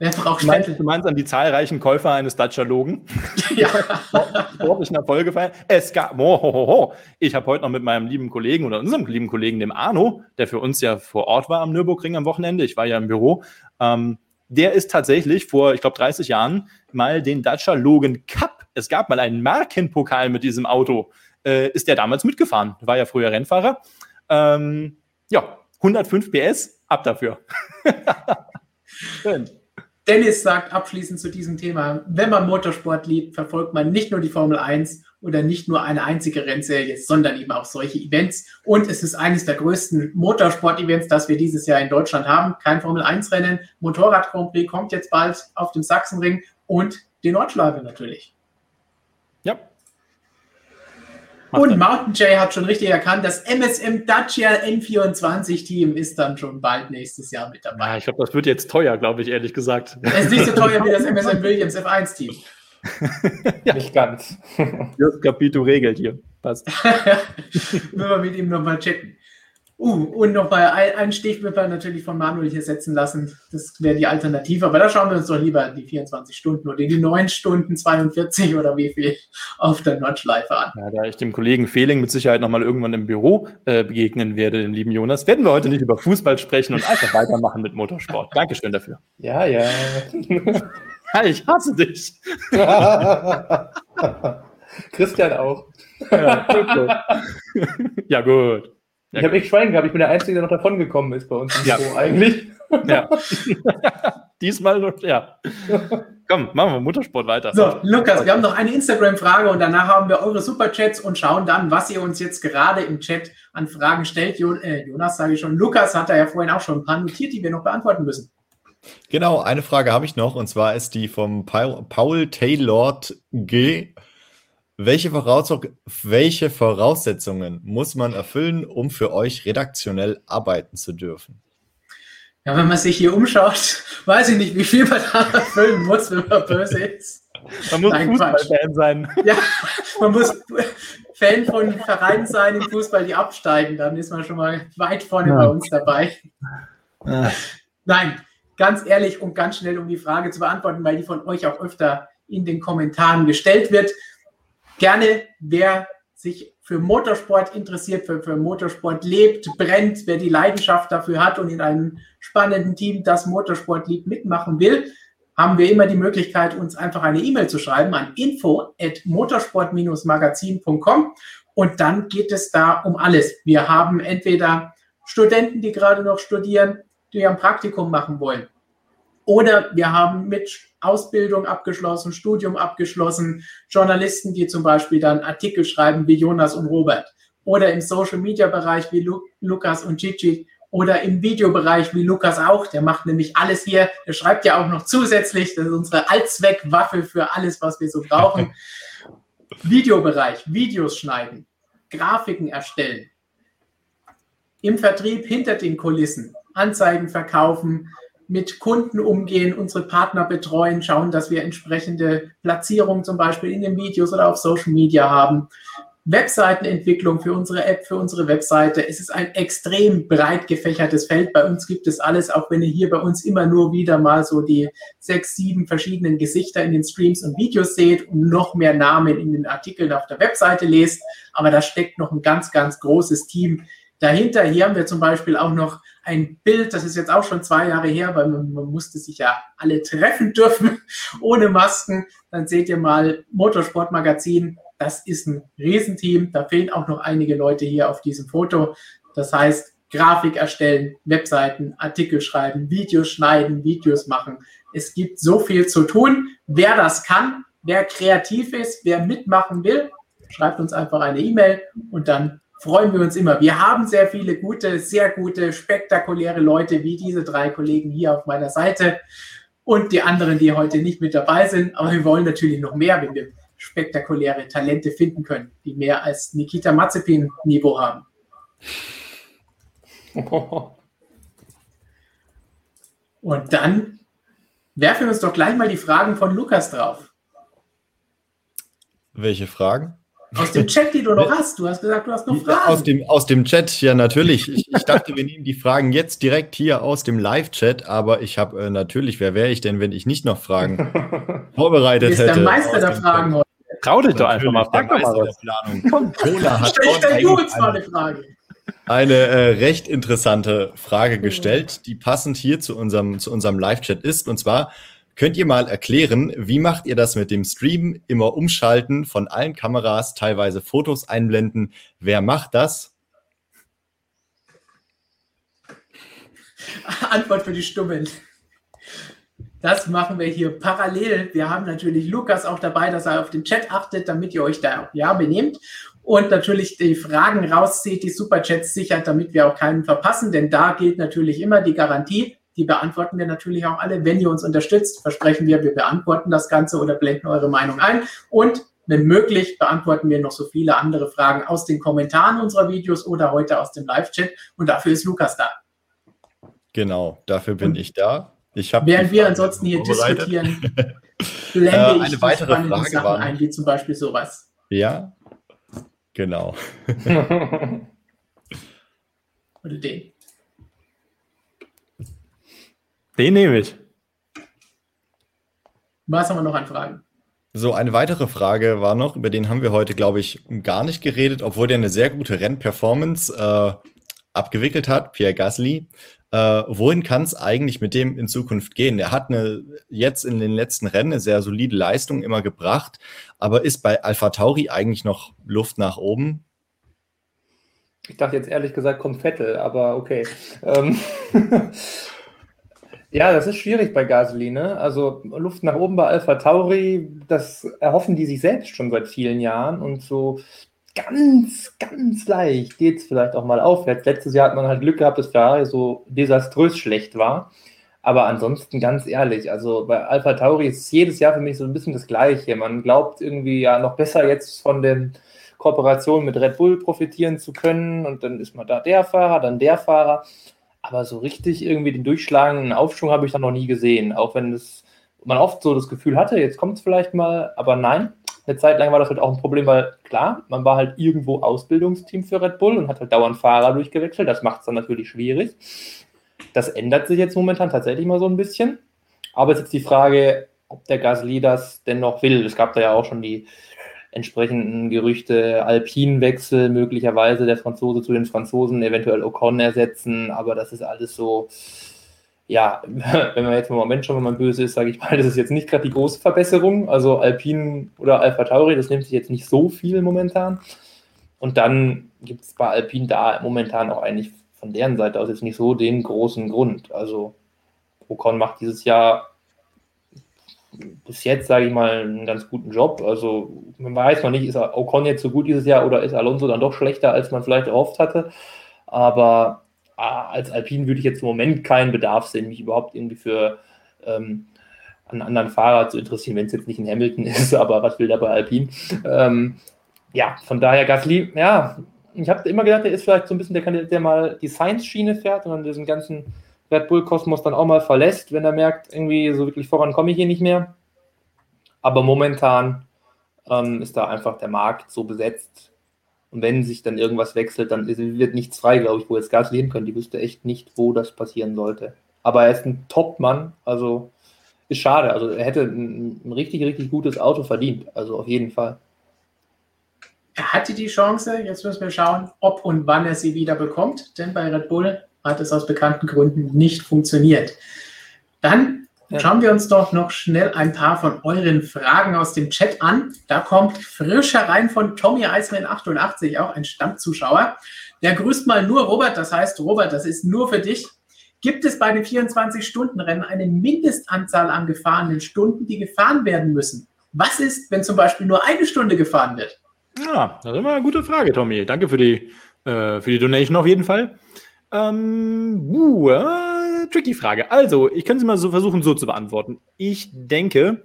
Wer braucht meinst, du meinst an die zahlreichen Käufer eines Dacia Logan? Ja. Sportlichen Erfolg gefallen. Es gab, oh, ho, ho, ho. ich habe heute noch mit meinem lieben Kollegen oder unserem lieben Kollegen, dem Arno, der für uns ja vor Ort war am Nürburgring am Wochenende, ich war ja im Büro, ähm, der ist tatsächlich vor, ich glaube, 30 Jahren mal den Dacia Logan Cup, es gab mal einen Markenpokal mit diesem Auto, äh, ist der damals mitgefahren. War ja früher Rennfahrer. Ähm, ja, 105 PS, ab dafür. Schön. Dennis sagt abschließend zu diesem Thema, wenn man Motorsport liebt, verfolgt man nicht nur die Formel 1 oder nicht nur eine einzige Rennserie, sondern eben auch solche Events. Und es ist eines der größten Motorsport-Events, das wir dieses Jahr in Deutschland haben. Kein Formel 1-Rennen, Motorrad Grand Prix kommt jetzt bald auf dem Sachsenring und die Nordschleife natürlich. Ja, und Mountain Jay hat schon richtig erkannt, das MSM Dacia N24-Team ist dann schon bald nächstes Jahr mit dabei. Ja, ich glaube, das wird jetzt teuer, glaube ich, ehrlich gesagt. Es ist nicht so teuer wie das MSM Williams F1-Team. ja. Nicht ganz. Das Capito regelt hier. Passt. Müssen wir mit ihm nochmal checken. Uh, und nochmal ein, ein Stichwipper natürlich von Manuel hier setzen lassen. Das wäre die Alternative. Aber da schauen wir uns doch lieber die 24 Stunden oder die 9 Stunden 42 oder wie viel auf der Nordschleife an. Ja, da ich dem Kollegen Fehling mit Sicherheit nochmal irgendwann im Büro äh, begegnen werde, dem lieben Jonas, werden wir heute nicht über Fußball sprechen und einfach weitermachen mit Motorsport. Dankeschön dafür. Ja, ja. ja ich hasse dich. Christian auch. Ja, gut. ja, gut. Ich habe echt Schwein gehabt. Ich bin der Einzige, der noch davon gekommen ist bei uns im ja. Büro eigentlich. Ja. Diesmal ja. komm, machen wir Motorsport weiter. So, Lukas, wir haben noch eine Instagram-Frage und danach haben wir eure Superchats und schauen dann, was ihr uns jetzt gerade im Chat an Fragen stellt. äh, Jonas, sage ich schon. Lukas hat da ja vorhin auch schon ein paar notiert, die wir noch beantworten müssen. Genau, eine Frage habe ich noch und zwar ist die vom Paul Taylor G. Welche, welche Voraussetzungen muss man erfüllen, um für euch redaktionell arbeiten zu dürfen? Ja, wenn man sich hier umschaut, weiß ich nicht, wie viel man da erfüllen muss, wenn man böse ist. Man muss Fußballfan sein. Ja, man muss Fan von Vereinen sein im Fußball, die absteigen. Dann ist man schon mal weit vorne ja. bei uns dabei. Ja. Nein, ganz ehrlich und ganz schnell, um die Frage zu beantworten, weil die von euch auch öfter in den Kommentaren gestellt wird. Gerne, wer sich für Motorsport interessiert, für, für Motorsport lebt, brennt, wer die Leidenschaft dafür hat und in einem spannenden Team, das Motorsport liebt, mitmachen will, haben wir immer die Möglichkeit, uns einfach eine E-Mail zu schreiben an info at motorsport-magazin.com und dann geht es da um alles. Wir haben entweder Studenten, die gerade noch studieren, die ein Praktikum machen wollen. Oder wir haben mit Ausbildung abgeschlossen, Studium abgeschlossen, Journalisten, die zum Beispiel dann Artikel schreiben wie Jonas und Robert. Oder im Social-Media-Bereich wie Lu Lukas und Gigi. Oder im Videobereich wie Lukas auch. Der macht nämlich alles hier. Der schreibt ja auch noch zusätzlich. Das ist unsere Allzweckwaffe für alles, was wir so brauchen. Videobereich, Videos schneiden, Grafiken erstellen, im Vertrieb hinter den Kulissen, Anzeigen verkaufen, mit Kunden umgehen, unsere Partner betreuen, schauen, dass wir entsprechende Platzierungen zum Beispiel in den Videos oder auf Social Media haben. Webseitenentwicklung für unsere App, für unsere Webseite. Es ist ein extrem breit gefächertes Feld. Bei uns gibt es alles, auch wenn ihr hier bei uns immer nur wieder mal so die sechs, sieben verschiedenen Gesichter in den Streams und Videos seht und noch mehr Namen in den Artikeln auf der Webseite lest. Aber da steckt noch ein ganz, ganz großes Team dahinter. Hier haben wir zum Beispiel auch noch ein Bild, das ist jetzt auch schon zwei Jahre her, weil man, man, musste sich ja alle treffen dürfen ohne Masken. Dann seht ihr mal Motorsportmagazin. Das ist ein Riesenteam. Da fehlen auch noch einige Leute hier auf diesem Foto. Das heißt, Grafik erstellen, Webseiten, Artikel schreiben, Videos schneiden, Videos machen. Es gibt so viel zu tun. Wer das kann, wer kreativ ist, wer mitmachen will, schreibt uns einfach eine E-Mail und dann freuen wir uns immer. Wir haben sehr viele gute, sehr gute, spektakuläre Leute wie diese drei Kollegen hier auf meiner Seite und die anderen, die heute nicht mit dabei sind. Aber wir wollen natürlich noch mehr, wenn wir spektakuläre Talente finden können, die mehr als Nikita Mazepin Niveau haben. Und dann werfen wir uns doch gleich mal die Fragen von Lukas drauf. Welche Fragen? Aus dem Chat, die du noch hast. Du hast gesagt, du hast noch Fragen. Aus dem, aus dem Chat, ja, natürlich. Ich, ich dachte, wir nehmen die Fragen jetzt direkt hier aus dem Live-Chat, aber ich habe äh, natürlich, wer wäre ich denn, wenn ich nicht noch Fragen vorbereitet hätte? Du bist der Meister der Fragen heute. Trau dich doch einfach mal. Frag doch mal was. Komm, Cola hat stell, stell jetzt mal eine Frage. Eine äh, recht interessante Frage gestellt, die passend hier zu unserem, zu unserem Live-Chat ist. Und zwar, Könnt ihr mal erklären, wie macht ihr das mit dem Stream? Immer umschalten von allen Kameras, teilweise Fotos einblenden. Wer macht das? Antwort für die Stummen. Das machen wir hier parallel. Wir haben natürlich Lukas auch dabei, dass er auf den Chat achtet, damit ihr euch da ja benehmt. Und natürlich die Fragen rauszieht, die Superchats sichert, damit wir auch keinen verpassen. Denn da gilt natürlich immer die Garantie die beantworten wir natürlich auch alle. Wenn ihr uns unterstützt, versprechen wir, wir beantworten das Ganze oder blenden eure Meinung ein. Und wenn möglich, beantworten wir noch so viele andere Fragen aus den Kommentaren unserer Videos oder heute aus dem Live-Chat. Und dafür ist Lukas da. Genau, dafür bin Und ich da. Ich während wir ansonsten hier diskutieren, blende äh, eine ich weitere Frage Sachen war, ein, wie zum Beispiel sowas. Ja, genau. oder den. Den nehme ich. Was haben wir noch an Fragen? So, eine weitere Frage war noch, über den haben wir heute, glaube ich, gar nicht geredet, obwohl der eine sehr gute Rennperformance äh, abgewickelt hat, Pierre Gasly. Äh, wohin kann es eigentlich mit dem in Zukunft gehen? Er hat eine, jetzt in den letzten Rennen eine sehr solide Leistung immer gebracht, aber ist bei Alpha Tauri eigentlich noch Luft nach oben? Ich dachte jetzt ehrlich gesagt, kommt Vettel, aber okay. Ähm Ja, das ist schwierig bei Gasly, ne? Also Luft nach oben bei Alpha Tauri, das erhoffen die sich selbst schon seit vielen Jahren und so ganz, ganz leicht geht es vielleicht auch mal aufwärts. Letztes Jahr hat man halt Glück gehabt, dass Ferrari so desaströs schlecht war. Aber ansonsten ganz ehrlich, also bei Alpha Tauri ist jedes Jahr für mich so ein bisschen das Gleiche. Man glaubt irgendwie ja noch besser jetzt von den Kooperationen mit Red Bull profitieren zu können und dann ist man da der Fahrer, dann der Fahrer. Aber so richtig irgendwie den durchschlagenden Aufschwung habe ich da noch nie gesehen. Auch wenn es, man oft so das Gefühl hatte, jetzt kommt es vielleicht mal, aber nein. Eine Zeit lang war das halt auch ein Problem, weil klar, man war halt irgendwo Ausbildungsteam für Red Bull und hat halt dauernd Fahrer durchgewechselt. Das macht es dann natürlich schwierig. Das ändert sich jetzt momentan tatsächlich mal so ein bisschen. Aber es ist jetzt die Frage, ob der Gasly das denn noch will. Es gab da ja auch schon die entsprechenden Gerüchte, Alpinwechsel, möglicherweise der Franzose zu den Franzosen, eventuell Ocon ersetzen, aber das ist alles so, ja, wenn man jetzt im Moment schon, wenn man böse ist, sage ich mal, das ist jetzt nicht gerade die große Verbesserung. Also Alpin oder Alpha Tauri, das nimmt sich jetzt nicht so viel momentan. Und dann gibt es bei Alpin da momentan auch eigentlich von deren Seite aus jetzt nicht so den großen Grund. Also Ocon macht dieses Jahr bis jetzt, sage ich mal, einen ganz guten Job. Also man weiß noch nicht, ist Ocon jetzt so gut dieses Jahr oder ist Alonso dann doch schlechter, als man vielleicht erhofft hatte. Aber äh, als Alpine würde ich jetzt im Moment keinen Bedarf sehen, mich überhaupt irgendwie für ähm, einen anderen Fahrer zu interessieren, wenn es jetzt nicht in Hamilton ist, aber was will der bei Alpine? Ähm, ja, von daher Gasly, ja, ich habe immer gedacht, er ist vielleicht so ein bisschen der Kandidat, der mal die Science-Schiene fährt und dann diesen ganzen Red Bull-Kosmos dann auch mal verlässt, wenn er merkt, irgendwie so wirklich voran komme ich hier nicht mehr. Aber momentan ähm, ist da einfach der Markt so besetzt. Und wenn sich dann irgendwas wechselt, dann wird nichts frei, glaube ich, wo jetzt Gas leben können. Die wüsste echt nicht, wo das passieren sollte. Aber er ist ein Top-Mann, also ist schade. Also er hätte ein, ein richtig, richtig gutes Auto verdient. Also auf jeden Fall. Er hatte die Chance, jetzt müssen wir schauen, ob und wann er sie wieder bekommt, denn bei Red Bull hat es aus bekannten Gründen nicht funktioniert. Dann ja. schauen wir uns doch noch schnell ein paar von euren Fragen aus dem Chat an. Da kommt frisch herein von Tommy Eisman 88, auch ein Stammzuschauer. Der grüßt mal nur Robert, das heißt, Robert, das ist nur für dich. Gibt es bei den 24-Stunden-Rennen eine Mindestanzahl an gefahrenen Stunden, die gefahren werden müssen? Was ist, wenn zum Beispiel nur eine Stunde gefahren wird? Ja, das ist immer eine gute Frage, Tommy. Danke für die, äh, für die Donation auf jeden Fall. Ähm, uh, äh, tricky Frage. Also, ich kann sie mal so versuchen, so zu beantworten. Ich denke,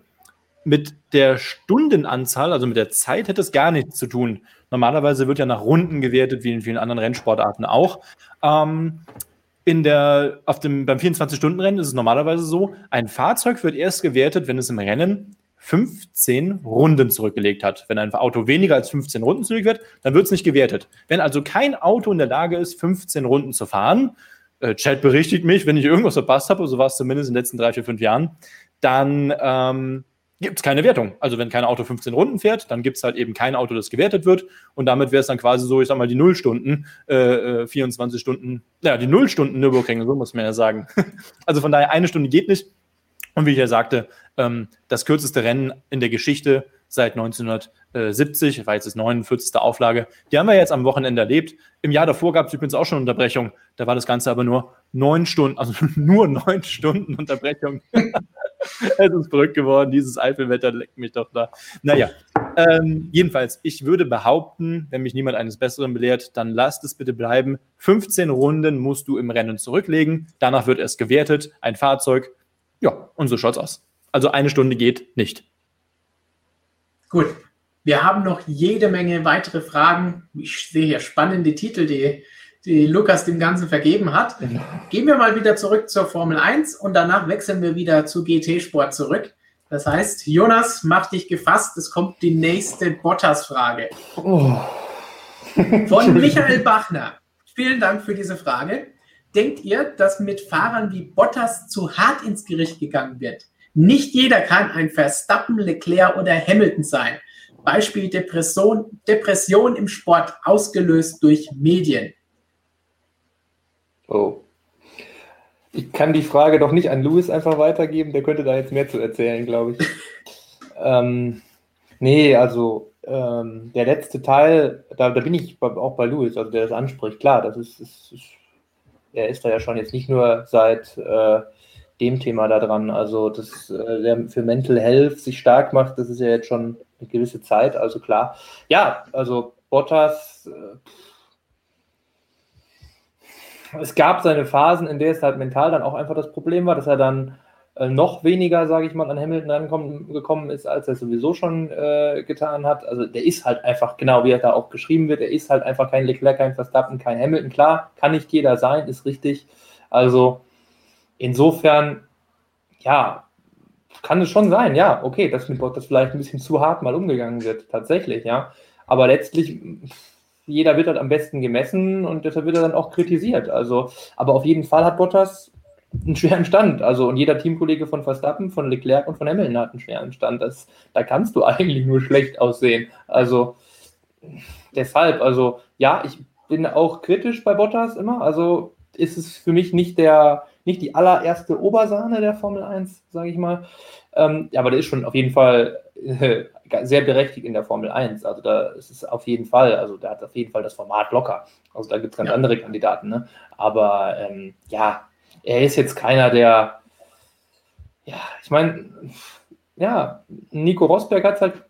mit der Stundenanzahl, also mit der Zeit, hätte es gar nichts zu tun. Normalerweise wird ja nach Runden gewertet, wie in vielen anderen Rennsportarten auch. Ähm, in der, auf dem, beim 24-Stunden-Rennen ist es normalerweise so, ein Fahrzeug wird erst gewertet, wenn es im Rennen 15 Runden zurückgelegt hat. Wenn ein Auto weniger als 15 Runden zurück dann wird es nicht gewertet. Wenn also kein Auto in der Lage ist, 15 Runden zu fahren, äh, Chat berichtigt mich, wenn ich irgendwas verpasst habe, so war es zumindest in den letzten drei, vier, fünf Jahren, dann ähm, gibt es keine Wertung. Also wenn kein Auto 15 Runden fährt, dann gibt es halt eben kein Auto, das gewertet wird. Und damit wäre es dann quasi so, ich sag mal, die Nullstunden, äh, 24 äh, Stunden, ja, die Nullstunden Nürburgring, so muss man ja sagen. also von daher, eine Stunde geht nicht. Und wie ich ja sagte, ähm, das kürzeste Rennen in der Geschichte seit 1970, war jetzt das 49. Auflage. Die haben wir jetzt am Wochenende erlebt. Im Jahr davor gab es übrigens auch schon Unterbrechung. Da war das Ganze aber nur neun Stunden, also nur neun Stunden Unterbrechung. es ist verrückt geworden, dieses Eifelwetter leckt mich doch da. Naja, ähm, jedenfalls, ich würde behaupten, wenn mich niemand eines Besseren belehrt, dann lasst es bitte bleiben. 15 Runden musst du im Rennen zurücklegen. Danach wird es gewertet. Ein Fahrzeug ja, und so schaut's aus. Also eine Stunde geht nicht. Gut. Wir haben noch jede Menge weitere Fragen. Ich sehe hier spannende Titel, die, die Lukas dem Ganzen vergeben hat. Gehen wir mal wieder zurück zur Formel 1 und danach wechseln wir wieder zu GT-Sport zurück. Das heißt, Jonas, mach dich gefasst, es kommt die nächste Bottas-Frage. Oh. Von Michael Bachner. Vielen Dank für diese Frage. Denkt ihr, dass mit Fahrern wie Bottas zu hart ins Gericht gegangen wird? Nicht jeder kann ein Verstappen, Leclerc oder Hamilton sein. Beispiel Depression, Depression im Sport ausgelöst durch Medien. Oh. Ich kann die Frage doch nicht an Louis einfach weitergeben, der könnte da jetzt mehr zu erzählen, glaube ich. ähm, nee, also ähm, der letzte Teil, da, da bin ich auch bei Louis, also der das anspricht. Klar, das ist, ist, ist er ist da ja schon jetzt nicht nur seit äh, dem Thema da dran. Also, dass äh, der für Mental Health sich stark macht, das ist ja jetzt schon eine gewisse Zeit. Also klar. Ja, also Bottas. Äh, es gab seine Phasen, in der es halt mental dann auch einfach das Problem war, dass er dann äh, noch weniger, sage ich mal, an Hamilton rangekommen ist, als er sowieso schon äh, getan hat. Also der ist halt einfach, genau wie er da auch geschrieben wird, er ist halt einfach kein Leclerc, kein Verstappen, kein Hamilton. Klar, kann nicht jeder sein, ist richtig. Also insofern, ja, kann es schon sein, ja, okay, dass mit Bottas vielleicht ein bisschen zu hart mal umgegangen wird, tatsächlich, ja. Aber letztlich, jeder wird halt am besten gemessen und deshalb wird er dann auch kritisiert. Also, aber auf jeden Fall hat Bottas einen schweren Stand. Also, und jeder Teamkollege von Verstappen, von Leclerc und von Hamilton hat einen schweren Stand. Das, da kannst du eigentlich nur schlecht aussehen. Also, deshalb, also, ja, ich bin auch kritisch bei Bottas immer. Also, ist es für mich nicht der, nicht die allererste Obersahne der Formel 1, sage ich mal. Ähm, aber der ist schon auf jeden Fall äh, sehr berechtigt in der Formel 1. Also da ist es auf jeden Fall, also der hat auf jeden Fall das Format locker. Also da gibt es ganz ja. andere Kandidaten. Ne? Aber ähm, ja, er ist jetzt keiner, der, ja, ich meine, ja, Nico Rosberg hat es halt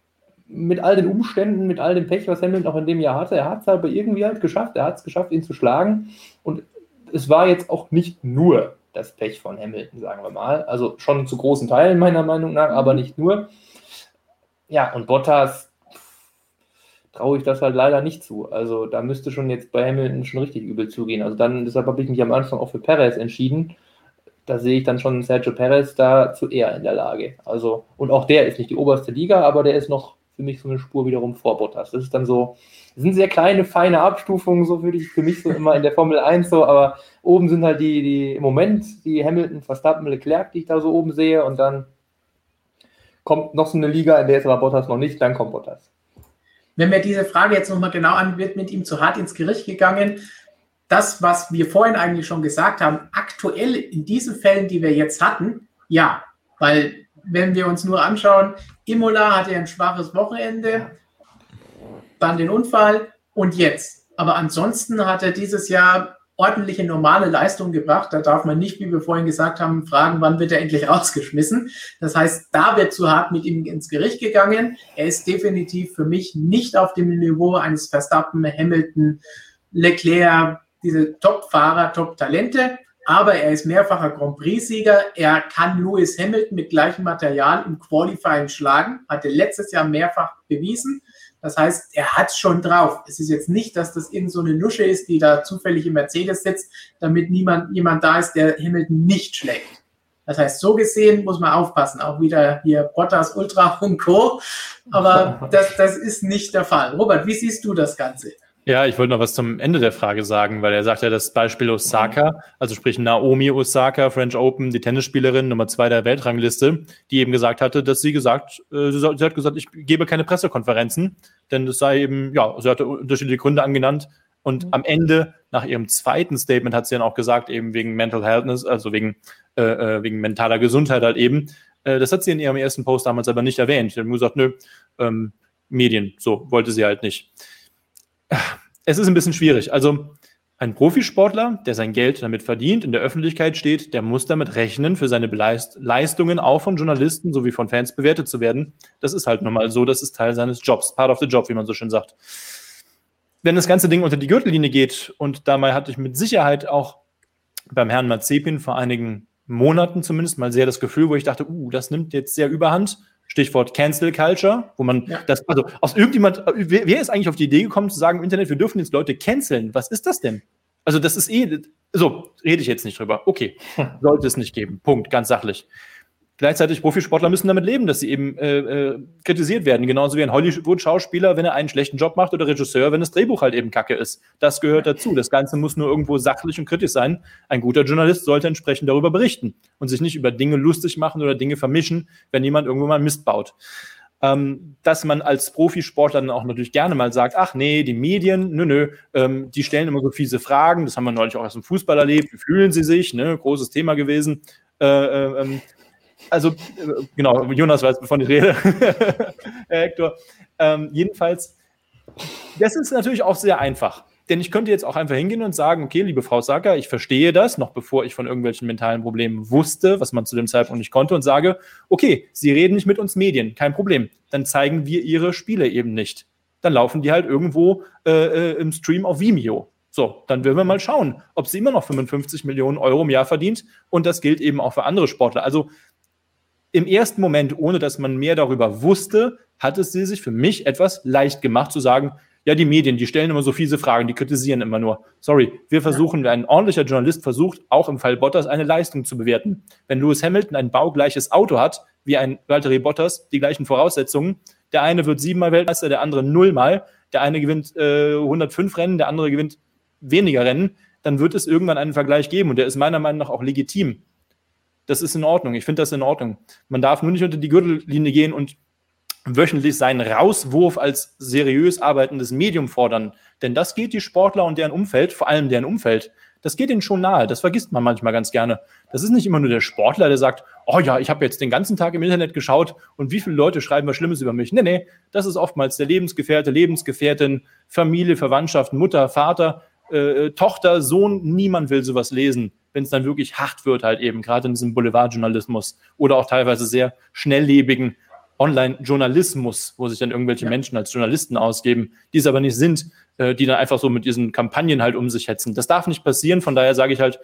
mit all den Umständen, mit all dem Pech, was Hamilton auch in dem Jahr hatte, er hat es aber irgendwie halt geschafft. Er hat es geschafft, ihn zu schlagen. Und es war jetzt auch nicht nur das Pech von Hamilton, sagen wir mal. Also schon zu großen Teilen meiner Meinung nach, aber nicht nur. Ja, und Bottas traue ich das halt leider nicht zu. Also da müsste schon jetzt bei Hamilton schon richtig übel zugehen. Also dann, deshalb habe ich mich am Anfang auch für Perez entschieden. Da sehe ich dann schon Sergio Perez dazu eher in der Lage. Also, und auch der ist nicht die oberste Liga, aber der ist noch für mich so eine Spur wiederum vor Bottas. Das ist dann so, das sind sehr kleine, feine Abstufungen, so würde ich für mich so immer in der Formel 1 so, aber oben sind halt die, die im Moment die Hamilton, Verstappen, Leclerc, die ich da so oben sehe und dann kommt noch so eine Liga, in der ist aber Bottas noch nicht, dann kommt Bottas. Wenn mir diese Frage jetzt nochmal genau an, wird mit ihm zu hart ins Gericht gegangen. Das, was wir vorhin eigentlich schon gesagt haben, aktuell in diesen Fällen, die wir jetzt hatten, ja, weil wenn wir uns nur anschauen, Imola hatte ein schwaches Wochenende, dann den Unfall und jetzt. Aber ansonsten hat er dieses Jahr ordentliche normale Leistung gebracht. Da darf man nicht, wie wir vorhin gesagt haben, fragen, wann wird er endlich rausgeschmissen. Das heißt, da wird zu hart mit ihm ins Gericht gegangen. Er ist definitiv für mich nicht auf dem Niveau eines Verstappen, Hamilton, Leclerc, diese Top-Fahrer, Top-Talente. Aber er ist mehrfacher Grand Prix-Sieger. Er kann Lewis Hamilton mit gleichem Material im Qualifying schlagen. Hatte letztes Jahr mehrfach bewiesen. Das heißt, er hat es schon drauf. Es ist jetzt nicht, dass das irgend so eine Lusche ist, die da zufällig im Mercedes sitzt, damit niemand, jemand da ist, der Hamilton nicht schlägt. Das heißt, so gesehen muss man aufpassen. Auch wieder hier Bottas, Ultra und Co. Aber das, das ist nicht der Fall. Robert, wie siehst du das Ganze? Ja, ich wollte noch was zum Ende der Frage sagen, weil er sagt ja das Beispiel Osaka, also sprich Naomi Osaka, French Open, die Tennisspielerin Nummer zwei der Weltrangliste, die eben gesagt hatte, dass sie gesagt, äh, sie hat gesagt, ich gebe keine Pressekonferenzen, denn es sei eben, ja, sie hatte unterschiedliche Gründe angenannt und mhm. am Ende, nach ihrem zweiten Statement, hat sie dann auch gesagt, eben wegen Mental Healthness, also wegen, äh, äh, wegen mentaler Gesundheit halt eben. Äh, das hat sie in ihrem ersten Post damals aber nicht erwähnt. Sie hat nur gesagt, nö, ähm, Medien, so wollte sie halt nicht es ist ein bisschen schwierig. Also ein Profisportler, der sein Geld damit verdient, in der Öffentlichkeit steht, der muss damit rechnen, für seine Leistungen auch von Journalisten sowie von Fans bewertet zu werden. Das ist halt normal so, das ist Teil seines Jobs, part of the job, wie man so schön sagt. Wenn das ganze Ding unter die Gürtellinie geht, und dabei hatte ich mit Sicherheit auch beim Herrn Mazepin vor einigen Monaten zumindest mal sehr das Gefühl, wo ich dachte, uh, das nimmt jetzt sehr überhand. Stichwort Cancel Culture, wo man ja. das, also aus irgendjemand, wer, wer, ist eigentlich auf die Idee gekommen zu sagen im Internet, wir dürfen jetzt Leute canceln? Was ist das denn? Also das ist eh, so rede ich jetzt nicht drüber. Okay, sollte es nicht geben. Punkt, ganz sachlich. Gleichzeitig Profisportler müssen damit leben, dass sie eben äh, äh, kritisiert werden. Genauso wie ein Hollywood-Schauspieler, wenn er einen schlechten Job macht oder Regisseur, wenn das Drehbuch halt eben kacke ist. Das gehört dazu. Das Ganze muss nur irgendwo sachlich und kritisch sein. Ein guter Journalist sollte entsprechend darüber berichten und sich nicht über Dinge lustig machen oder Dinge vermischen, wenn jemand irgendwo mal Mist baut. Ähm, dass man als Profisportler dann auch natürlich gerne mal sagt, ach nee, die Medien, nö, nö, ähm, die stellen immer so fiese Fragen. Das haben wir neulich auch aus dem Fußball erlebt. Wie fühlen sie sich? Ne? Großes Thema gewesen. Äh, äh, ähm, also, äh, genau, Jonas weiß, bevor ich rede, Herr Hector. Ähm, jedenfalls, das ist natürlich auch sehr einfach. Denn ich könnte jetzt auch einfach hingehen und sagen, okay, liebe Frau Sacker, ich verstehe das, noch bevor ich von irgendwelchen mentalen Problemen wusste, was man zu dem Zeitpunkt nicht konnte, und sage, okay, Sie reden nicht mit uns Medien, kein Problem. Dann zeigen wir Ihre Spiele eben nicht. Dann laufen die halt irgendwo äh, äh im Stream auf Vimeo. So, dann werden wir mal schauen, ob sie immer noch 55 Millionen Euro im Jahr verdient. Und das gilt eben auch für andere Sportler. Also im ersten Moment, ohne dass man mehr darüber wusste, hat es sie sich für mich etwas leicht gemacht zu sagen, ja, die Medien, die stellen immer so fiese Fragen, die kritisieren immer nur. Sorry, wir versuchen, ein ordentlicher Journalist versucht, auch im Fall Bottas eine Leistung zu bewerten. Wenn Lewis Hamilton ein baugleiches Auto hat, wie ein Valtteri Bottas, die gleichen Voraussetzungen, der eine wird siebenmal Weltmeister, der andere nullmal, der eine gewinnt äh, 105 Rennen, der andere gewinnt weniger Rennen, dann wird es irgendwann einen Vergleich geben und der ist meiner Meinung nach auch legitim. Das ist in Ordnung. Ich finde das in Ordnung. Man darf nur nicht unter die Gürtellinie gehen und wöchentlich seinen Rauswurf als seriös arbeitendes Medium fordern. Denn das geht die Sportler und deren Umfeld, vor allem deren Umfeld, das geht ihnen schon nahe. Das vergisst man manchmal ganz gerne. Das ist nicht immer nur der Sportler, der sagt, oh ja, ich habe jetzt den ganzen Tag im Internet geschaut und wie viele Leute schreiben was Schlimmes über mich. Nee, nee, das ist oftmals der Lebensgefährte, Lebensgefährtin, Familie, Verwandtschaft, Mutter, Vater, äh, Tochter, Sohn. Niemand will sowas lesen wenn es dann wirklich hart wird, halt eben, gerade in diesem Boulevardjournalismus oder auch teilweise sehr schnelllebigen Online-Journalismus, wo sich dann irgendwelche ja. Menschen als Journalisten ausgeben, die es aber nicht sind, äh, die dann einfach so mit diesen Kampagnen halt um sich hetzen. Das darf nicht passieren, von daher sage ich halt,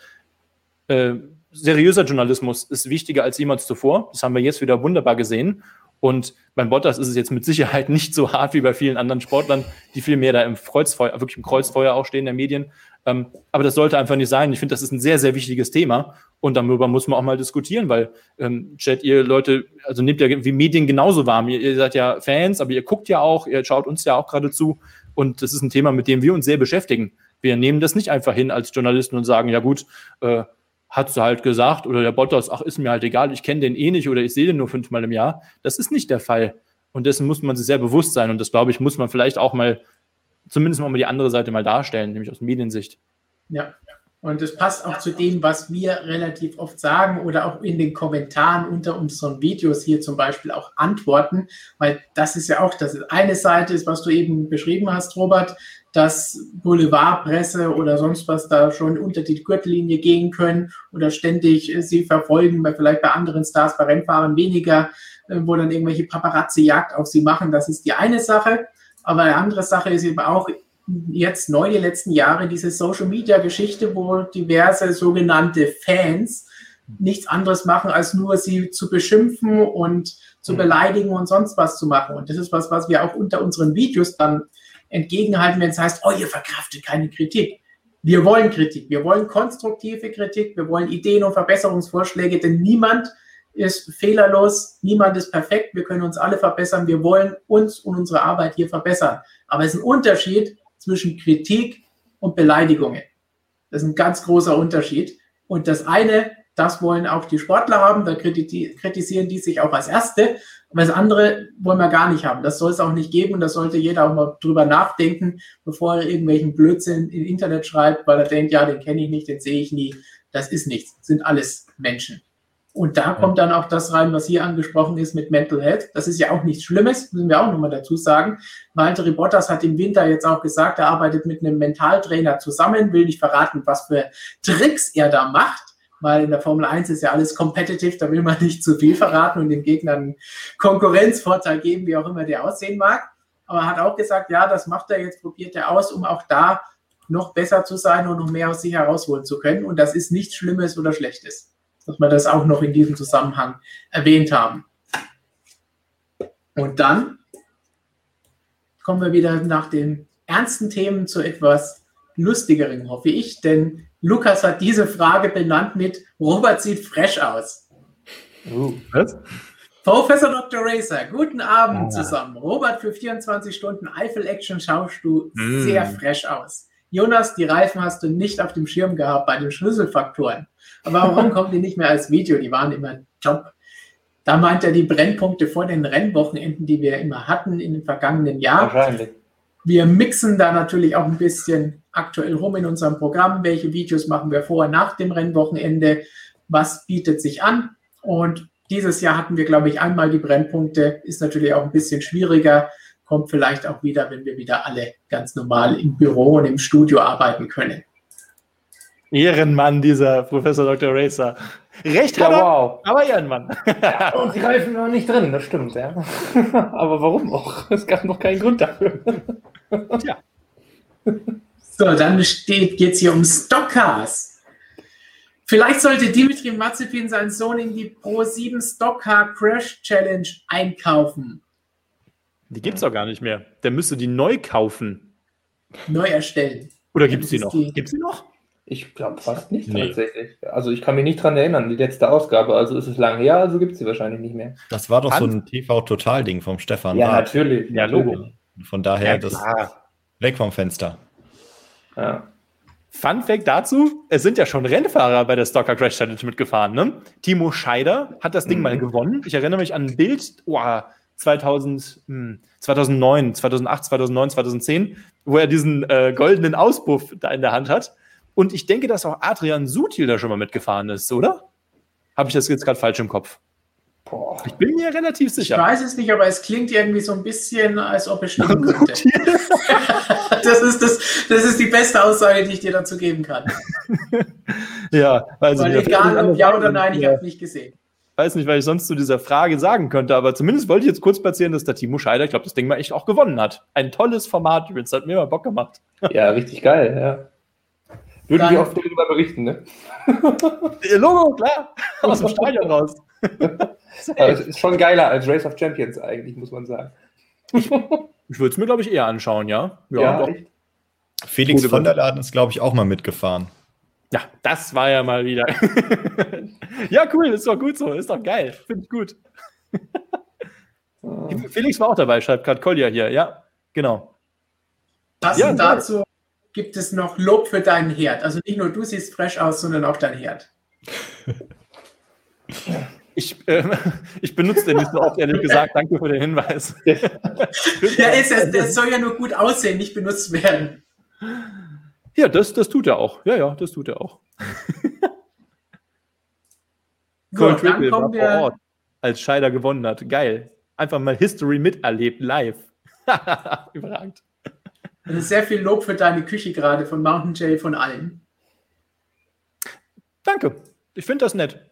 äh, seriöser Journalismus ist wichtiger als jemals zuvor. Das haben wir jetzt wieder wunderbar gesehen. Und beim Bottas ist es jetzt mit Sicherheit nicht so hart wie bei vielen anderen Sportlern, die viel mehr da im Kreuzfeuer, wirklich im Kreuzfeuer auch stehen der Medien. Ähm, aber das sollte einfach nicht sein. Ich finde, das ist ein sehr, sehr wichtiges Thema und darüber muss man auch mal diskutieren, weil ähm, Chat, ihr Leute, also nehmt ja wie Medien genauso warm. Ihr, ihr seid ja Fans, aber ihr guckt ja auch, ihr schaut uns ja auch gerade zu und das ist ein Thema, mit dem wir uns sehr beschäftigen. Wir nehmen das nicht einfach hin als Journalisten und sagen, ja gut, äh, hat sie halt gesagt oder der Bottas, ach, ist mir halt egal, ich kenne den eh nicht oder ich sehe den nur fünfmal im Jahr. Das ist nicht der Fall. Und dessen muss man sich sehr bewusst sein. Und das, glaube ich, muss man vielleicht auch mal, zumindest mal die andere Seite mal darstellen, nämlich aus Mediensicht. Ja, und das passt auch zu dem, was wir relativ oft sagen oder auch in den Kommentaren unter unseren Videos hier zum Beispiel auch antworten, weil das ist ja auch, das eine Seite ist, was du eben beschrieben hast, Robert, dass Boulevardpresse oder sonst was da schon unter die Gürtellinie gehen können oder ständig sie verfolgen, weil vielleicht bei anderen Stars, bei Rennfahrern weniger, äh, wo dann irgendwelche Paparazzi-Jagd auf sie machen. Das ist die eine Sache. Aber eine andere Sache ist eben auch, jetzt neu die letzten Jahre diese Social Media Geschichte, wo diverse sogenannte Fans nichts anderes machen, als nur sie zu beschimpfen und zu mhm. beleidigen und sonst was zu machen. Und das ist was, was wir auch unter unseren Videos dann entgegenhalten, wenn es heißt, oh, ihr verkraftet keine Kritik. Wir wollen Kritik, wir wollen konstruktive Kritik, wir wollen Ideen und Verbesserungsvorschläge, denn niemand ist fehlerlos, niemand ist perfekt, wir können uns alle verbessern, wir wollen uns und unsere Arbeit hier verbessern. Aber es ist ein Unterschied, zwischen Kritik und Beleidigungen. Das ist ein ganz großer Unterschied. Und das eine, das wollen auch die Sportler haben, da kritisieren die sich auch als Erste. Aber das andere wollen wir gar nicht haben. Das soll es auch nicht geben und da sollte jeder auch mal drüber nachdenken, bevor er irgendwelchen Blödsinn im Internet schreibt, weil er denkt, ja, den kenne ich nicht, den sehe ich nie. Das ist nichts. Das sind alles Menschen. Und da kommt dann auch das rein, was hier angesprochen ist mit Mental Health. Das ist ja auch nichts Schlimmes, müssen wir auch nochmal dazu sagen. Walter Bottas hat im Winter jetzt auch gesagt, er arbeitet mit einem Mentaltrainer zusammen, will nicht verraten, was für Tricks er da macht, weil in der Formel 1 ist ja alles competitive, da will man nicht zu viel verraten und dem Gegner einen Konkurrenzvorteil geben, wie auch immer der aussehen mag. Aber er hat auch gesagt, ja, das macht er jetzt, probiert er aus, um auch da noch besser zu sein und noch mehr aus sich herausholen zu können. Und das ist nichts Schlimmes oder Schlechtes dass wir das auch noch in diesem Zusammenhang erwähnt haben. Und dann kommen wir wieder nach den ernsten Themen zu etwas lustigeren, hoffe ich, denn Lukas hat diese Frage benannt mit Robert sieht fresh aus. Uh, was? Professor Dr. Racer, guten Abend ah. zusammen. Robert, für 24 Stunden Eifel Action schaust du mm. sehr fresh aus. Jonas, die Reifen hast du nicht auf dem Schirm gehabt bei den Schlüsselfaktoren. Aber warum kommen die nicht mehr als Video? Die waren immer top. Da meint er die Brennpunkte vor den Rennwochenenden, die wir immer hatten in den vergangenen Jahren. Wahrscheinlich. Wir mixen da natürlich auch ein bisschen aktuell rum in unserem Programm. Welche Videos machen wir vor, nach dem Rennwochenende? Was bietet sich an? Und dieses Jahr hatten wir, glaube ich, einmal die Brennpunkte. Ist natürlich auch ein bisschen schwieriger kommt vielleicht auch wieder, wenn wir wieder alle ganz normal im Büro und im Studio arbeiten können. Ehrenmann, dieser Professor Dr. Racer. Recht ja, hat er, wow. aber Ehrenmann. Ja, und sie greifen noch nicht drin, das stimmt, ja. aber warum auch? Es gab noch keinen Grund dafür. Tja. So, dann geht es hier um Stockcars. Vielleicht sollte Dimitri Mazepin seinen Sohn in die Pro 7 Stockcar Crash Challenge einkaufen. Die gibt es auch gar nicht mehr. Der müsste die neu kaufen. Neu erstellen. Oder gibt es die noch? Gibt es die noch? Ich glaube fast nicht nee. tatsächlich. Also ich kann mich nicht dran erinnern, die letzte Ausgabe. Also ist es lang her, also gibt es sie wahrscheinlich nicht mehr. Das war doch Hans? so ein TV-Total-Ding vom Stefan. Ja, Rath. natürlich. Ja, Logo. Von daher, ja, das weg vom Fenster. Ja. Fun Fact dazu: Es sind ja schon Rennfahrer bei der Stocker Crash Challenge mitgefahren. Ne? Timo Scheider hat das Ding mhm. mal gewonnen. Ich erinnere mich an ein Bild, oh, 2000, hm, 2009, 2008, 2009, 2010, wo er diesen äh, goldenen Auspuff da in der Hand hat. Und ich denke, dass auch Adrian Sutil da schon mal mitgefahren ist, oder? Habe ich das jetzt gerade falsch im Kopf? Boah. Ich bin mir relativ sicher. Ich weiß es nicht, aber es klingt irgendwie so ein bisschen, als ob es stimmen könnte. das, ist das, das ist die beste Aussage, die ich dir dazu geben kann. ja, also Weil egal ob ja oder nein, ich habe es nicht gesehen. Weiß nicht, weil ich sonst zu dieser Frage sagen könnte, aber zumindest wollte ich jetzt kurz platzieren, dass der Timo Scheider, ich glaube, das Ding mal echt auch gewonnen hat. Ein tolles Format übrigens, hat mir mal Bock gemacht. Ja, richtig geil, ja. Würden Dann, wir oft darüber berichten, ne? Logo, klar. Aus dem Stadion raus. es ist schon geiler als Race of Champions eigentlich, muss man sagen. Ich, ich würde es mir, glaube ich, eher anschauen, ja. Ja, ja Felix von der Laden ist, glaube ich, auch mal mitgefahren. Ja, das war ja mal wieder. ja, cool, ist doch gut so, ist doch geil, finde ich gut. Felix war auch dabei, schreibt gerade Kolja hier, ja, genau. Passend ja, dazu gibt es noch Lob für deinen Herd. Also nicht nur du siehst fresh aus, sondern auch dein Herd. Ich, äh, ich benutze den nicht so oft, ehrlich gesagt. Danke für den Hinweis. ja, es, es soll ja nur gut aussehen, nicht benutzt werden. Ja, das, das tut er auch. Ja, ja, das tut er auch. Cole so, Triple war wir... vor Ort, als Scheider gewonnen hat. Geil. Einfach mal History miterlebt, live. Überragend. Also sehr viel Lob für deine Küche gerade von Mountain Jay von allen. Danke. Ich finde das nett.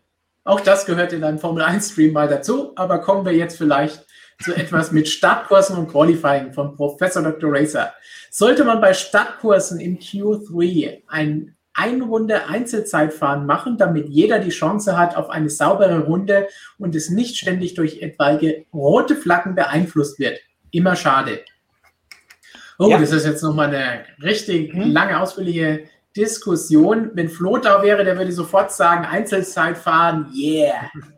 Auch das gehört in einem Formel 1 Stream mal dazu, aber kommen wir jetzt vielleicht zu etwas mit Startkursen und Qualifying von Professor Dr. Racer. Sollte man bei Startkursen im Q3 ein Einrunde Einzelzeitfahren machen, damit jeder die Chance hat auf eine saubere Runde und es nicht ständig durch etwaige rote Flaggen beeinflusst wird. Immer schade. Oh, ja. das ist jetzt nochmal eine richtig hm. lange, ausführliche Diskussion. Wenn Flo da wäre, der würde sofort sagen, Einzelzeitfahren, yeah.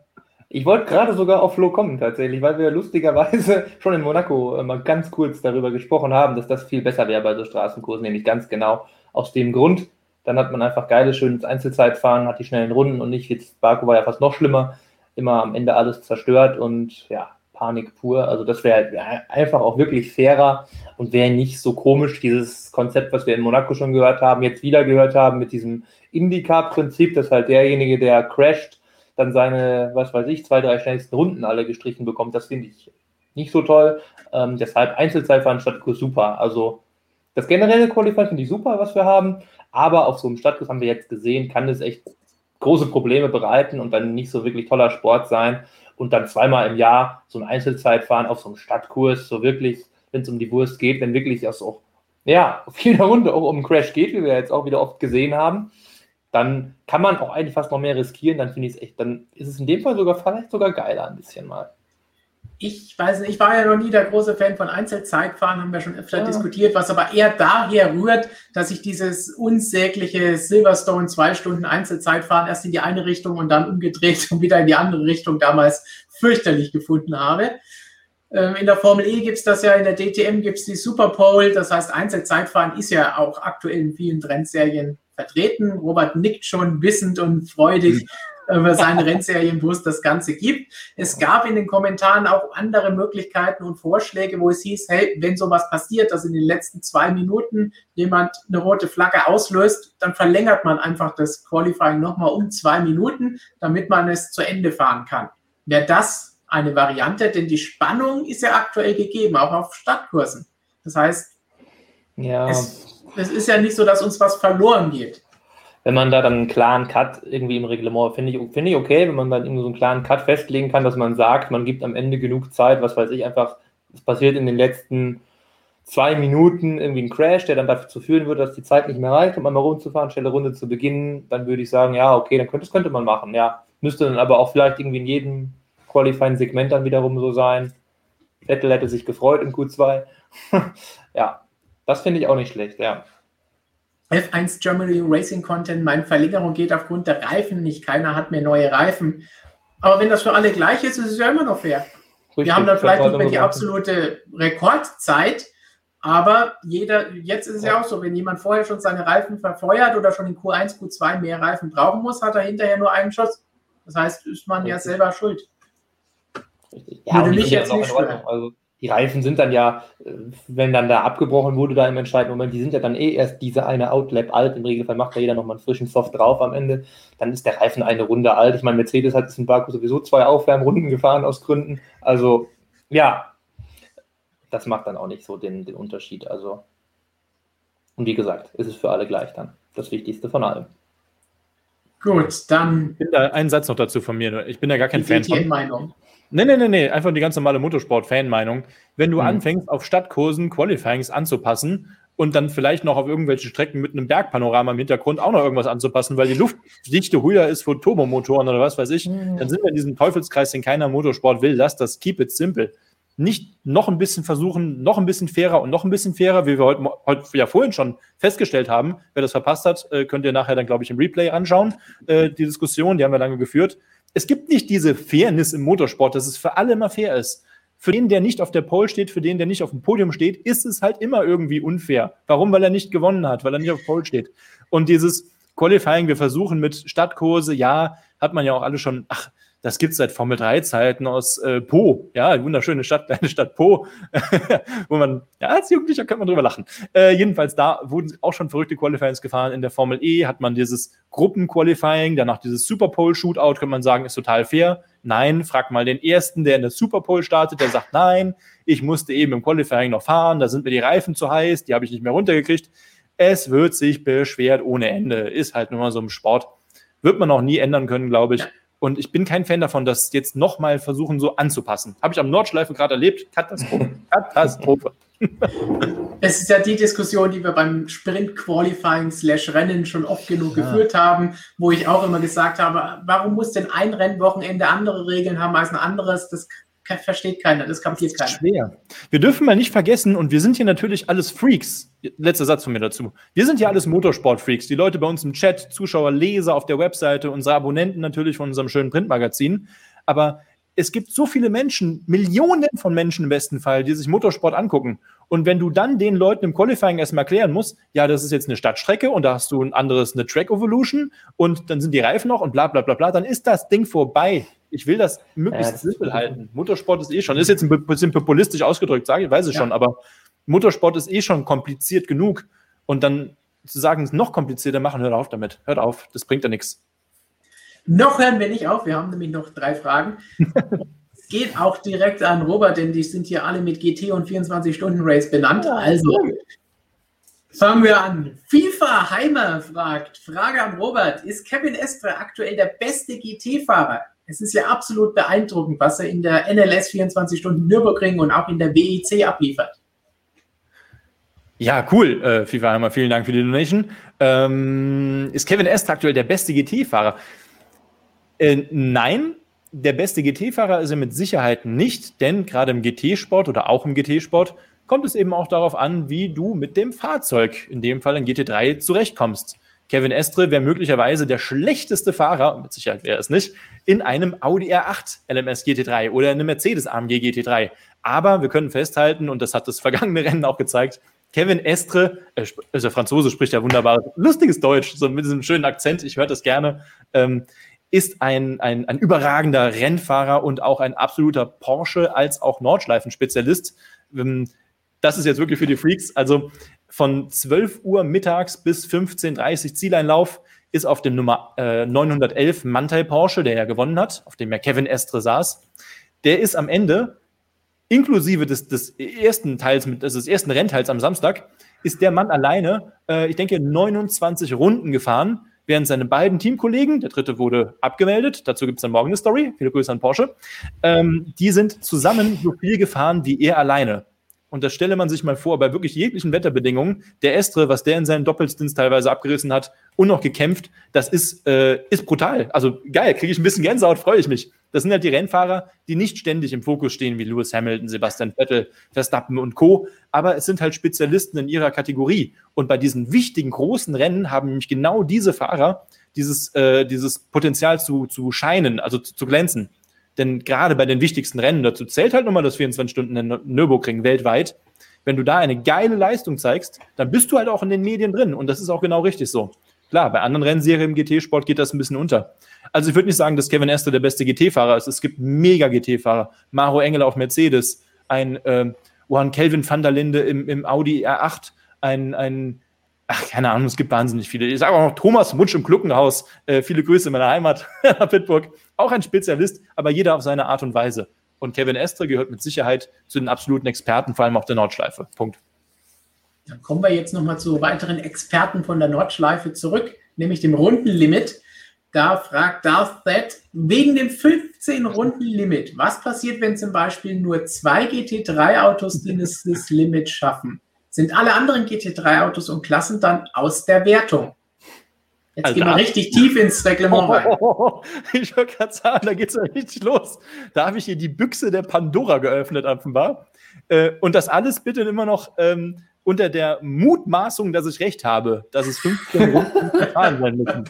Ich wollte gerade sogar auf Flo kommen tatsächlich, weil wir lustigerweise schon in Monaco mal ganz kurz darüber gesprochen haben, dass das viel besser wäre bei so Straßenkursen, nämlich ganz genau aus dem Grund. Dann hat man einfach geiles, schönes Einzelzeitfahren, hat die schnellen Runden und nicht, jetzt Baku war ja fast noch schlimmer, immer am Ende alles zerstört und ja, Panik pur. Also das wäre einfach auch wirklich fairer und wäre nicht so komisch, dieses Konzept, was wir in Monaco schon gehört haben, jetzt wieder gehört haben mit diesem Indycar-Prinzip, dass halt derjenige, der crasht, dann seine, was weiß ich, zwei, drei schnellsten Runden alle gestrichen bekommt. Das finde ich nicht so toll. Ähm, deshalb Einzelzeitfahren Stadtkurs super. Also das generelle Qualifying finde ich super, was wir haben. Aber auf so einem Stadtkurs haben wir jetzt gesehen, kann es echt große Probleme bereiten und dann nicht so wirklich toller Sport sein und dann zweimal im Jahr so ein Einzelzeitfahren auf so einem Stadtkurs, so wirklich, wenn es um die Wurst geht, wenn wirklich es auch, ja, auf jeder Runde auch um einen Crash geht, wie wir jetzt auch wieder oft gesehen haben, dann kann man auch eigentlich fast noch mehr riskieren, dann finde ich es echt, dann ist es in dem Fall sogar vielleicht sogar geiler ein bisschen mal ich weiß nicht, ich war ja noch nie der große Fan von Einzelzeitfahren, haben wir schon öfter ja. diskutiert, was aber eher daher rührt, dass ich dieses unsägliche Silverstone zwei Stunden Einzelzeitfahren erst in die eine Richtung und dann umgedreht und wieder in die andere Richtung damals fürchterlich gefunden habe. Ähm, in der Formel E gibt es das ja, in der DTM gibt es die Super Pole, das heißt Einzelzeitfahren ist ja auch aktuell in vielen Trendserien vertreten. Robert nickt schon wissend und freudig. Über seine Rennserien, wo es das Ganze gibt. Es gab in den Kommentaren auch andere Möglichkeiten und Vorschläge, wo es hieß, hey, wenn sowas passiert, dass in den letzten zwei Minuten jemand eine rote Flagge auslöst, dann verlängert man einfach das Qualifying nochmal um zwei Minuten, damit man es zu Ende fahren kann. Wer das eine Variante, denn die Spannung ist ja aktuell gegeben, auch auf Stadtkursen. Das heißt, ja. es, es ist ja nicht so, dass uns was verloren geht wenn man da dann einen klaren Cut irgendwie im Reglement, finde ich, finde ich okay, wenn man dann irgendwie so einen klaren Cut festlegen kann, dass man sagt, man gibt am Ende genug Zeit, was weiß ich, einfach, es passiert in den letzten zwei Minuten irgendwie ein Crash, der dann dazu führen würde, dass die Zeit nicht mehr reicht, um einmal rumzufahren, schnelle Runde zu beginnen, dann würde ich sagen, ja, okay, dann könnte, das könnte man machen, ja. Müsste dann aber auch vielleicht irgendwie in jedem Qualifying-Segment dann wiederum so sein. Vettel hätte sich gefreut in Q2. ja, das finde ich auch nicht schlecht, ja. F1 Germany Racing Content, meine Verlängerung geht aufgrund der Reifen nicht, keiner hat mehr neue Reifen. Aber wenn das für alle gleich ist, ist es ja immer noch fair. Richtig, Wir haben dann vielleicht nicht mehr die absolute Rekordzeit, aber jeder, jetzt ist es ja. ja auch so, wenn jemand vorher schon seine Reifen verfeuert oder schon in Q1, Q2 mehr Reifen brauchen muss, hat er hinterher nur einen Schuss. Das heißt, ist man Richtig. ja selber schuld. Richtig. Ja, Würde mich jetzt nicht stören. Also die Reifen sind dann ja, äh, wenn dann da abgebrochen wurde, da im entscheidenden Moment, die sind ja dann eh erst diese eine Outlap alt. Im Regelfall macht da jeder nochmal einen frischen Soft drauf am Ende. Dann ist der Reifen eine Runde alt. Ich meine, Mercedes hat in Baku sowieso zwei Aufwärmrunden gefahren aus Gründen. Also, ja, das macht dann auch nicht so den, den Unterschied. Also, und wie gesagt, ist es für alle gleich dann. Das Wichtigste von allem. Gut, dann. Ein Satz noch dazu von mir. Ich bin ja gar kein Fan von. Meinung. Nee, nee, nee, nee, einfach die ganz normale Motorsport-Fan-Meinung. Wenn du mhm. anfängst, auf Stadtkursen Qualifyings anzupassen und dann vielleicht noch auf irgendwelche Strecken mit einem Bergpanorama im Hintergrund auch noch irgendwas anzupassen, weil die Luftdichte höher ist für Turbomotoren oder was weiß ich, mhm. dann sind wir in diesem Teufelskreis, den keiner Motorsport will. Lass das, keep it simple. Nicht noch ein bisschen versuchen, noch ein bisschen fairer und noch ein bisschen fairer, wie wir heute, heute ja vorhin schon festgestellt haben. Wer das verpasst hat, äh, könnt ihr nachher dann, glaube ich, im Replay anschauen. Äh, die Diskussion, die haben wir lange geführt es gibt nicht diese Fairness im Motorsport, dass es für alle immer fair ist. Für den, der nicht auf der Pole steht, für den, der nicht auf dem Podium steht, ist es halt immer irgendwie unfair. Warum? Weil er nicht gewonnen hat, weil er nicht auf Pole steht. Und dieses Qualifying, wir versuchen mit Stadtkurse, ja, hat man ja auch alle schon, ach, das gibt es seit Formel 3-Zeiten aus äh, Po, ja, wunderschöne Stadt, kleine Stadt Po, wo man, ja, als Jugendlicher könnte man drüber lachen. Äh, jedenfalls da wurden auch schon verrückte Qualifyings gefahren. In der Formel E hat man dieses Gruppenqualifying, danach dieses Superpole-Shootout, könnte man sagen, ist total fair. Nein, frag mal den ersten, der in der Superpole startet, der sagt, nein, ich musste eben im Qualifying noch fahren, da sind mir die Reifen zu heiß, die habe ich nicht mehr runtergekriegt. Es wird sich beschwert ohne Ende. Ist halt nur mal so im Sport. Wird man auch nie ändern können, glaube ich. Und ich bin kein Fan davon, das jetzt nochmal versuchen, so anzupassen. Habe ich am Nordschleife gerade erlebt. Katastrophe. Katastrophe. Es ist ja die Diskussion, die wir beim Sprint Qualifying slash Rennen schon oft genug ja. geführt haben, wo ich auch immer gesagt habe, warum muss denn ein Rennwochenende andere Regeln haben als ein anderes? Das versteht keiner, das kapiert keiner. Schwer. Wir dürfen mal nicht vergessen, und wir sind hier natürlich alles Freaks. Letzter Satz von mir dazu. Wir sind hier alles Motorsport-Freaks. Die Leute bei uns im Chat, Zuschauer, Leser auf der Webseite, unsere Abonnenten natürlich von unserem schönen Printmagazin. Aber es gibt so viele Menschen, Millionen von Menschen im besten Fall, die sich Motorsport angucken. Und wenn du dann den Leuten im Qualifying erstmal erklären musst, ja, das ist jetzt eine Stadtstrecke und da hast du ein anderes, eine Track Evolution und dann sind die Reifen noch und bla bla bla bla, dann ist das Ding vorbei. Ich will das möglichst ja, simpel halten. Motorsport ist eh schon, ist jetzt ein bisschen populistisch ausgedrückt, sage ich, weiß ich ja. schon, aber Motorsport ist eh schon kompliziert genug. Und dann zu sagen, es noch komplizierter machen, hört auf damit. Hört auf, das bringt ja nichts. Noch hören wir nicht auf, wir haben nämlich noch drei Fragen. es geht auch direkt an Robert, denn die sind hier alle mit GT und 24-Stunden-Race benannt. Also fangen wir an. FIFA Heimer fragt, Frage an Robert, ist Kevin Estre aktuell der beste GT-Fahrer? Es ist ja absolut beeindruckend, was er in der NLS 24 Stunden Nürburgring und auch in der WEC abliefert. Ja, cool, äh, FIFA Heimer, vielen Dank für die Donation. Ähm, ist Kevin Est aktuell der beste GT-Fahrer? Äh, nein, der beste GT-Fahrer ist er mit Sicherheit nicht, denn gerade im GT-Sport oder auch im GT-Sport kommt es eben auch darauf an, wie du mit dem Fahrzeug, in dem Fall ein GT3, zurechtkommst. Kevin Estre wäre möglicherweise der schlechteste Fahrer, mit Sicherheit wäre es nicht, in einem Audi R8 LMS GT3 oder in einem Mercedes AMG GT3. Aber wir können festhalten, und das hat das vergangene Rennen auch gezeigt, Kevin Estre, äh, also Franzose spricht ja wunderbar, lustiges Deutsch, so mit diesem schönen Akzent, ich höre das gerne, ähm, ist ein, ein, ein überragender Rennfahrer und auch ein absoluter Porsche als auch Nordschleifenspezialist. Ähm, das ist jetzt wirklich für die Freaks. Also von 12 Uhr mittags bis 15.30 Uhr Zieleinlauf ist auf dem Nummer äh, 911 Mantai Porsche, der ja gewonnen hat, auf dem ja Kevin Estre saß. der ist am Ende, inklusive des, des ersten Teils, also des ersten Rennteils am Samstag, ist der Mann alleine, äh, ich denke, 29 Runden gefahren, während seine beiden Teamkollegen, der dritte wurde abgemeldet, dazu gibt es dann morgen eine Story, viele Grüße an Porsche, ähm, die sind zusammen so viel gefahren wie er alleine. Und das stelle man sich mal vor, bei wirklich jeglichen Wetterbedingungen, der Estre, was der in seinen Doppelstins teilweise abgerissen hat und noch gekämpft, das ist, äh, ist brutal. Also geil, kriege ich ein bisschen Gänsehaut, freue ich mich. Das sind halt die Rennfahrer, die nicht ständig im Fokus stehen, wie Lewis Hamilton, Sebastian Vettel, Verstappen und Co. Aber es sind halt Spezialisten in ihrer Kategorie. Und bei diesen wichtigen, großen Rennen haben nämlich genau diese Fahrer dieses, äh, dieses Potenzial zu, zu scheinen, also zu, zu glänzen. Denn gerade bei den wichtigsten Rennen, dazu zählt halt nochmal das 24 Stunden in Nürburgring weltweit. Wenn du da eine geile Leistung zeigst, dann bist du halt auch in den Medien drin. Und das ist auch genau richtig so. Klar, bei anderen Rennserien im GT-Sport geht das ein bisschen unter. Also ich würde nicht sagen, dass Kevin Esther der beste GT-Fahrer ist. Es gibt mega GT-Fahrer. Maro Engel auf Mercedes, ein äh, Johann Kelvin van der Linde im, im Audi R8, ein, ein ach, keine Ahnung, es gibt wahnsinnig viele. Ich sage auch noch Thomas Mutsch im Gluckenhaus. Äh, viele Grüße in meiner Heimat, nach Pittsburgh. Auch ein Spezialist, aber jeder auf seine Art und Weise. Und Kevin Estre gehört mit Sicherheit zu den absoluten Experten, vor allem auf der Nordschleife. Punkt. Dann kommen wir jetzt nochmal zu weiteren Experten von der Nordschleife zurück, nämlich dem Rundenlimit. Da fragt Darth That, wegen dem 15-Runden-Limit, was passiert, wenn zum Beispiel nur zwei GT3-Autos dieses Limit schaffen? sind alle anderen GT3-Autos und Klassen dann aus der Wertung. Jetzt Alter. gehen wir richtig tief ins Reglement rein. Oh, ich wollte gerade sagen, da geht es ja richtig los. Da habe ich hier die Büchse der Pandora geöffnet, offenbar. Äh, und das alles bitte immer noch ähm, unter der Mutmaßung, dass ich recht habe, dass es 15 Runden gefahren sein müssen.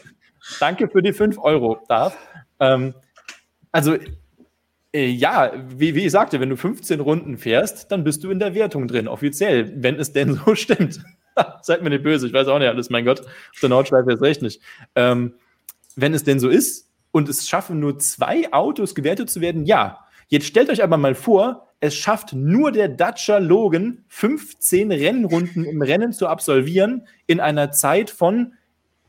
Danke für die 5 Euro, Darf. Ähm, also äh, ja, wie, wie ich sagte, wenn du 15 Runden fährst, dann bist du in der Wertung drin, offiziell, wenn es denn so stimmt. Seid mir nicht böse, ich weiß auch nicht alles, mein Gott. Auf der Nordschleife ist recht nicht. Ähm, wenn es denn so ist und es schaffen nur zwei Autos gewertet zu werden, ja. Jetzt stellt euch aber mal vor, es schafft nur der Dacia Logan 15 Rennrunden im Rennen zu absolvieren in einer Zeit von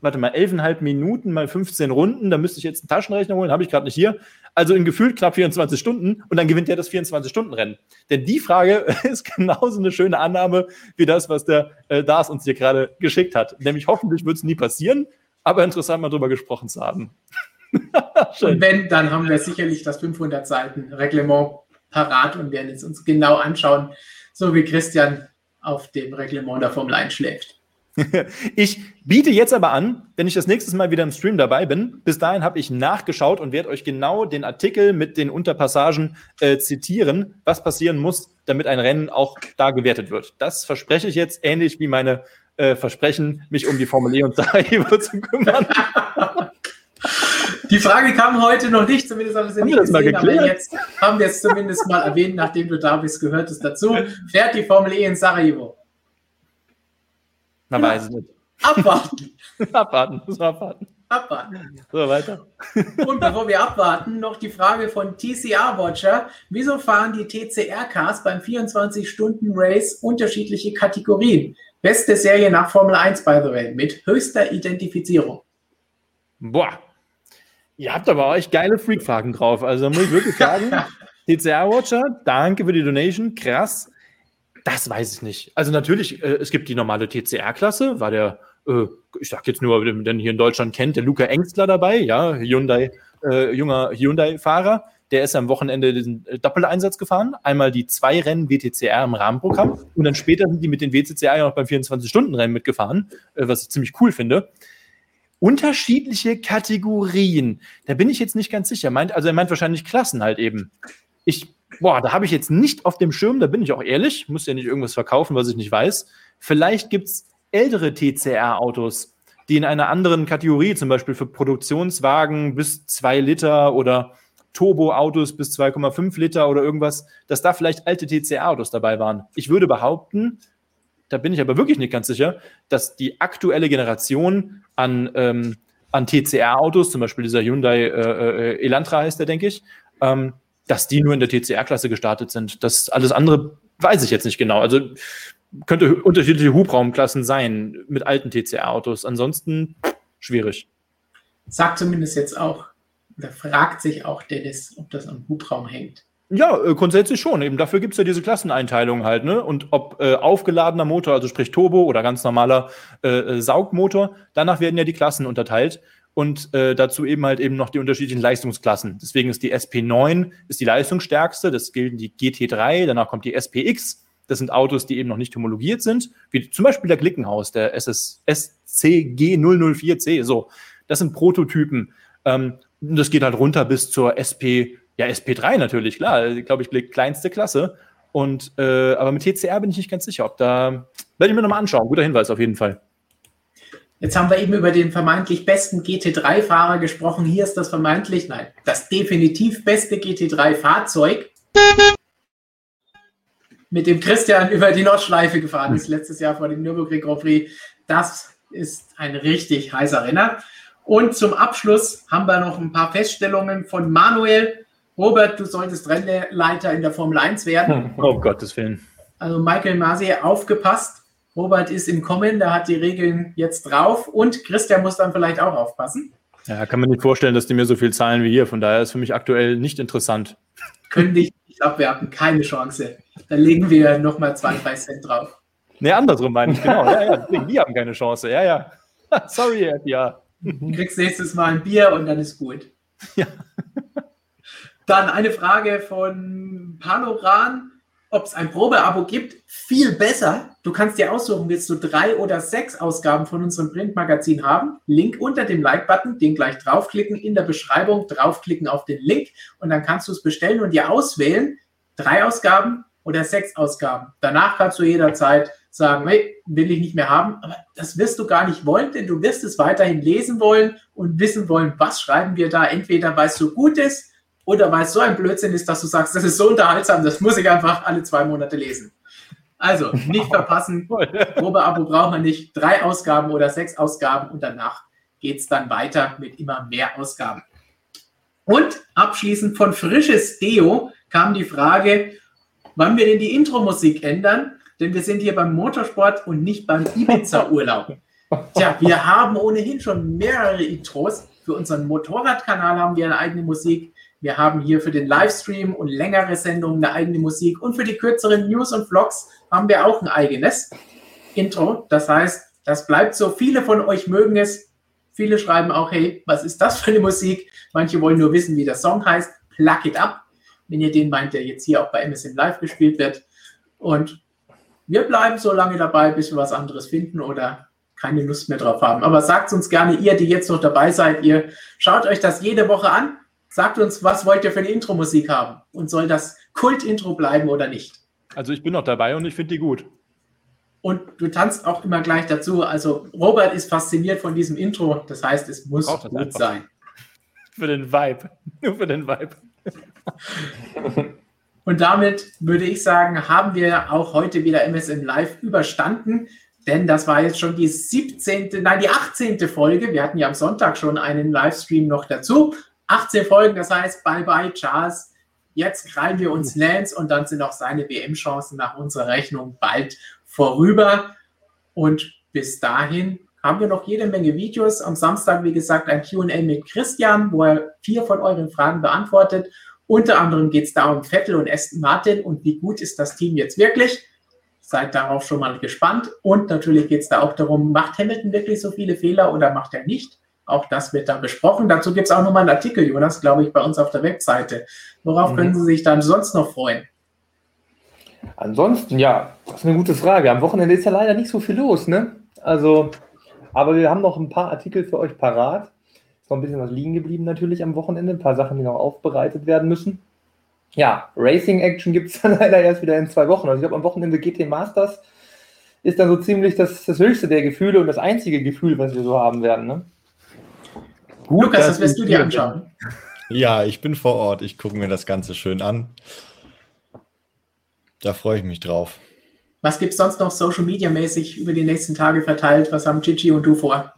warte mal, 11,5 Minuten mal 15 Runden, da müsste ich jetzt einen Taschenrechner holen, habe ich gerade nicht hier. Also in gefühlt knapp 24 Stunden und dann gewinnt er das 24-Stunden-Rennen. Denn die Frage ist genauso eine schöne Annahme wie das, was der äh, Dars uns hier gerade geschickt hat. Nämlich hoffentlich wird es nie passieren, aber interessant mal drüber gesprochen zu haben. und wenn, dann haben wir sicherlich das 500 Seiten Reglement parat und werden es uns genau anschauen, so wie Christian auf dem Reglement der Formel 1 schläft. ich biete jetzt aber an, wenn ich das nächste Mal wieder im Stream dabei bin. Bis dahin habe ich nachgeschaut und werde euch genau den Artikel mit den Unterpassagen äh, zitieren, was passieren muss, damit ein Rennen auch da gewertet wird. Das verspreche ich jetzt, ähnlich wie meine äh, Versprechen, mich um die Formel E und Sarajevo zu kümmern. Die Frage kam heute noch nicht, zumindest haben wir sie nicht gesehen, aber jetzt haben wir es zumindest mal erwähnt, nachdem du da bist, gehört es dazu. Fährt die Formel E in Sarajevo? Man genau. weiß es nicht. Abwarten. abwarten, man abwarten. Abwarten. So, weiter. Und bevor wir abwarten, noch die Frage von TCR Watcher. Wieso fahren die TCR-Cars beim 24-Stunden-Race unterschiedliche Kategorien? Beste Serie nach Formel 1, by the way, mit höchster Identifizierung. Boah. Ihr habt aber euch geile Freak-Fragen drauf. Also muss ich wirklich sagen, TCR Watcher, danke für die Donation. Krass. Das weiß ich nicht. Also natürlich, äh, es gibt die normale TCR-Klasse, war der, äh, ich sag jetzt nur, den hier in Deutschland kennt, der Luca Engstler dabei, ja, Hyundai, äh, junger Hyundai-Fahrer. Der ist am Wochenende diesen äh, Doppeleinsatz gefahren. Einmal die zwei Rennen WTCR im Rahmenprogramm und dann später sind die mit den WTCR ja noch beim 24-Stunden-Rennen mitgefahren, äh, was ich ziemlich cool finde unterschiedliche Kategorien. Da bin ich jetzt nicht ganz sicher. Meint, also er meint wahrscheinlich Klassen halt eben. Ich boah, da habe ich jetzt nicht auf dem Schirm, da bin ich auch ehrlich, muss ja nicht irgendwas verkaufen, was ich nicht weiß. Vielleicht gibt es ältere TCR-Autos, die in einer anderen Kategorie, zum Beispiel für Produktionswagen bis 2 Liter oder Turbo-Autos bis 2,5 Liter oder irgendwas, dass da vielleicht alte TCR-Autos dabei waren. Ich würde behaupten, da bin ich aber wirklich nicht ganz sicher, dass die aktuelle Generation an, ähm, an TCR-Autos, zum Beispiel dieser Hyundai äh, äh, Elantra heißt der, denke ich, ähm, dass die nur in der TCR-Klasse gestartet sind. Das alles andere weiß ich jetzt nicht genau. Also könnte unterschiedliche Hubraumklassen sein mit alten TCR-Autos. Ansonsten schwierig. Sagt zumindest jetzt auch, oder fragt sich auch Dennis, ob das am Hubraum hängt. Ja, äh, grundsätzlich schon. Eben dafür gibt es ja diese Klasseneinteilung halt, ne? Und ob äh, aufgeladener Motor, also sprich Turbo oder ganz normaler äh, äh, Saugmotor, danach werden ja die Klassen unterteilt und äh, dazu eben halt eben noch die unterschiedlichen Leistungsklassen. Deswegen ist die SP9 ist die leistungsstärkste, das gilt die GT3, danach kommt die SPX. Das sind Autos, die eben noch nicht homologiert sind, wie zum Beispiel der Glickenhaus, der SS, SCG004C. So, das sind Prototypen. Ähm, das geht halt runter bis zur SP ja, SP3 natürlich, klar. Glaube ich, kleinste Klasse. Und, äh, aber mit TCR bin ich nicht ganz sicher, ob da. Werde ich mir nochmal anschauen. Guter Hinweis auf jeden Fall. Jetzt haben wir eben über den vermeintlich besten GT3-Fahrer gesprochen. Hier ist das vermeintlich, nein, das definitiv beste GT3-Fahrzeug, mit dem Christian über die Nordschleife gefahren ist, letztes Jahr vor dem Nürburgring Grand Prix. Das ist ein richtig heißer Renner. Und zum Abschluss haben wir noch ein paar Feststellungen von Manuel. Robert, du solltest Rennleiter in der Formel 1 werden. Oh, Gottes Willen. Also Michael Masi, aufgepasst. Robert ist im Kommen, der hat die Regeln jetzt drauf und Christian muss dann vielleicht auch aufpassen. Ja, kann man nicht vorstellen, dass die mir so viel zahlen wie hier. Von daher ist für mich aktuell nicht interessant. Können dich nicht abwerten, keine Chance. Da legen wir nochmal zwei, drei Cent drauf. Nee, andersrum meine ich, genau. Ja, ja, die haben keine Chance. Ja, ja. Sorry, ja. Du kriegst nächstes Mal ein Bier und dann ist gut. Ja. Dann eine Frage von Panoran, ob es ein Probeabo gibt. Viel besser. Du kannst dir aussuchen, willst du drei oder sechs Ausgaben von unserem Printmagazin haben? Link unter dem Like-Button, den gleich draufklicken, in der Beschreibung draufklicken auf den Link und dann kannst du es bestellen und dir auswählen, drei Ausgaben oder sechs Ausgaben. Danach kannst du jederzeit sagen, hey, will ich nicht mehr haben, aber das wirst du gar nicht wollen, denn du wirst es weiterhin lesen wollen und wissen wollen, was schreiben wir da, entweder weil es so gut ist, oder weil es so ein Blödsinn ist, dass du sagst, das ist so unterhaltsam, das muss ich einfach alle zwei Monate lesen. Also, nicht verpassen. Probeabo braucht man nicht. Drei Ausgaben oder sechs Ausgaben und danach geht es dann weiter mit immer mehr Ausgaben. Und abschließend von Frisches Deo kam die Frage, wann wir denn die Intro-Musik ändern, denn wir sind hier beim Motorsport und nicht beim Ibiza-Urlaub. Tja, wir haben ohnehin schon mehrere Intros. Für unseren Motorradkanal haben wir eine eigene Musik. Wir haben hier für den Livestream und längere Sendungen eine eigene Musik und für die kürzeren News und Vlogs haben wir auch ein eigenes Intro. Das heißt, das bleibt so. Viele von euch mögen es. Viele schreiben auch, hey, was ist das für eine Musik? Manche wollen nur wissen, wie der Song heißt. Plug it up, wenn ihr den meint, der jetzt hier auch bei MSM Live gespielt wird. Und wir bleiben so lange dabei, bis wir was anderes finden oder keine Lust mehr drauf haben. Aber sagt uns gerne, ihr, die jetzt noch dabei seid, ihr schaut euch das jede Woche an Sagt uns, was wollt ihr für eine Intro-Musik haben? Und soll das Kult-Intro bleiben oder nicht? Also ich bin noch dabei und ich finde die gut. Und du tanzt auch immer gleich dazu. Also Robert ist fasziniert von diesem Intro. Das heißt, es muss gut einfach. sein. Für den Vibe. Nur für den Vibe. Und damit würde ich sagen, haben wir auch heute wieder MSM Live überstanden. Denn das war jetzt schon die 17., nein, die 18. Folge. Wir hatten ja am Sonntag schon einen Livestream noch dazu. 18 Folgen, das heißt, bye bye Charles. Jetzt krallen wir uns Lance und dann sind auch seine WM-Chancen nach unserer Rechnung bald vorüber. Und bis dahin haben wir noch jede Menge Videos. Am Samstag, wie gesagt, ein QA mit Christian, wo er vier von euren Fragen beantwortet. Unter anderem geht es da um Vettel und Aston Martin und wie gut ist das Team jetzt wirklich. Seid darauf schon mal gespannt. Und natürlich geht es da auch darum, macht Hamilton wirklich so viele Fehler oder macht er nicht? Auch das wird da besprochen. Dazu gibt es auch nochmal einen Artikel, Jonas, glaube ich, bei uns auf der Webseite. Worauf mhm. können Sie sich dann sonst noch freuen? Ansonsten, ja, das ist eine gute Frage. Am Wochenende ist ja leider nicht so viel los, ne? Also, aber wir haben noch ein paar Artikel für euch parat. Ist noch ein bisschen was liegen geblieben natürlich am Wochenende. Ein paar Sachen, die noch aufbereitet werden müssen. Ja, Racing Action gibt es dann leider erst wieder in zwei Wochen. Also ich glaube, am Wochenende GT Masters ist dann so ziemlich das, das höchste der Gefühle und das einzige Gefühl, was wir so haben werden. Ne? Gut, Lukas, das wirst du dir anschauen. Ja, ich bin vor Ort. Ich gucke mir das Ganze schön an. Da freue ich mich drauf. Was gibt es sonst noch Social Media mäßig über die nächsten Tage verteilt? Was haben Gigi und du vor?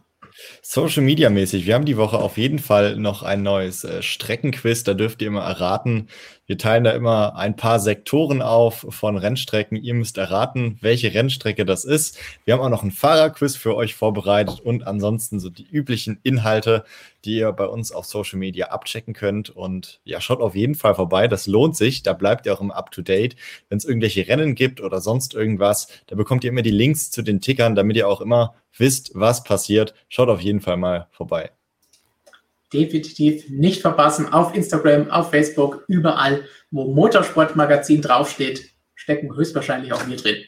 Social Media mäßig. Wir haben die Woche auf jeden Fall noch ein neues äh, Streckenquiz. Da dürft ihr immer erraten, Wir teilen da immer ein paar Sektoren auf von Rennstrecken. Ihr müsst erraten, welche Rennstrecke das ist. Wir haben auch noch ein Fahrerquiz für euch vorbereitet und ansonsten so die üblichen Inhalte, die ihr bei uns auf Social Media abchecken könnt. Und ja, schaut auf jeden Fall vorbei. Das lohnt sich. Da bleibt ihr auch immer up to date. Wenn es irgendwelche Rennen gibt oder sonst irgendwas, da bekommt ihr immer die Links zu den Tickern, damit ihr auch immer wisst, was passiert. Schaut auf jeden Fall mal vorbei definitiv nicht verpassen. Auf Instagram, auf Facebook, überall, wo Motorsportmagazin draufsteht, stecken höchstwahrscheinlich auch wir drin.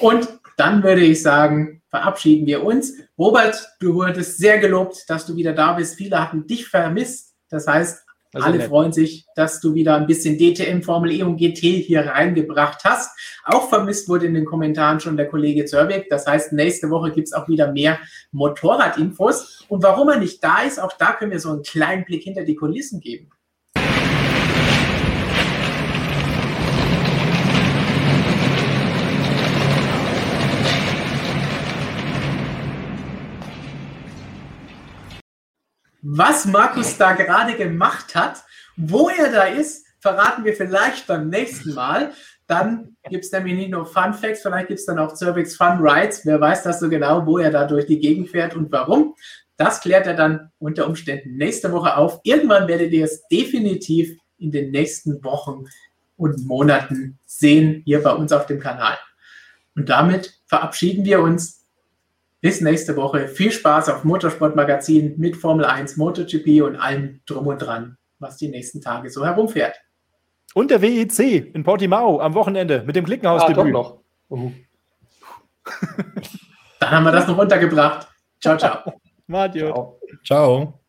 Und dann würde ich sagen, verabschieden wir uns. Robert, du wurdest sehr gelobt, dass du wieder da bist. Viele hatten dich vermisst. Das heißt, also Alle nett. freuen sich, dass du wieder ein bisschen DTM, Formel E und GT hier reingebracht hast. Auch vermisst wurde in den Kommentaren schon der Kollege Zerbeck. Das heißt, nächste Woche gibt es auch wieder mehr Motorradinfos. Und warum er nicht da ist, auch da können wir so einen kleinen Blick hinter die Kulissen geben. Was Markus da gerade gemacht hat, wo er da ist, verraten wir vielleicht beim nächsten Mal. Dann gibt es nämlich nicht nur Fun Facts, vielleicht gibt es dann auch Cervix Fun Rides. Wer weiß das so genau, wo er da durch die Gegend fährt und warum. Das klärt er dann unter Umständen nächste Woche auf. Irgendwann werdet ihr es definitiv in den nächsten Wochen und Monaten sehen hier bei uns auf dem Kanal. Und damit verabschieden wir uns bis nächste Woche. Viel Spaß auf Motorsportmagazin mit Formel 1, MotoGP und allem drum und dran, was die nächsten Tage so herumfährt. Und der WEC in Portimao am Wochenende mit dem Klickenhaus-Debüt. Ah, noch. Uh. Dann haben wir das noch untergebracht. Ciao, ciao. Matthias. Ciao. ciao.